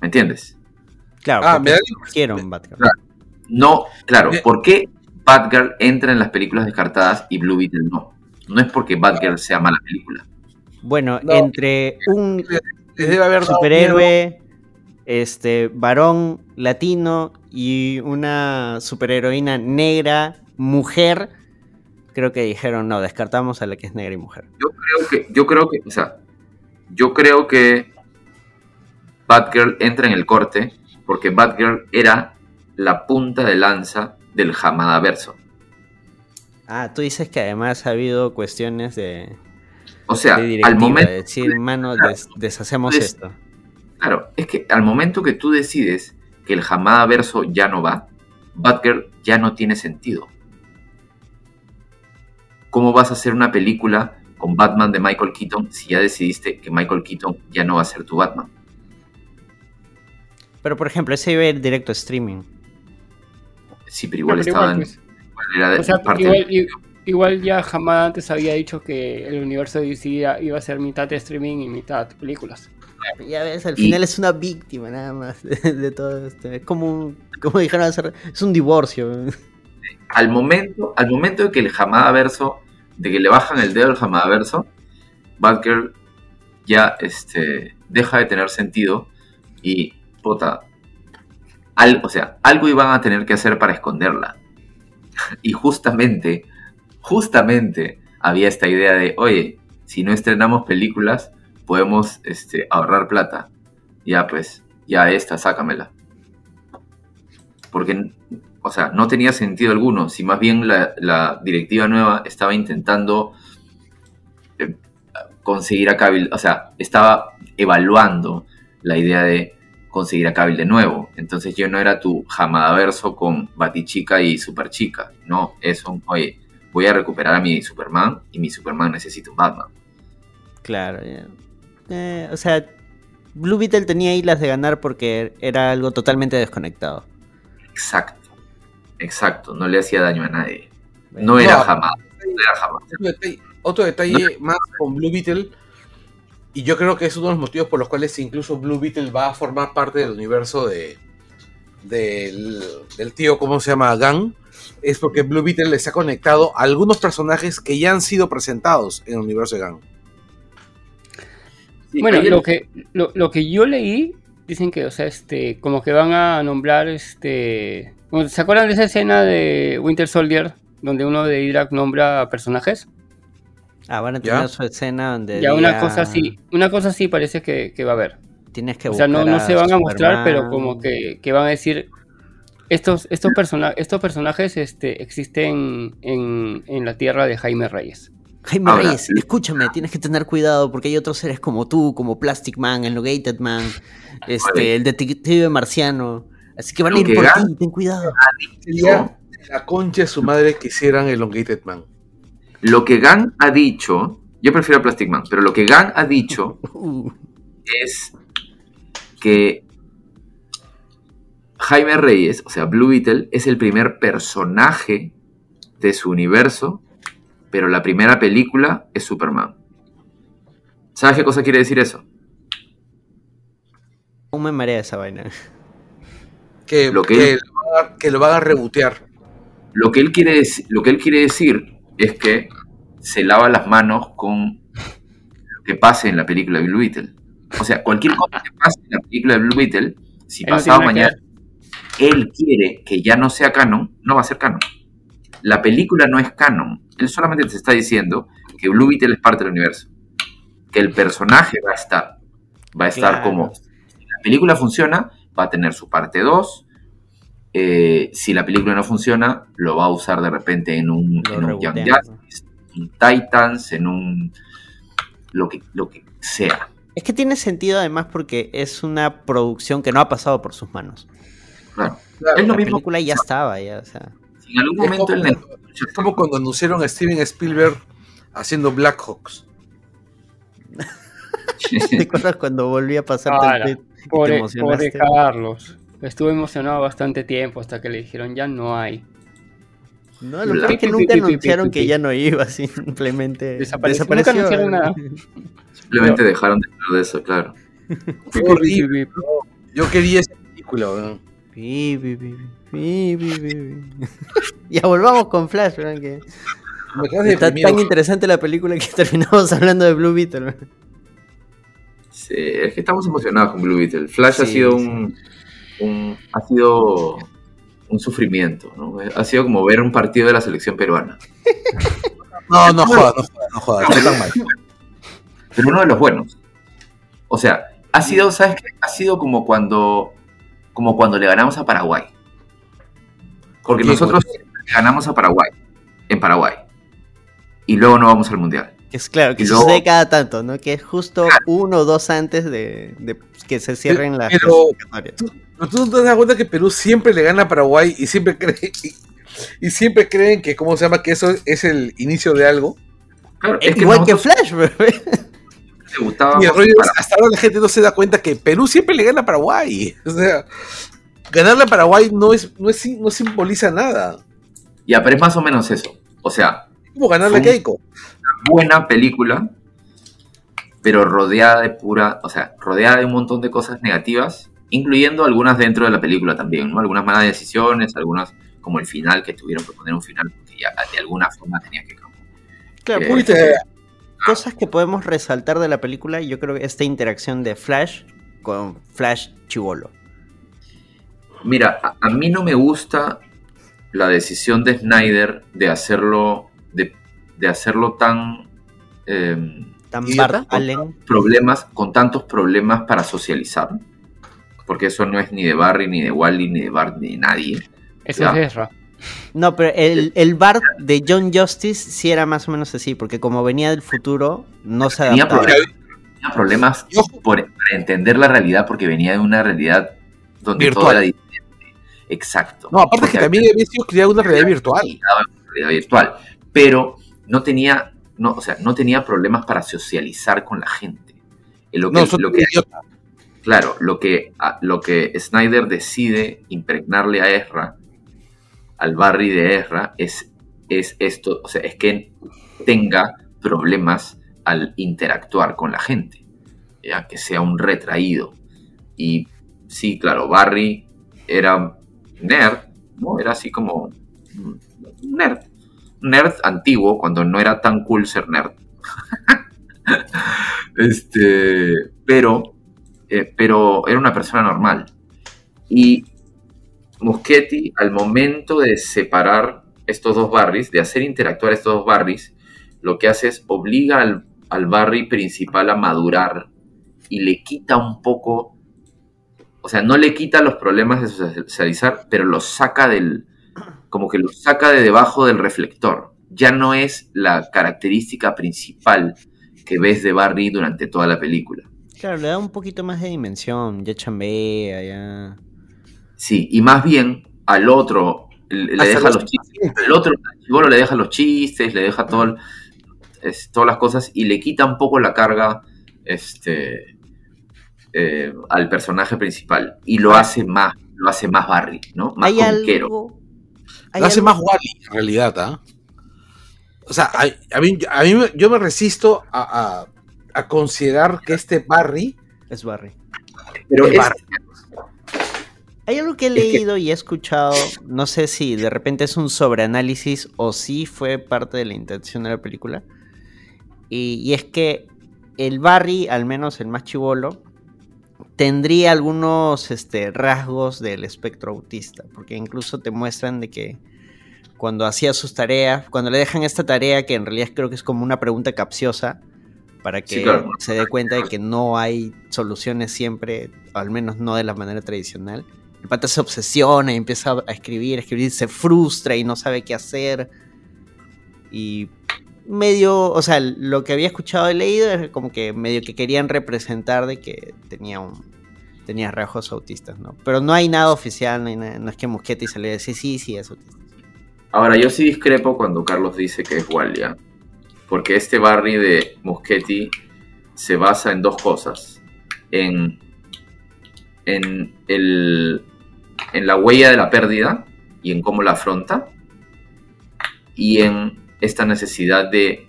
¿Me entiendes? Claro, Ah, me escogieron Batgirl. Claro. No, claro. ¿por qué Batgirl entra en las películas descartadas y Blue Beetle no? No es porque Batgirl sea mala película. Bueno, No. entre un Les debe haber dado miedo. superhéroe, este, varón, latino y una superheroína negra, mujer, creo que dijeron, no, descartamos a la que es negra y mujer. Yo creo que, yo creo que, o sea, yo creo que Batgirl entra en el corte porque Batgirl era la punta de lanza del Hamada verso. Ah, tú dices que además ha habido cuestiones de, O sea, de al momento, de decir, mano, des- deshacemos esto. Claro, es que al momento que tú decides que el Hamada verso ya no va, Batgirl ya no tiene sentido. ¿Cómo vas a hacer una película con Batman de Michael Keaton si ya decidiste que Michael Keaton ya no va a ser tu Batman? Pero por ejemplo, ese iba a ir directo a streaming. Sí, pero igual Pero estaba igual, en- pues. igual era de O sea, parte igual, ya jamás antes había dicho que el universo de DC iba iba a ser mitad de streaming y mitad películas. Ya ves, al Y- final es una víctima nada más de, de todo esto. Es como, un- como dijeron hacer, es un divorcio. al momento, al momento de que el Hamada verso, de que le bajan el dedo al Hamada verso, Batgirl ya este, deja de tener sentido y puta, al- o sea, algo iban a tener que hacer para esconderla. Y justamente, justamente había esta idea de, oye, si no estrenamos películas, podemos este, ahorrar plata. Ya pues, ya esta, sácamela. Porque, o sea, no tenía sentido alguno. Si más bien la, la directiva nueva estaba intentando eh, conseguir a Cavill, o sea, estaba evaluando la idea de conseguir a Cavill de nuevo. Entonces yo no era tu jamadaverso con Batichica y Superchica. No, es un, oye, voy a recuperar a mi Superman y mi Superman necesita un Batman. Claro, ya. Eh, o sea, Blue Beetle tenía islas de ganar porque era algo totalmente desconectado. Exacto, exacto, no le hacía daño a nadie. No era No. jamás, no era jamás. Otro detalle, otro detalle más con Blue Beetle, y yo creo que es uno de los motivos por los cuales incluso Blue Beetle va a formar parte del universo de del, del tío, ¿cómo se llama? Gang, es porque Blue Beetle está conectado a algunos personajes que ya han sido presentados en el universo de Gang. Sí, Bueno, lo que, lo, lo que yo leí, dicen que, o sea, este, como que van a nombrar, este, ¿se acuerdan de esa escena de Winter Soldier, donde uno de Hydra nombra personajes? Ah, van a ¿Ya? tener su escena donde. Ya una cosa así, una cosa así parece que, que va a haber. Tienes que O sea, no, no se van a mostrar, pero como que, que van a decir, estos, estos, persona- estos personajes este, existen en, en la tierra de Jaime Reyes. Jaime Ahora, Reyes, escúchame, tienes que tener cuidado porque hay otros seres como tú, como Plastic Man, Elongated Man, este, el detective marciano. Así que van a Lo ir que por Gan- ti, ten cuidado. Sería la concha de su madre que hicieran Elongated Man. Lo que Gan ha dicho, yo prefiero a Plastic Man, pero lo que Gan ha dicho Uh, es que Jaime Reyes, o sea, Blue Beetle, es el primer personaje de su universo, pero la primera película es Superman. ¿Sabes qué cosa quiere decir eso? Aún me marea esa vaina. Que, Lo que que él- lo van a- que lo van a rebotear. Lo que él quiere, lo que él quiere decir es que se lava las manos con lo que pase en la película de Blue Beetle. O sea, cualquier cosa que pase en la película de Blue Beetle, si Él pasado que mañana él quiere que ya no sea canon, no va a ser canon. La película no es canon. Él solamente te está diciendo que Blue Beetle es parte del universo. Que el personaje va a estar. Va a estar Claro. como. Si la película funciona, va a tener su parte 2. Eh, si la película no funciona, lo va a usar de repente en un, en un Young Justice, en un Titans, en un. Lo que, lo que sea. Es que tiene sentido además porque es una producción que no ha pasado por sus manos. Claro. Claro, es lo La mismo. película ya estaba, ya, o sea. En algún Es momento como, el es como cuando anunciaron a Steven Spielberg haciendo Black Hawks. ¿Te acuerdas cuando volví a pasarte Ala, el Pobre, emocionaste? pobre Carlos. Estuve emocionado bastante tiempo hasta que le dijeron ya no hay. No, lo peor es que nunca anunciaron que ya no iba, simplemente Desapareció. desapareció. Nunca anunciaron nada. Simplemente dejaron de hablar de eso, claro. Fue horrible. bro. Yo quería esa película, weón. Pi, pi, pi, pi, pi, pi, pi. ya volvamos con Flash, está tan interesante la película que terminamos hablando de Blue Beetle. ¿verdad? Sí, es que estamos emocionados con Blue Beetle. Flash ha sido sí. un, ha sido un sufrimiento, ¿no? Ha sido como ver un partido de la selección peruana. No, no jodas, no jodas, no jodas. Está tan mal. Pero uno de los buenos. O sea, ha sido, ¿sabes qué? Ha sido como cuando como cuando le ganamos a Paraguay. Porque nosotros ganamos a Paraguay en Paraguay. Y luego no vamos al mundial. Es claro, que luego- sucede cada tanto, ¿no? Que es justo uno o dos antes de, de que se cierren las Pero- tú no te das cuenta que Perú siempre le gana a Paraguay y siempre cree y, y siempre creen que, ¿cómo se llama? Que eso es el inicio de algo. Claro, es que Igual que Flash, bebé. Le gustaba Y el rollo es, hasta ahora la gente no se da cuenta que Perú siempre le gana a Paraguay. O sea, ganarle a Paraguay no es, no es no simboliza nada. Ya, pero es más o menos eso. O sea, como ganarle a Keiko. buena película, pero rodeada de pura, o sea, rodeada de un montón de cosas negativas, incluyendo algunas dentro de la película también, ¿no? Algunas malas decisiones, algunas como el final, que tuvieron que poner un final porque ya de alguna forma tenía que Claro, Eh, cosas que podemos resaltar de la película, yo creo que esta interacción de Flash con Flash Chivolo. Mira, a, a mí no me gusta la decisión de Snyder de hacerlo, de, de hacerlo tan em, Tan ¿Idiota? Bart Allen. problemas, con tantos problemas para socializar, porque eso no es ni de Barry, ni de Wally, ni de Bart, ni de nadie. Eso es Ezra. No, pero el, el Bart de John Justice sí era más o menos así, porque como venía del futuro, no se Tenía adaptaba. problemas, tenía problemas Y ojo. por, para entender la realidad porque venía de una realidad donde Virtual. todo era diferente. Exacto. No, aparte Porque que también había sido creada una realidad virtual. realidad virtual, pero no tenía, no, o sea, no tenía problemas para socializar con la gente. Eh, Lo que, No, lo que, claro, lo que, a- lo que Snyder decide impregnarle a Ezra, al Barry de Ezra, es, es esto, o sea, es que tenga problemas al interactuar con la gente, ya que sea un retraído. Y sí, claro, Barry era nerd, ¿no? Era así como nerd. Nerd antiguo, cuando no era tan cool ser nerd. este, pero, eh, pero era una persona normal. Y Muschetti, al momento de separar estos dos barris, de hacer interactuar estos dos barris, lo que hace es obliga al, al principal a madurar y le quita un poco, o sea, no le quita los problemas de socializar, pero los saca del, como que los saca de debajo del reflector. Ya no es la característica principal que ves de Barry durante toda la película. Claro, le da un poquito más de dimensión, ya chambea, ya... Sí, y más bien al otro le, deja los- chistes. Al otro, le deja los chistes, le deja todo el- es- todas las cosas y le quita un poco la carga este, eh, al personaje principal y lo hace más, lo hace más Barry, ¿no? Más Hay comiquero. algo. Lo hace algo- más Wally, en realidad, ¿ah? O sea, a, a mí, a mí me- yo me resisto a, a- a considerar que este Barry Es Barry. Pero es es- Barry. Hay algo que he leído y he escuchado, no sé si de repente es un sobreanálisis o si fue parte de la intención de la película. Y, y es que el Barry, al menos el más chivolo, tendría algunos este, rasgos del espectro autista. Porque incluso te muestran de que cuando hacía sus tareas, cuando le dejan esta tarea, que en realidad creo que es como una pregunta capciosa, para que Sí, claro. se dé cuenta de que no hay soluciones siempre, al menos no de la manera tradicional. El pata se obsesiona y empieza a escribir, a escribir, se frustra y no sabe qué hacer. Y medio, o sea, lo que había escuchado y leído es como que medio que querían representar de que tenía un tenía rasgos autistas, ¿no? Pero no hay nada oficial, no, nada- es que Muschetti se le dice sí, sí, es autista. Ahora, yo sí discrepo cuando Carlos dice que es Walia. Porque este Barry de Muschetti se basa en dos cosas. En, en, el, en la huella de la pérdida y en cómo la afronta. Y en esta necesidad de,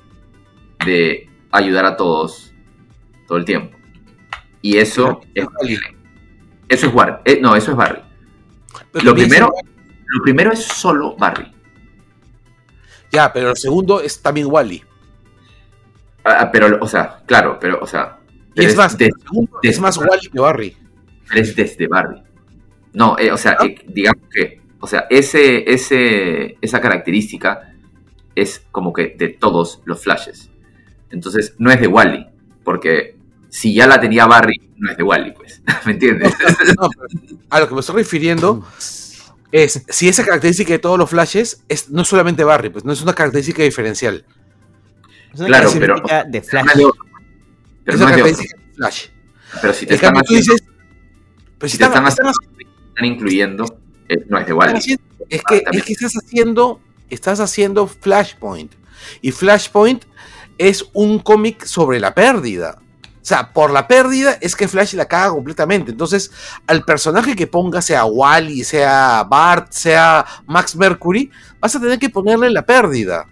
de ayudar a todos todo el tiempo. Y eso es, eso es Barry. Eh, no, eso es Barry. Pero Lo primero, es- lo primero es solo Barry. Ya, pero el segundo es también Wally. Ah, pero, o sea, claro, pero, o sea. Es más, es más Wally que Barry. pero es desde Barry. No, eh, o sea, eh, digamos que, o sea, ese, ese, esa característica es como que de todos los flashes. Entonces, no es de Wally, porque si ya la tenía Barry, no es de Wally, pues. ¿Me entiendes? No, pero a lo que me estoy refiriendo es si esa característica de todos los flashes es no solamente Barry, pues no es una característica diferencial. Es una Claro, pero- característica de Flash. No es de otro. Pero es una característica de Flash. Pero si te En están cambio, tú haciendo, dices, pero si si te están, están, están haciendo- están incluyendo, eh, no es de es Ah, que, es que estás haciendo, estás haciendo Flashpoint. Y Flashpoint es un cómic sobre la pérdida. O sea, por la pérdida es que Flash la caga completamente. Entonces, al personaje que ponga, sea Wally, sea Bart, sea Max Mercury, vas a tener que ponerle la pérdida.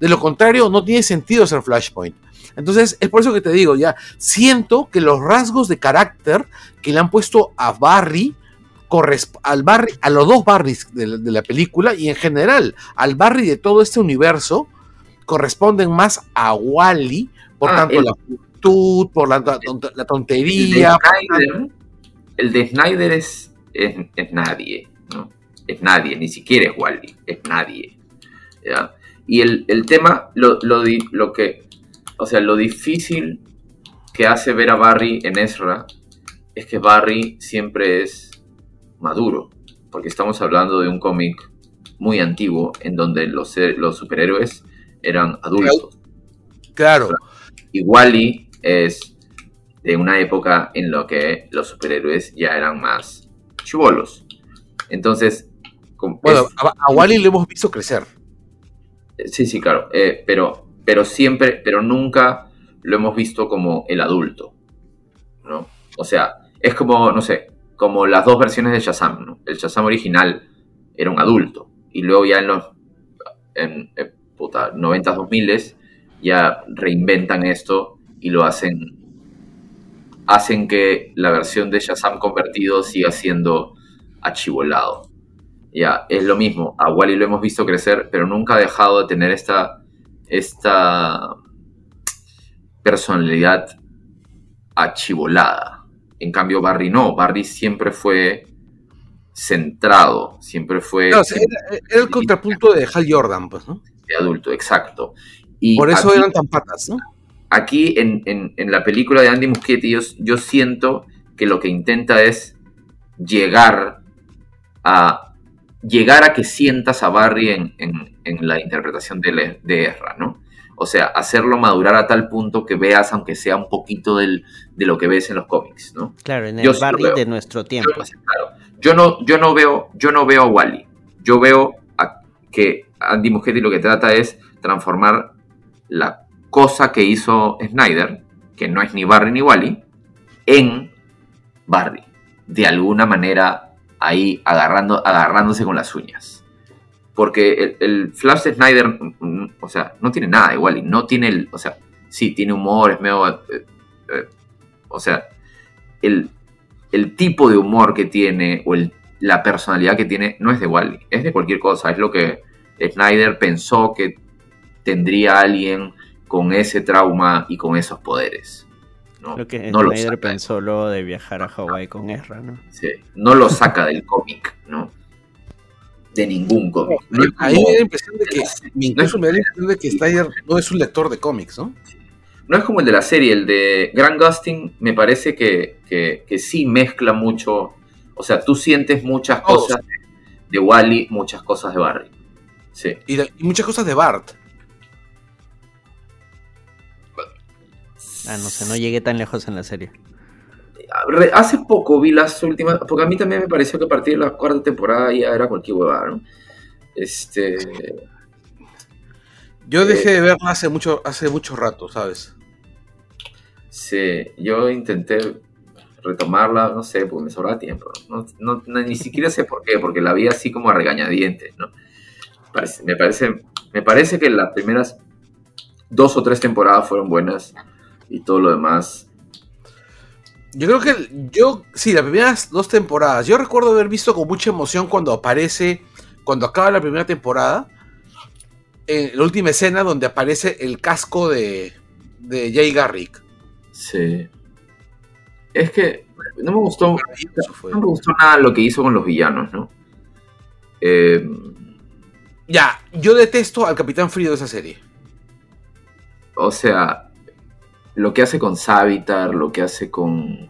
De lo contrario, no tiene sentido hacer Flashpoint. Entonces, es por eso que te digo, ya, siento que los rasgos de carácter que le han puesto a Barry, al Barry, a los dos Barrys de la, de la película y en general al Barry de todo este universo, corresponden más a Wally, por Ah, tanto el- la juventud, por la, la tont- la El de tontería. Snyder, el de Snyder es, es, es nadie, ¿no? Es nadie, ni siquiera es Wally, es nadie. ¿ya? Y el, el tema, lo, lo, di- lo que, o sea, lo difícil que hace ver a Barry en Ezra es que Barry siempre es maduro, porque estamos hablando de un cómic muy antiguo en donde los, superhéroes eran adultos. Claro, Y Wally es de una época en la que los superhéroes ya eran más chivolos. Entonces, bueno, es- a, a Wally lo hemos visto crecer. sí, sí, claro. eh, pero, pero siempre, pero nunca lo hemos visto como el adulto. ¿no? O sea, es como, no sé, como las dos versiones de Shazam. El Shazam original era un adulto. Y luego ya en los en, eh, puta, 90s, 2000 ya reinventan esto y lo hacen hacen que la versión de Shazam convertido siga siendo achivolado. Ya, es lo mismo. A Wally lo hemos visto crecer, pero nunca ha dejado de tener esta, esta personalidad achivolada. En cambio, Barry no. Barry siempre fue centrado, siempre fue era, era el contrapunto de Hal Jordan, pues, ¿no? de adulto, exacto. Y Por eso aquí- eran tan patas, ¿no? aquí en, en- en la película de Andy Muschietti yo, yo siento que lo que intenta es llegar a llegar a que sientas a Barry en, en- en la interpretación de, Le- de Ezra, ¿no? O sea, hacerlo madurar a tal punto que veas, aunque sea un poquito del- de lo que ves en los cómics, ¿no? Claro, en Yo el Barry veo. de nuestro tiempo. Yo, claro, yo no, yo no veo, yo no veo a Wally. Yo veo a- que Andy Muschietti lo que trata es transformar la cosa que hizo Snyder, que no es ni Barry ni Wally, en Barry. De alguna manera ahí agarrando, agarrándose con las uñas. Porque el, el Flash de Snyder, mm, mm, o sea, no tiene nada igual y no tiene el, o sea, sí, tiene humor, es medio, eh, eh, o sea, el, el tipo de humor que tiene o el- la personalidad que tiene no es de Wally, es de cualquier cosa, es lo que Snyder pensó que tendría alguien con ese trauma y con esos poderes. No, Lo que no Snyder pensó luego de viajar a Hawái con Ezra, ¿no? sí, no lo saca del cómic, ¿no? De ningún cómic. No es A mí como- me da la impresión de que, incluso me da la impresión de que Snyder no es un lector de cómics, ¿no? No es como el de la serie, el de Grant Gustin me parece que, que, que sí mezcla mucho, o sea, tú sientes muchas cosas de Wally, muchas cosas de Barry. Sí. Y, de- y muchas cosas de Bart. Ah, no sé, no llegué tan lejos en la serie. Hace poco vi las últimas, porque a mí también me pareció que a partir de la cuarta temporada ya era cualquier huevada, ¿no? Este, Yo dejé de verla hace mucho, hace mucho rato, ¿sabes? sí, yo intenté retomarla, no sé, porque me sobraba tiempo, no, no- no- ni siquiera sé por qué, porque la vi así como a regañadientes, ¿no? Parece- me parece, me parece que las primeras dos o tres temporadas fueron buenas y todo lo demás Yo creo que yo, sí, las primeras dos temporadas. Yo recuerdo haber visto con mucha emoción cuando aparece, cuando acaba la primera temporada, en la última escena donde aparece el casco de, de Jay Garrick. Sí. Es que no me gustó, no me gustó nada lo que hizo con los villanos, ¿no? Eh, Ya, yo detesto al Capitán Frío de esa serie. o sea, lo que hace con Savitar, lo que hace con.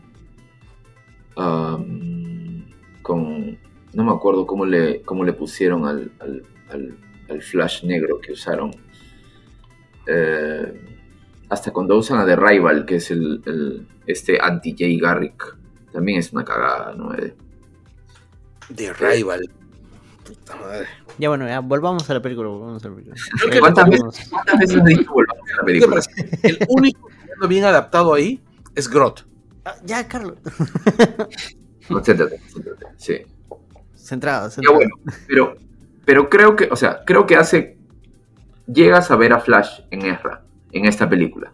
um, con. No me acuerdo cómo le, cómo le pusieron al, al, al- al Flash negro que usaron. Eh, hasta cuando usan a The Rival, que es el, el- este anti-Jay Garrick. También es una cagada, ¿no? Eh, De Rival. Puta madre. Ya bueno, ya volvamos a la película, volvamos a la película. ¿Cuántas veces, ¿Cuántas veces has dicho volvamos a la ¿Qué te película? El único villano bien adaptado ahí es Grot. Ah, ya, Carlos. Concéntrate, concéntrate, Sí. Centrado, Ya centrado. bueno, pero, pero creo que, o sea, creo que hace. Llegas a ver a Flash en Ezra, en esta película.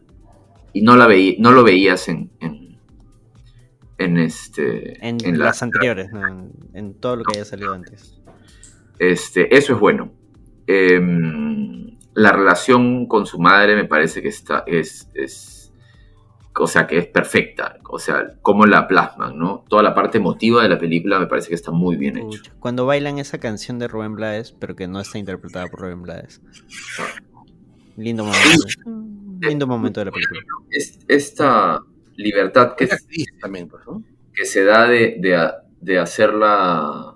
Y no la veí, no lo veías en. en, en este. En, en la- las anteriores, ¿no? en, en todo lo que haya salido antes. Este, eso es bueno. Em, la relación con su madre me parece que está. es. es o sea, que es perfecta. O sea, cómo la plasman, ¿no? Toda la parte emotiva de la película me parece que está muy bien hecho. Pucha, Cuando bailan esa canción de Rubén Blades, pero que no está interpretada por Rubén Blades. Lindo momento. Lindo momento de la película. Es- esta libertad que, Es actriz también, pues, ¿no? que se da de, de, de hacerla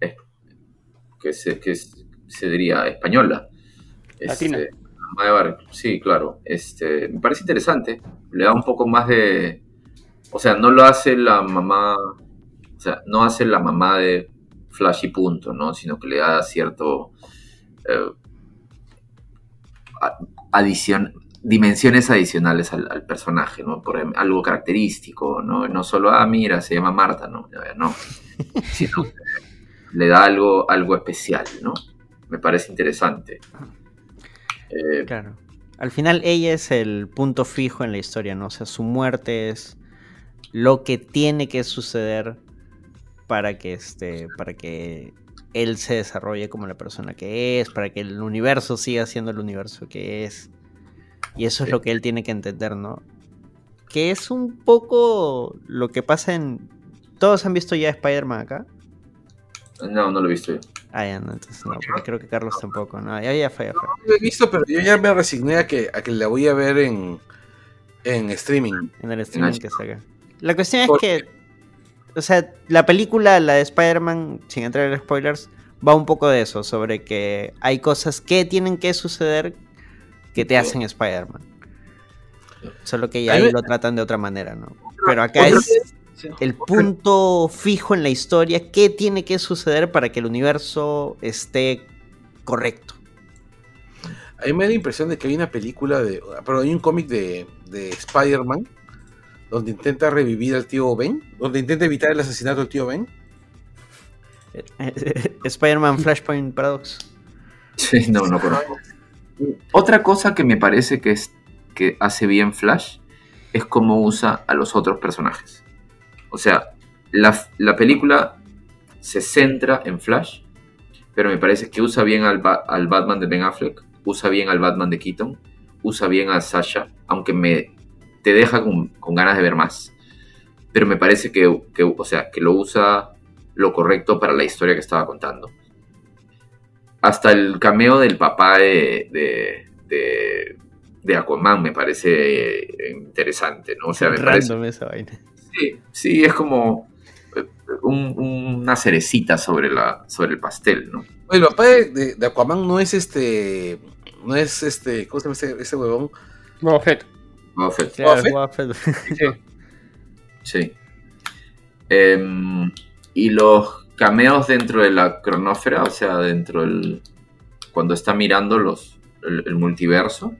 eh, que se, que es- se diría española. Latina. Este, Bar- sí, claro. Este, me parece interesante. Le da un poco más de. O sea, no lo hace la mamá. O sea, no hace la mamá de Flash y punto, ¿no? Sino que le da cierto. eh, dimensiones adicionales al, personaje, ¿no? Por algo característico, ¿no? No solo, ah, mira, se llama Marta, ¿no? No. Sino le da algo, algo especial, ¿no? Me parece interesante. Eh, Claro. Al final ella es el punto fijo en la historia, ¿no? O sea, su muerte es lo que tiene que suceder para que este. para que él se desarrolle como la persona que es, para que el universo siga siendo el universo que es. Y eso es lo que él tiene que entender, ¿no? Que es un poco lo que pasa en. ¿Todos han visto ya Spider-Man acá? no, no lo he visto yo. Ah, ya, no, entonces no, porque creo que Carlos tampoco. No, ya, ya fue, ya fue. No lo he visto, pero yo ya me resigné a que, a que la voy a ver en, en streaming. En el streaming que saca. La cuestión es ¿Por que. O sea, la película, la de Spider-Man, sin entrar en spoilers, va un poco de eso, sobre que hay cosas que tienen que suceder que te hacen Spider-Man. Solo que ya ahí lo tratan de otra manera, ¿no? Pero acá Otra- el punto fijo en la historia, qué tiene que suceder para que el universo esté correcto. A mí me da la impresión de que hay una película de. Pero hay un cómic de, de Spider-Man donde intenta revivir al tío Ben, donde intenta evitar el asesinato del tío Ben. Spider-Man Flashpoint Paradox. Sí, no, no conozco. Otra cosa que me parece que, es, que hace bien Flash es cómo usa a los otros personajes. O sea, la, la película se centra en Flash, pero me parece que usa bien al, Ba- al Batman de Ben Affleck, usa bien al Batman de Keaton, usa bien a Sasha, aunque me te deja con, con ganas de ver más. Pero me parece que, que, o sea, que lo usa lo correcto para la historia que estaba contando. Hasta el cameo del papá de, de, de, de Aquaman me parece eh, interesante, ¿no? O sea, me parece, esa vaina. Sí, sí, es como eh, un- una cerecita sobre, la, sobre el pastel, ¿no? Oye, el papá de, de- de Aquaman no es este. No es este. ¿Cómo se llama ese, ese huevón? Boba Fett. Boba Fett. Claro, Boba Fett. Boba Fett. Sí. Sí. Em, y los cameos dentro de la cronósfera, o sea, dentro del. cuando está mirando los, el, el multiverso.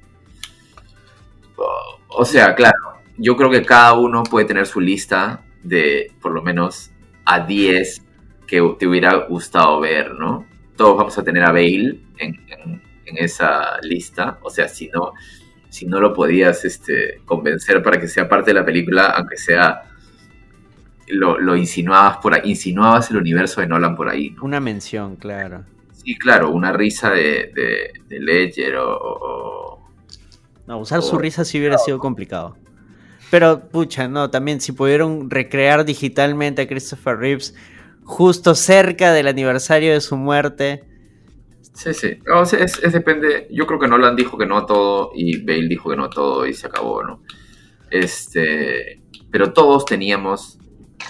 O sea, claro, yo creo que cada uno puede tener su lista de por lo menos a 10 que te hubiera gustado ver, ¿no? Todos vamos a tener a Bale en, en- en esa lista, o sea, si no, si no lo podías este, convencer para que sea parte de la película, aunque sea lo, lo insinuabas por ahí, insinuabas el universo de Nolan por ahí, ¿no? Una mención, claro. Sí, claro, una risa de, de, de Ledger o, o- No, usar su risa sí hubiera sido complicado. Pero, pucha, no, también si pudieron recrear digitalmente a Christopher Reeves justo cerca del aniversario de su muerte. Sí, sí. O sea, es, es depende. Yo creo que Nolan dijo que no a todo y Bale dijo que no a todo y se acabó, ¿no? Este. Pero todos teníamos.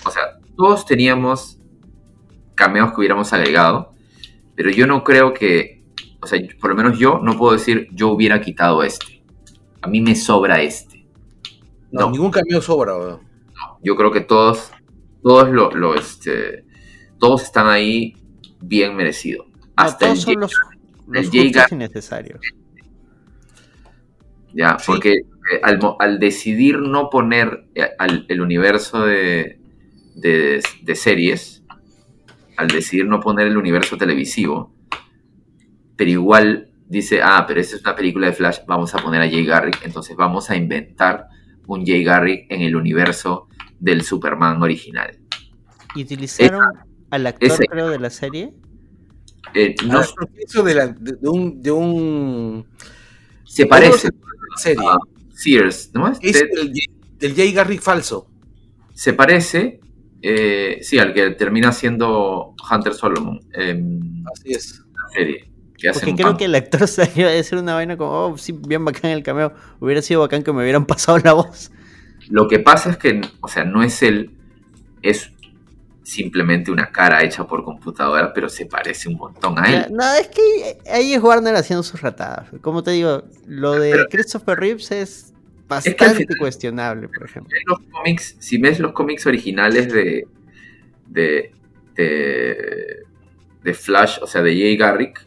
O sea, todos teníamos cameos que hubiéramos agregado. Pero yo no creo que. O sea, por lo menos yo no puedo decir yo hubiera quitado este. A mí me sobra este. No, No. ningún cameo sobra, weón. Yo creo que todos. Todos lo, lo, este. Todos están ahí bien merecido. No, Hasta todos el son los, los el Jay justos Gar- y necesarios. Ya, Sí. porque eh, al, al decidir no poner eh, al- el universo de, de, de series, al decidir no poner el universo televisivo, pero igual dice, ah, pero esta es una película de Flash, vamos a poner a Jay Garrick, entonces vamos a inventar un Jay Garrick en el universo del Superman original. ¿Y utilizaron al actor, ese- creo, de la serie? Eh, no Ah, eso de, la- de- de un, de un se parece una serie. a Sears, ¿no? Es Ted- el, del Jay Garrick falso. se parece, eh, sí, al que termina siendo Hunter Solomon Así es. la serie. Porque creo pan- que el actor salió a decir una vaina como, oh, sí, bien bacán el cameo. Hubiera sido bacán que me hubieran pasado la voz. Lo que pasa es que, o sea, no es él, es simplemente una cara hecha por computadora, pero se parece un montón a él. No, es que ahí es Warner haciendo sus ratadas. Como te digo, lo de Pero- Christopher Reeves es bastante final- cuestionable, por ejemplo. En los cómics, si ves los cómics originales de, de, de, de Flash, o sea, de Jay Garrick,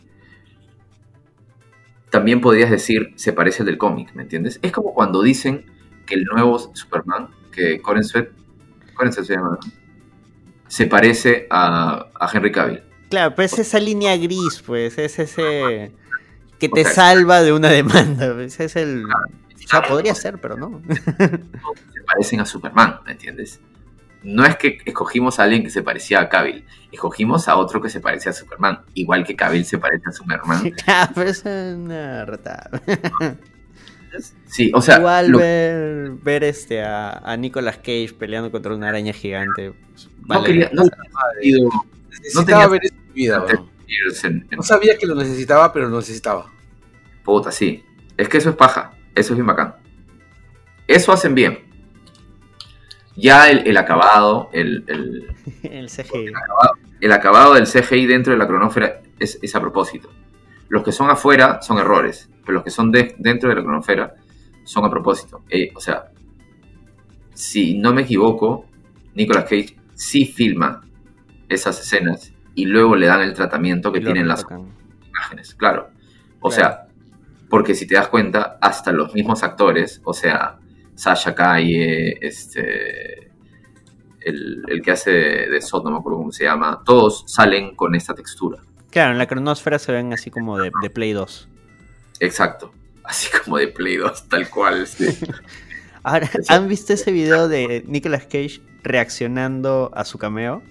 también podrías decir, se parece al del cómic, ¿me entiendes? Es como cuando dicen que el nuevo Superman, que Coren Sweat, se llama, se parece a, a Henry Cavill. Claro, pero es esa línea gris, pues, es ese que te salva de una demanda. pues, es el... O sea, podría ser, pero no. se parecen a Superman, ¿me entiendes? No es que escogimos a alguien que se parecía a Cavill, escogimos a otro que se parecía a Superman, igual que Cavill se parece a Superman. claro, pero es una ratada. Sí, o sea, Igual lo- ver, ver este a, a Nicolas Cage peleando contra una araña gigante. no quería, no tenía Necesitaba tenía- ver eso en mi vida, en- en- No sabía que lo necesitaba, pero lo necesitaba. Puta, sí. Es que eso es paja, eso es bien bacán. Eso hacen bien. Ya el, el acabado, el, el- el CGI. el acabado del CGI dentro de la cronósfera es, es a propósito. Los que son afuera son errores, pero los que son de- dentro de la cronósfera son a propósito. Eh, o sea, si no me equivoco, Nicolas Cage sí filma esas escenas y luego le dan el tratamiento que tienen las imágenes, claro. O sea, porque si te das cuenta, hasta los mismos actores, o sea, Sasha Calle, este, el, el que hace de, de Sot, no me acuerdo cómo se llama, todos salen con esta textura. Claro, en la cronosfera se ven así como de, de Play 2. Exacto. Así como de Play 2, tal cual. sí. Ahora, ¿han visto ese video de Nicolas Cage reaccionando a su cameo?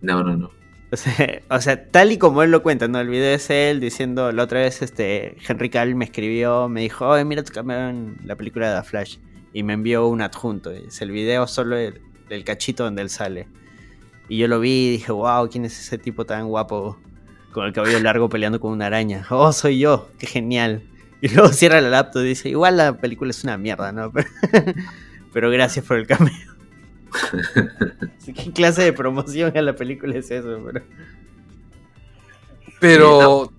No, no, no. O sea, tal y como él lo cuenta, ¿no? El video es él diciendo, la otra vez este Henry Cavill me escribió, me dijo, oye, mira tu cameo en la película de The Flash. Y me envió un adjunto. Es el video solo el, el cachito donde él sale. Y yo lo vi y dije, wow, ¿quién es ese tipo tan guapo con el cabello largo peleando con una araña? Oh, soy yo, qué genial. Y luego cierra la laptop y dice, igual la película es una mierda, ¿no? Pero, pero gracias por el cameo. ¿Qué clase de promoción a la película es eso? Pero... Pero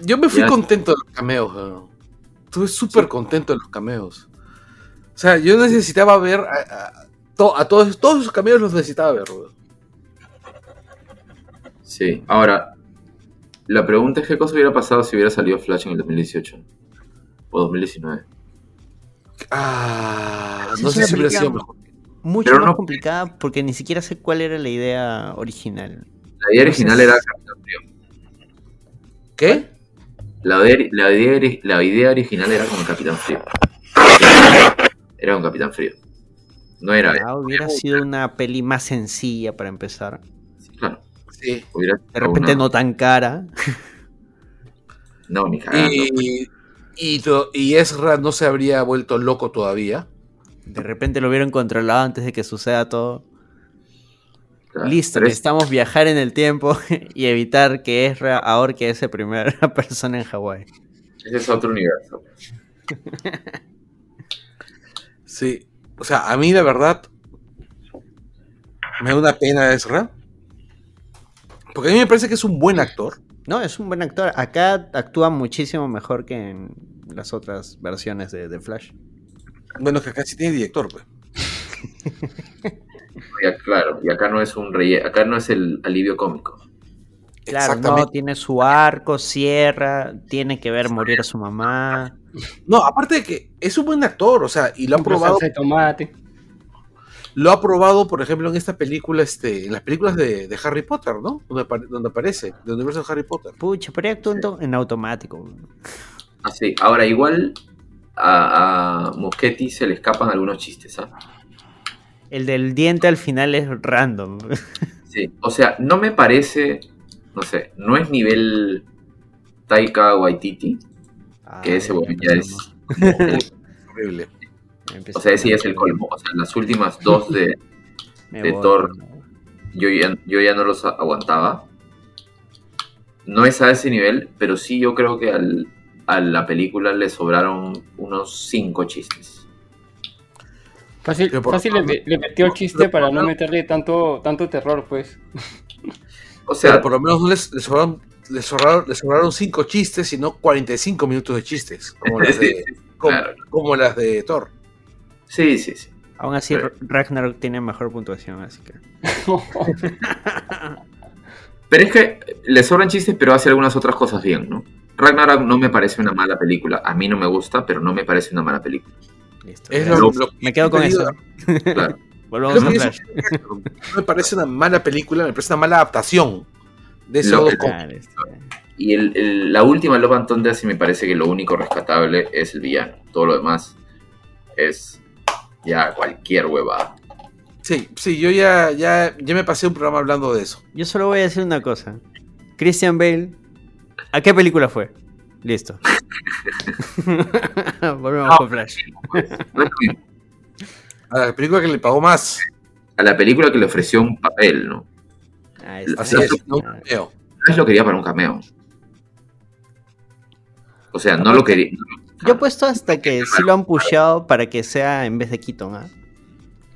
yo me fui Ya. contento de los cameos. Estuve súper contento de los cameos. O sea, yo necesitaba ver a, a- to- a todos, todos esos cameos los necesitaba ver. weón. Sí. Ahora, la pregunta es qué cosa hubiera pasado si hubiera salido Flash en el 2018 o 2019. Ah, no sé si hubiera sido mejor. Mucho Pero más no- complicada porque ni siquiera sé cuál era la idea original. La idea original era Capitán Frío. ¿Qué? La idea, la, idea, ori- la idea original era con Capitán Frío. Era con Capitán Frío. No era. Ah, hubiera sido una peli más sencilla para empezar. Claro. Sí. De repente una- no tan cara. No, ni cagando. Y, y, to- y Ezra no se habría vuelto loco todavía. De repente lo hubieran controlado antes de que suceda todo. Claro. Listo, Pero es- necesitamos viajar en el tiempo y evitar que Ezra ahorque a esa primera persona en Hawái. Ese es otro universo. Sí. O sea, a mí la verdad me da una pena Ezra. Porque a mí me parece que es un buen actor. No, es un buen actor. Acá actúa muchísimo mejor que en las otras versiones de, de Flash. Bueno, que acá sí tiene director, pues. Ya, claro, y acá no es un rey, acá no es el alivio cómico. Claro, no, tiene su arco, cierra, tiene que ver morir a su mamá. No, aparte de que es un buen actor, o sea, y lo ha probado. de tomate. Lo ha probado, por ejemplo, en esta película, este, en las películas de, de Harry Potter, ¿no? Donde, apare- donde aparece, del universo de Harry Potter. Pucha, pero actúa en to- en automático. Así, ahora igual a, a Muschetti se le escapan algunos chistes, ¿ah? El del diente al final es random. Sí, o sea, no me parece, no sé, no es nivel Taika Waititi, que ese weón ya es, Horrible. o sea, ese ya es el colmo, o sea, las últimas dos de, de. Thor, yo ya, yo ya no los aguantaba. No es a ese nivel, pero sí yo creo que al- a la película le sobraron unos cinco chistes. Fácil, Pero por- fácil le, le metió el chiste para no meterle tanto, tanto terror, pues. O sea, Pero por lo menos no les, les sobraron, les, sobraron, les sobraron cinco chistes, sino 45 minutos de chistes, como las de, como, claro. como las de Thor. Sí, sí, sí. Aún así, Ragnarok tiene mejor puntuación, así que. Pero es que le sobran chistes, pero hace algunas otras cosas bien, ¿no? Ragnarok no me parece una mala película. A mí no me gusta, pero no me parece una mala película. Listo. Es gracias. lo- lo que Me quedo con eso. Claro. Volvamos a Flash. eso- no me parece una mala película, me parece una mala adaptación de. Claro, este, Y el, el- la última Love and Thunder sí me parece que lo único rescatable es el villano. Todo lo demás es ya cualquier huevada. Sí, sí, yo ya, ya, ya me pasé un programa hablando de eso. Yo solo voy a decir una cosa. Christian Bale, ¿a qué película fue? Listo. Volvemos No. con Flash. A la película que le pagó más. A la película que le ofreció un papel, ¿no? Ahí está. Así es, no un cameo. Lo quería para un cameo. O sea, no lo quería. Yo he puesto hasta que sí lo han pusheado para que sea en vez de Keaton, ¿ah?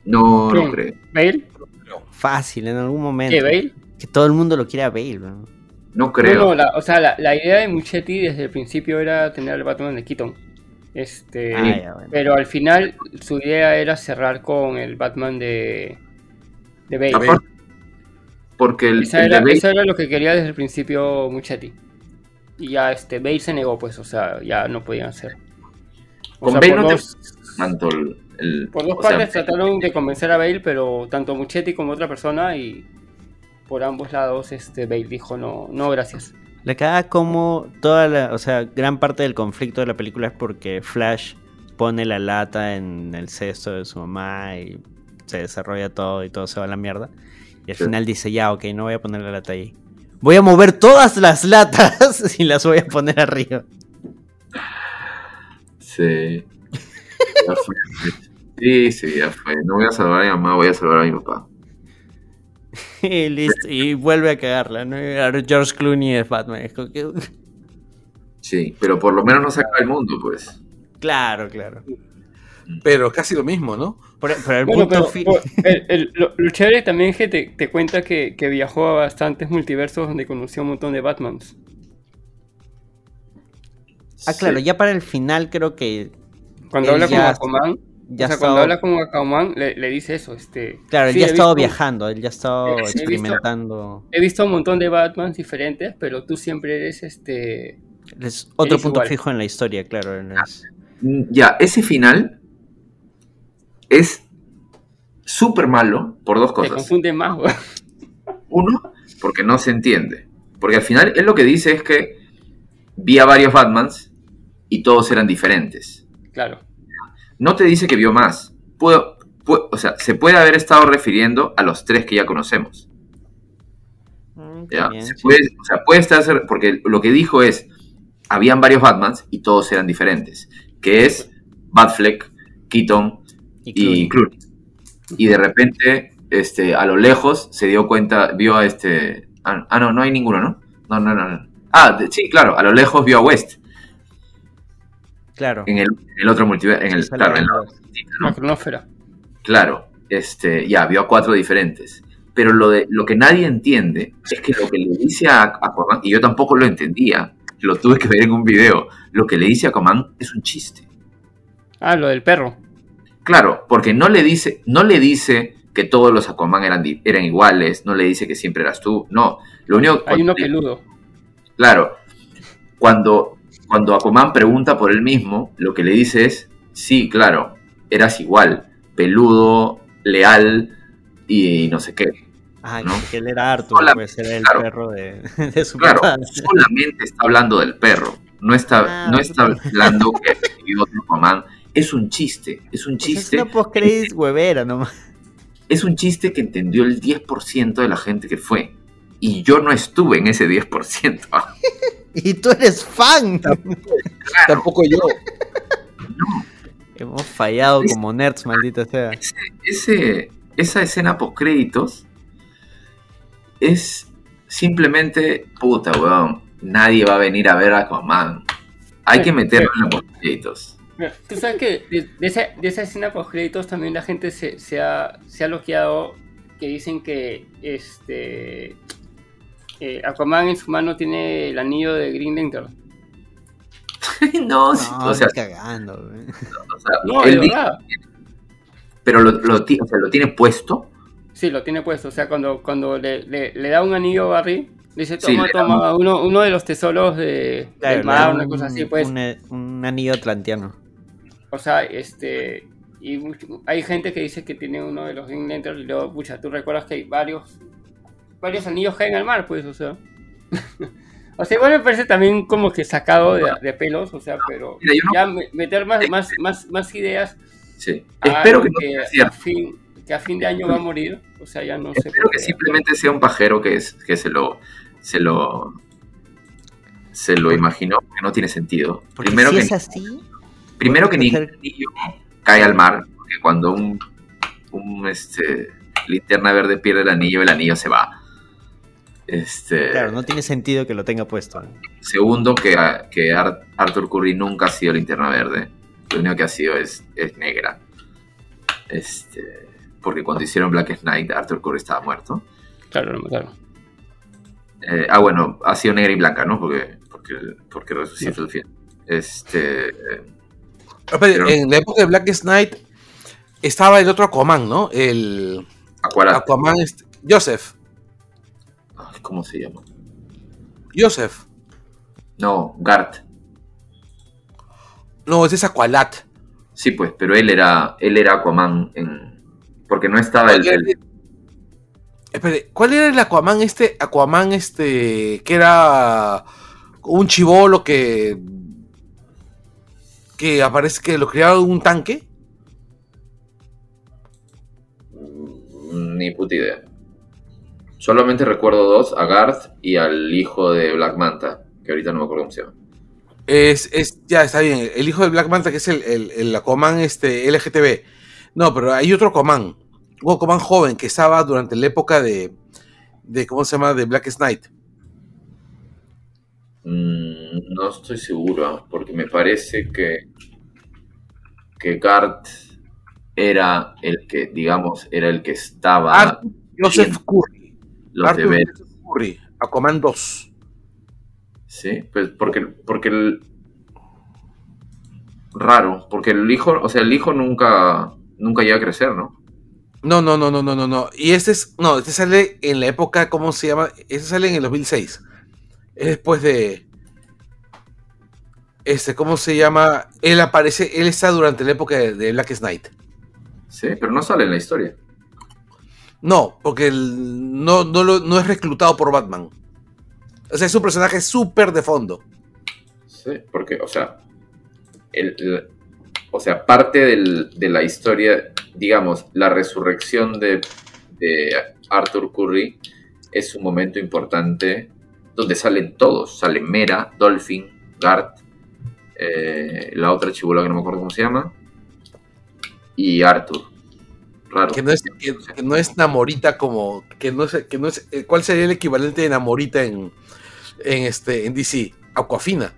No, no creo. ¿Bale? Fácil, en algún momento. ¿Qué, Bale? Que todo el mundo lo quiera a Bale, ¿no? No creo. No, no, la- o sea, la, la idea de Muchetti desde el principio era tener al Batman de Keaton. Este, Ah, ya, bueno. pero al final su idea era cerrar con el Batman de, de Bale. Aparte, porque el, Esa el era, de Bale- eso era lo que quería desde el principio Muchetti. Y ya este Bale se negó, pues, o sea, ya no podían hacer. O Con sea, Bale por no te- el, el- Por dos sea, partes trataron de convencer a Bale, pero tanto Muchetti como otra persona y por ambos lados este Bale dijo no, no gracias. Le caga como toda la, o sea, gran parte del conflicto de la película es porque Flash pone la lata en el cesto de su mamá y se desarrolla todo y todo se va a la mierda. Y al Sí. final dice, ya, ok, no voy a poner la lata ahí. Voy a mover todas las latas y las voy a poner arriba. Sí. Ya fue. Sí, sí, ya fue. No voy a salvar a mi mamá, voy a salvar a mi papá. Y listo, y vuelve a cagarla, ¿no? George Clooney es Batman. es como que- Sí, pero por lo menos no se acaba el mundo, pues. Claro, claro. Pero casi lo mismo, ¿no? Por- Pero el Bueno, punto pero fi- por- el- el- lo, lo chévere también es que te, te cuenta que, que viajó a bastantes multiversos donde conoció un montón de Batmans. Ah, claro, Sí. ya para el final creo que... Cuando habla con Aquaman, ya o sea, cuando habla con Aquaman le, le dice eso, este... Claro, él sí, ya ha estado visto- viajando, él ya ha estado Sí, he visto- experimentando... He visto un montón de Batmans diferentes, pero tú siempre eres este... Es otro Eres punto igual. fijo en la historia, claro. es- Mm, Ya, ese final es súper malo por dos Te cosas. confunde más, güey. Uno, porque no se entiende. Porque al final él lo que dice es que vi a varios Batmans y todos eran diferentes. Claro. No te dice que vio más. Pu- o sea, se puede haber estado refiriendo a los tres que ya conocemos. Mm, ¿ya? Se sí. puede, o sea, puede estar, porque lo que dijo es, habían varios Batmans y todos eran diferentes. Que es Batfleck, Keaton y Clooney. Y de repente, este, a lo lejos, se dio cuenta, vio a este... Ah, ah, no, no hay ninguno, ¿no? No, no, no. no. Ah, de- sí, claro, a lo lejos vio a West. Claro. En el, en el otro multiverso. En el, claro, en la- cronósfera. Claro, este, ya, vio a cuatro diferentes. Pero lo, de, lo que nadie entiende es que lo que le dice a Aquaman, y yo tampoco lo entendía, lo tuve que ver en un video, lo que le dice a Aquaman es un chiste. Ah, lo del perro. Claro, porque no le dice, no le dice que todos los Aquaman eran, eran iguales, no le dice que siempre eras tú, no. Lo único Hay uno peludo. Claro, cuando, cuando Aquaman pregunta por él mismo, lo que le dice es, sí, claro, eras igual, peludo, leal y no sé qué. Ah, ¿no? que él era Arthur, Sola- pues era el claro. perro de, de su Claro, solamente está hablando del perro, no está, Ah, no está hablando que vivió otro Aquaman. Es un chiste, es un Pues es chiste, una post huevera nomás. es un chiste que entendió el 10% de la gente que fue. Y yo no estuve en ese 10%. Y tú eres fan. Tampoco yo. Hemos fallado como nerds, maldita sea. ese, esa escena post créditos es simplemente puta, weón. Nadie va a venir a ver a Aquaman. Hay que meterlo en la post créditos. Tú sabes que de, de esa, de esa escena post créditos también la gente se, se ha, se ha loqueado que dicen que este eh, Aquaman en su mano tiene el anillo de Green Lantern. no, No, o sea, estás cagando. o sea, No, él de dice- verdad. pero lo, lo o sea, lo tiene puesto. Sí, lo tiene puesto. O sea, cuando, cuando le, le- le da un anillo a Barry, dice, Sí, toma, da toma, uno, uno de los tesoros de, Claro, del mar, una un- cosa así, pues. Un, un anillo atlantiano. O sea, este. Y mucho- hay gente que dice que tiene uno de los Green Lantern y luego, pucha, tú recuerdas que hay varios. Varios anillos caen al mar, pues, o sea. o sea, igual me parece también como que sacado de, de pelos, o sea, pero Mira, yo no- ya me- meter más, más, más, más ideas. Sí. a Espero que no sea a fin, que a fin de año va a morir, o sea, ya no sé. Espero que simplemente sea un pajero que, es, que se lo. Se lo. Se lo imaginó, que no tiene sentido. Porque Primero si que es así, Primero que ningún anillo cae al mar, porque cuando un, un este, linterna verde pierde el anillo, el anillo se va. Este, claro, no tiene sentido que lo tenga puesto. Segundo, que, que Ar- Arthur Curry nunca ha sido linterna verde. Lo único que ha sido es, es negra. Este, porque cuando hicieron Black Knight, Arthur Curry estaba muerto. Claro, lo mataron. Eh, ah, bueno, ha sido negra y blanca, ¿no? Porque, porque, porque resucitó el fin. Este, Espera, Pero- En la época de Black Knight estaba el otro Aquaman, ¿no? El. Aquaman, este- Joseph. ¿Cómo se llama? Joseph. No, Gart. No, ese es Aqualat. Sí, pues, pero él era, él era Aquaman en, porque no estaba el, el- Espere, ¿cuál era el Aquaman este? Aquaman este, que era un chivolo que que aparece que lo criaba en un tanque. ni puta idea. Solamente recuerdo dos, a Garth y al hijo de Black Manta, que ahorita no me acuerdo cómo se llama. Es, es, ya está bien. El hijo de Black Manta, que es el, el, el Aquaman este, LGTB. No, pero hay otro Aquaman. Un Aquaman joven que estaba durante la época de, de ¿cómo se llama? De Black Knight. Mm, no estoy seguro, porque me parece que, que Garth era el que, digamos, era el que estaba Arthur Joseph Curry. Los Arthur deberes. Curry. Aquaman 2. Sí, pues porque, porque el... Raro, porque el hijo, o sea, el hijo nunca, nunca llega a crecer, ¿no? No, no, no, no, no, no, no. Y este es, no, este sale en la época, ¿cómo se llama? Este sale en el 2006. Es después de, este, ¿cómo se llama? Él aparece, él está durante la época de, de Black Knight. Sí, pero no sale en la historia. No, porque el- no, no, lo- no es reclutado por Batman. O sea, es un personaje súper de fondo. Sí, porque, o sea, el, o sea, parte de la historia, digamos, la resurrección de, Arthur Curry es un momento importante donde salen todos. Sale Mera, Dolphin, Garth, eh, la otra chibola que no me acuerdo cómo se llama, y Arthur. Raro. Que no es, que, que no es Namorita como. Que no es, que no es, eh, ¿Cuál sería el equivalente de Namorita en, en, este, en DC? Aquafina.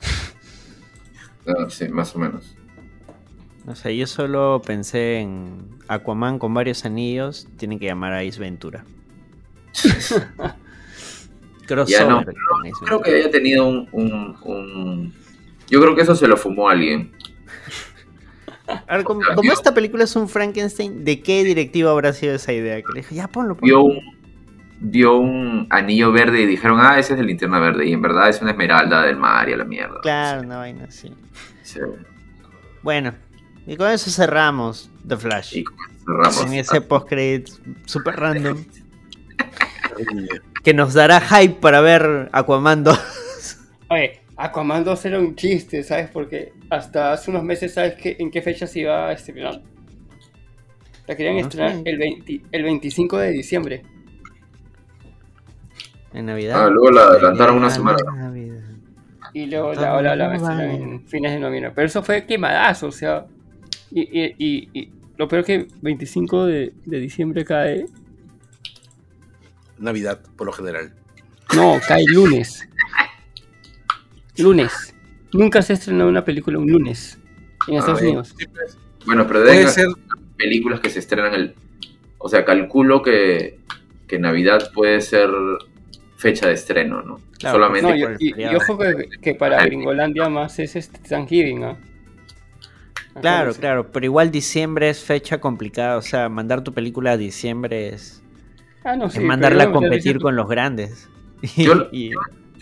Ah, sí, más o menos. O sea, yo solo pensé en Aquaman con varios anillos. Tienen que llamar a Ace Ventura. Crossover Ya no, con Ace Creo que haya tenido un, un- un- Yo creo que eso se lo fumó alguien. A ver, como, como esta película es un Frankenstein, ¿de qué directiva habrá sido esa idea? Que le dije, ya ponlo, ponlo. Vio un, vio un anillo verde y dijeron, ah, ese es el linterna verde. Y en verdad es una esmeralda del mar y a la mierda. Claro, una vaina así. Sí. Bueno, y con eso cerramos The Flash. Y con eso cerramos. En ese post-credit super random. que nos dará hype para ver Aquaman 2. Oye, Aquaman 2 era un chiste, ¿sabes? Porque hasta hace unos meses, ¿sabes qué, en qué fecha se iba a estrenar? La querían No estrenar el, 20 el 25 de diciembre. En Navidad. Ah, luego la adelantaron una Ah, semana. Navidad. Y luego Ah, la la estrenaron vale. en fines de noviembre. Pero eso fue quemadazo, o sea. Y, y, y, y lo peor que 25 de, de diciembre cae. Navidad, por lo general. No, cae lunes. Lunes. Nunca se ha estrenado una película un lunes en Estados. Unidos. Bueno, pero Puede deben ser. películas que se estrenan el... O sea, calculo que, que Navidad puede ser fecha de estreno, ¿no? Claro, Solamente No, y, por el y- y feriado. ojo que, que para Gringolandia más es este Thanksgiving, ¿ah? Claro, claro, pero igual diciembre es fecha complicada, o sea, mandar tu película a diciembre es, Ah, no, es sí, mandarla a competir con los grandes. Yo- Y- yo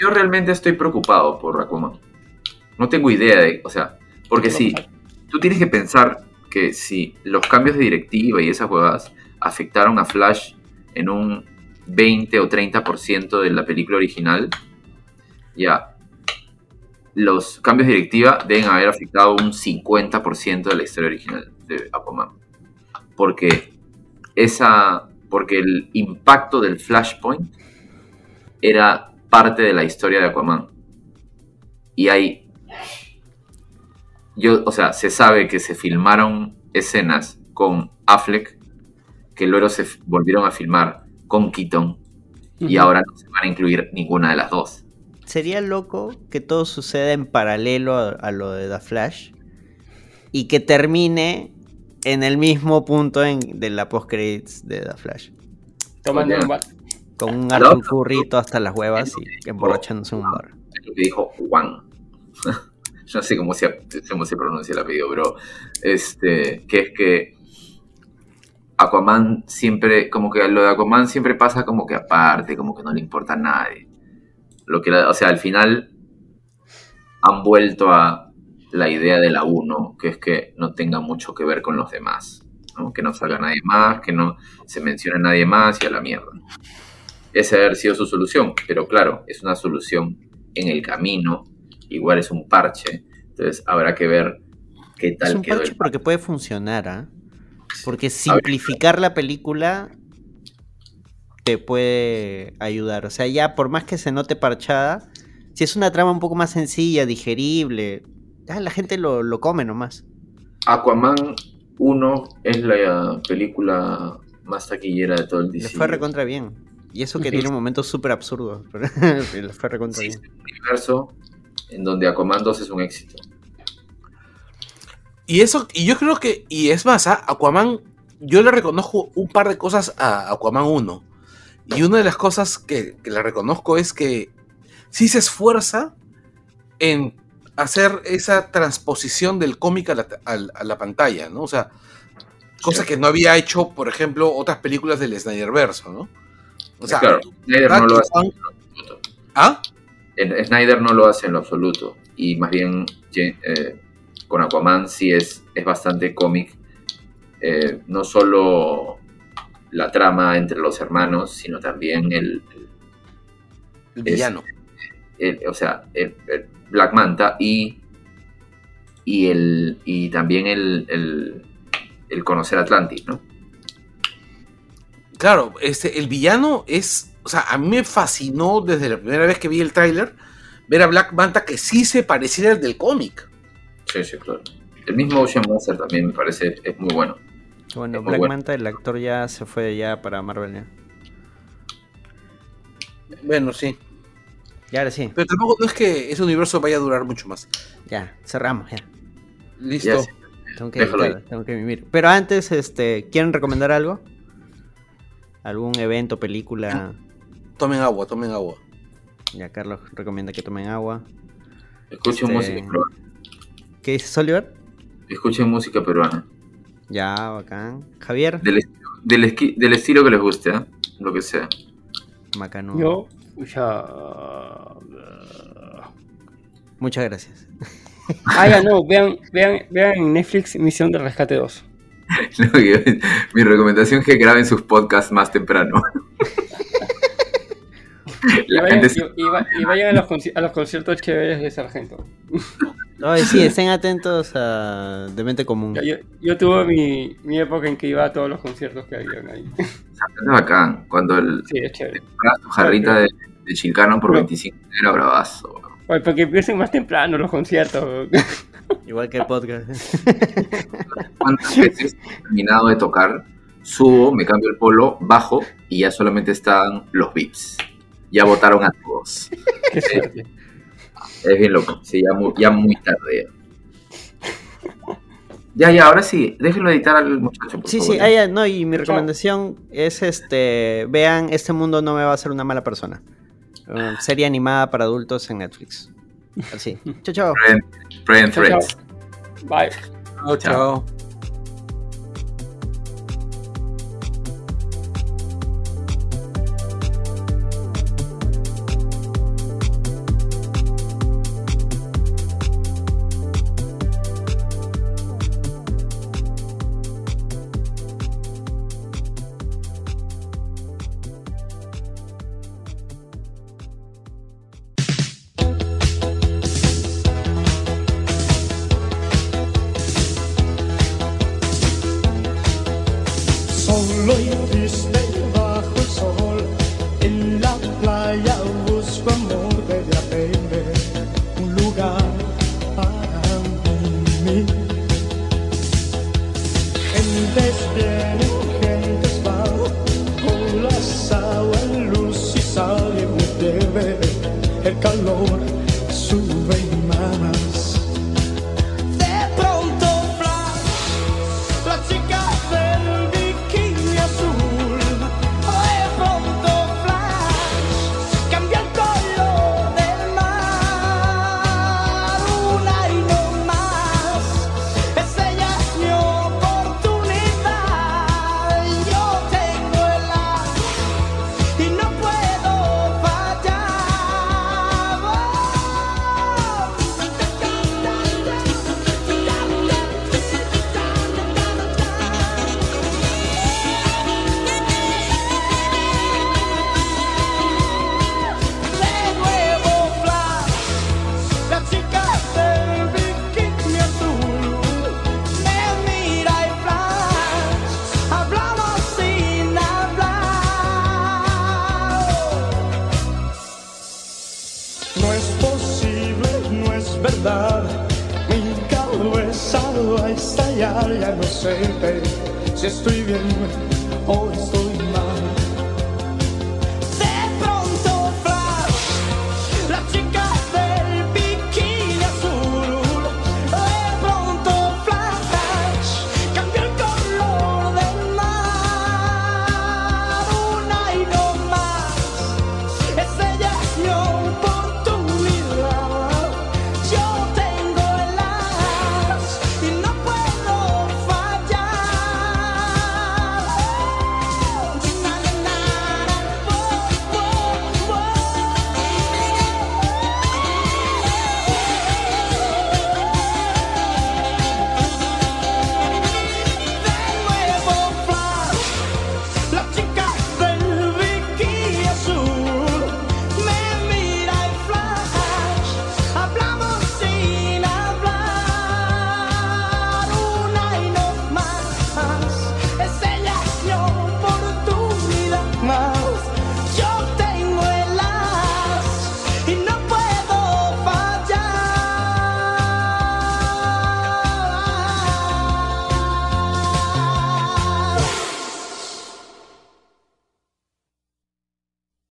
realmente estoy preocupado por Aquaman. No tengo idea de, o sea, porque sí, tú tienes que pensar que si los cambios de directiva y esas huevas afectaron a Flash en un 20 o 30% de la película original, ya, los cambios de directiva deben haber afectado un 50% de la historia original de Aquaman. Porque esa, porque el impacto del Flashpoint era parte de la historia de Aquaman. Y hay. Yo, o sea, se sabe que se filmaron escenas con Affleck que luego se volvieron a filmar con Keaton y ahora no se van a incluir ninguna de las dos. Sería loco que todo suceda en paralelo a, a lo de The Flash y que termine en el mismo punto en- de la post credits de The Flash. Tomando. Con un. Arthur Curry hasta las huevas y emborrachándose en un bar. Es lo que dijo Juan. Yo no sé cómo se, cómo se pronuncia el apellido, pero este, que es que Aquaman siempre, como que lo de Aquaman siempre pasa como que aparte, como que no le importa a nadie. Lo que, o sea, al final han vuelto a, la idea de la 1, que es que no tenga mucho que ver con los demás, ¿no? que no salga nadie más, que no se mencione a nadie más y a la mierda. Esa haber sido su solución, pero claro, es una solución en el camino, igual es un parche, entonces habrá que ver qué tal Es un quedó parche el porque puede funcionar, ¿ah? Porque simplificar la película te puede ayudar. O sea, ya por más que se note parchada, si es una trama un poco más sencilla, digerible, ya la gente lo, lo come nomás. Aquaman 1 es la película más taquillera de todo el Le DC. fue recontra bien. Y eso que Sí. tiene un momento súper absurdo. pero fue recontra Sí, bien. es un universo en donde Aquaman 2 es un éxito. Y eso, y yo creo que, y es más, ¿ah? Aquaman, yo le reconozco un par de cosas a Aquaman 1. Y una de las cosas que, que le reconozco es que sí se esfuerza en hacer esa transposición del cómic a la, al- a la pantalla, ¿no? O sea, cosa que no había hecho, por ejemplo, otras películas del Snyderverse, ¿no? O sea, claro, Snyder no lo hace en lo absoluto. ¿Ah? Snyder no lo hace en lo absoluto. Y más bien eh, con Aquaman sí es, es bastante cómic. Eh, no solo la trama entre los hermanos, sino también el, el villano. el- o sea, el, el Black Manta y, y, el, y también el, el, el conocer Atlantis, ¿no? Claro, este, el villano es. O sea, a mí me fascinó desde la primera vez que vi el tráiler ver a Black Manta que sí se pareciera al del cómic. Sí, sí, claro. El mismo Ocean Master también me parece es muy bueno. Bueno, Es Black bueno. Manta, el actor ya se fue ya para Marvel. Bueno, sí. Y ahora sí, Pero tampoco no es que ese universo vaya a durar mucho más. ya, cerramos, ya. Listo. Ya sí. Tengo que tengo que mimir. Pero antes, este, ¿quieren recomendar algo? ¿Algún evento, película? Tomen agua, tomen agua. Ya Carlos recomienda que tomen agua. Escuchen Este- música peruana. ¿Qué dices, Oliver? Escuchen música peruana. Ya, bacán. Javier, Del, estilo- del, esqui- del estilo que les guste, ¿eh? Lo que sea. Macano. Yo, ya. Muchas gracias. Ah, ya no, vean, vean, vean en Netflix Misión de Rescate 2. Mi recomendación es que graben sus podcasts más temprano. Y vayan, gente se- y- y va- y vayan a, los conci- a los conciertos chéveres de Sargento. Oye, sí, estén atentos a Demente Común. Ya, Yo, yo tuve mi, mi época en que iba a todos los conciertos que habían ahí. es bacán. Cuando el, Sí, es chévere. tu jarrita de, de Chilcano por No. 25 era bravazo. Oye, porque empiecen más temprano los conciertos. Igual que el podcast. ¿Cuántas veces he terminado de tocar? Subo, me cambio el polo, bajo y ya solamente están los VIPs. Ya votaron a todos. Qué. Es bien loco. Sí, ya muy, ya muy tarde. Ya. ya, ya, ahora sí. Déjenlo editar al muchacho. Por Sí, favor. sí, ah, ya, no, y mi recomendación es este, vean Este mundo no me va a hacer una mala persona. Uh, serie animada para adultos en Netflix. Así. Chao, chao. Friend, friend Chao, chao. threads. Bye. Chao, chao.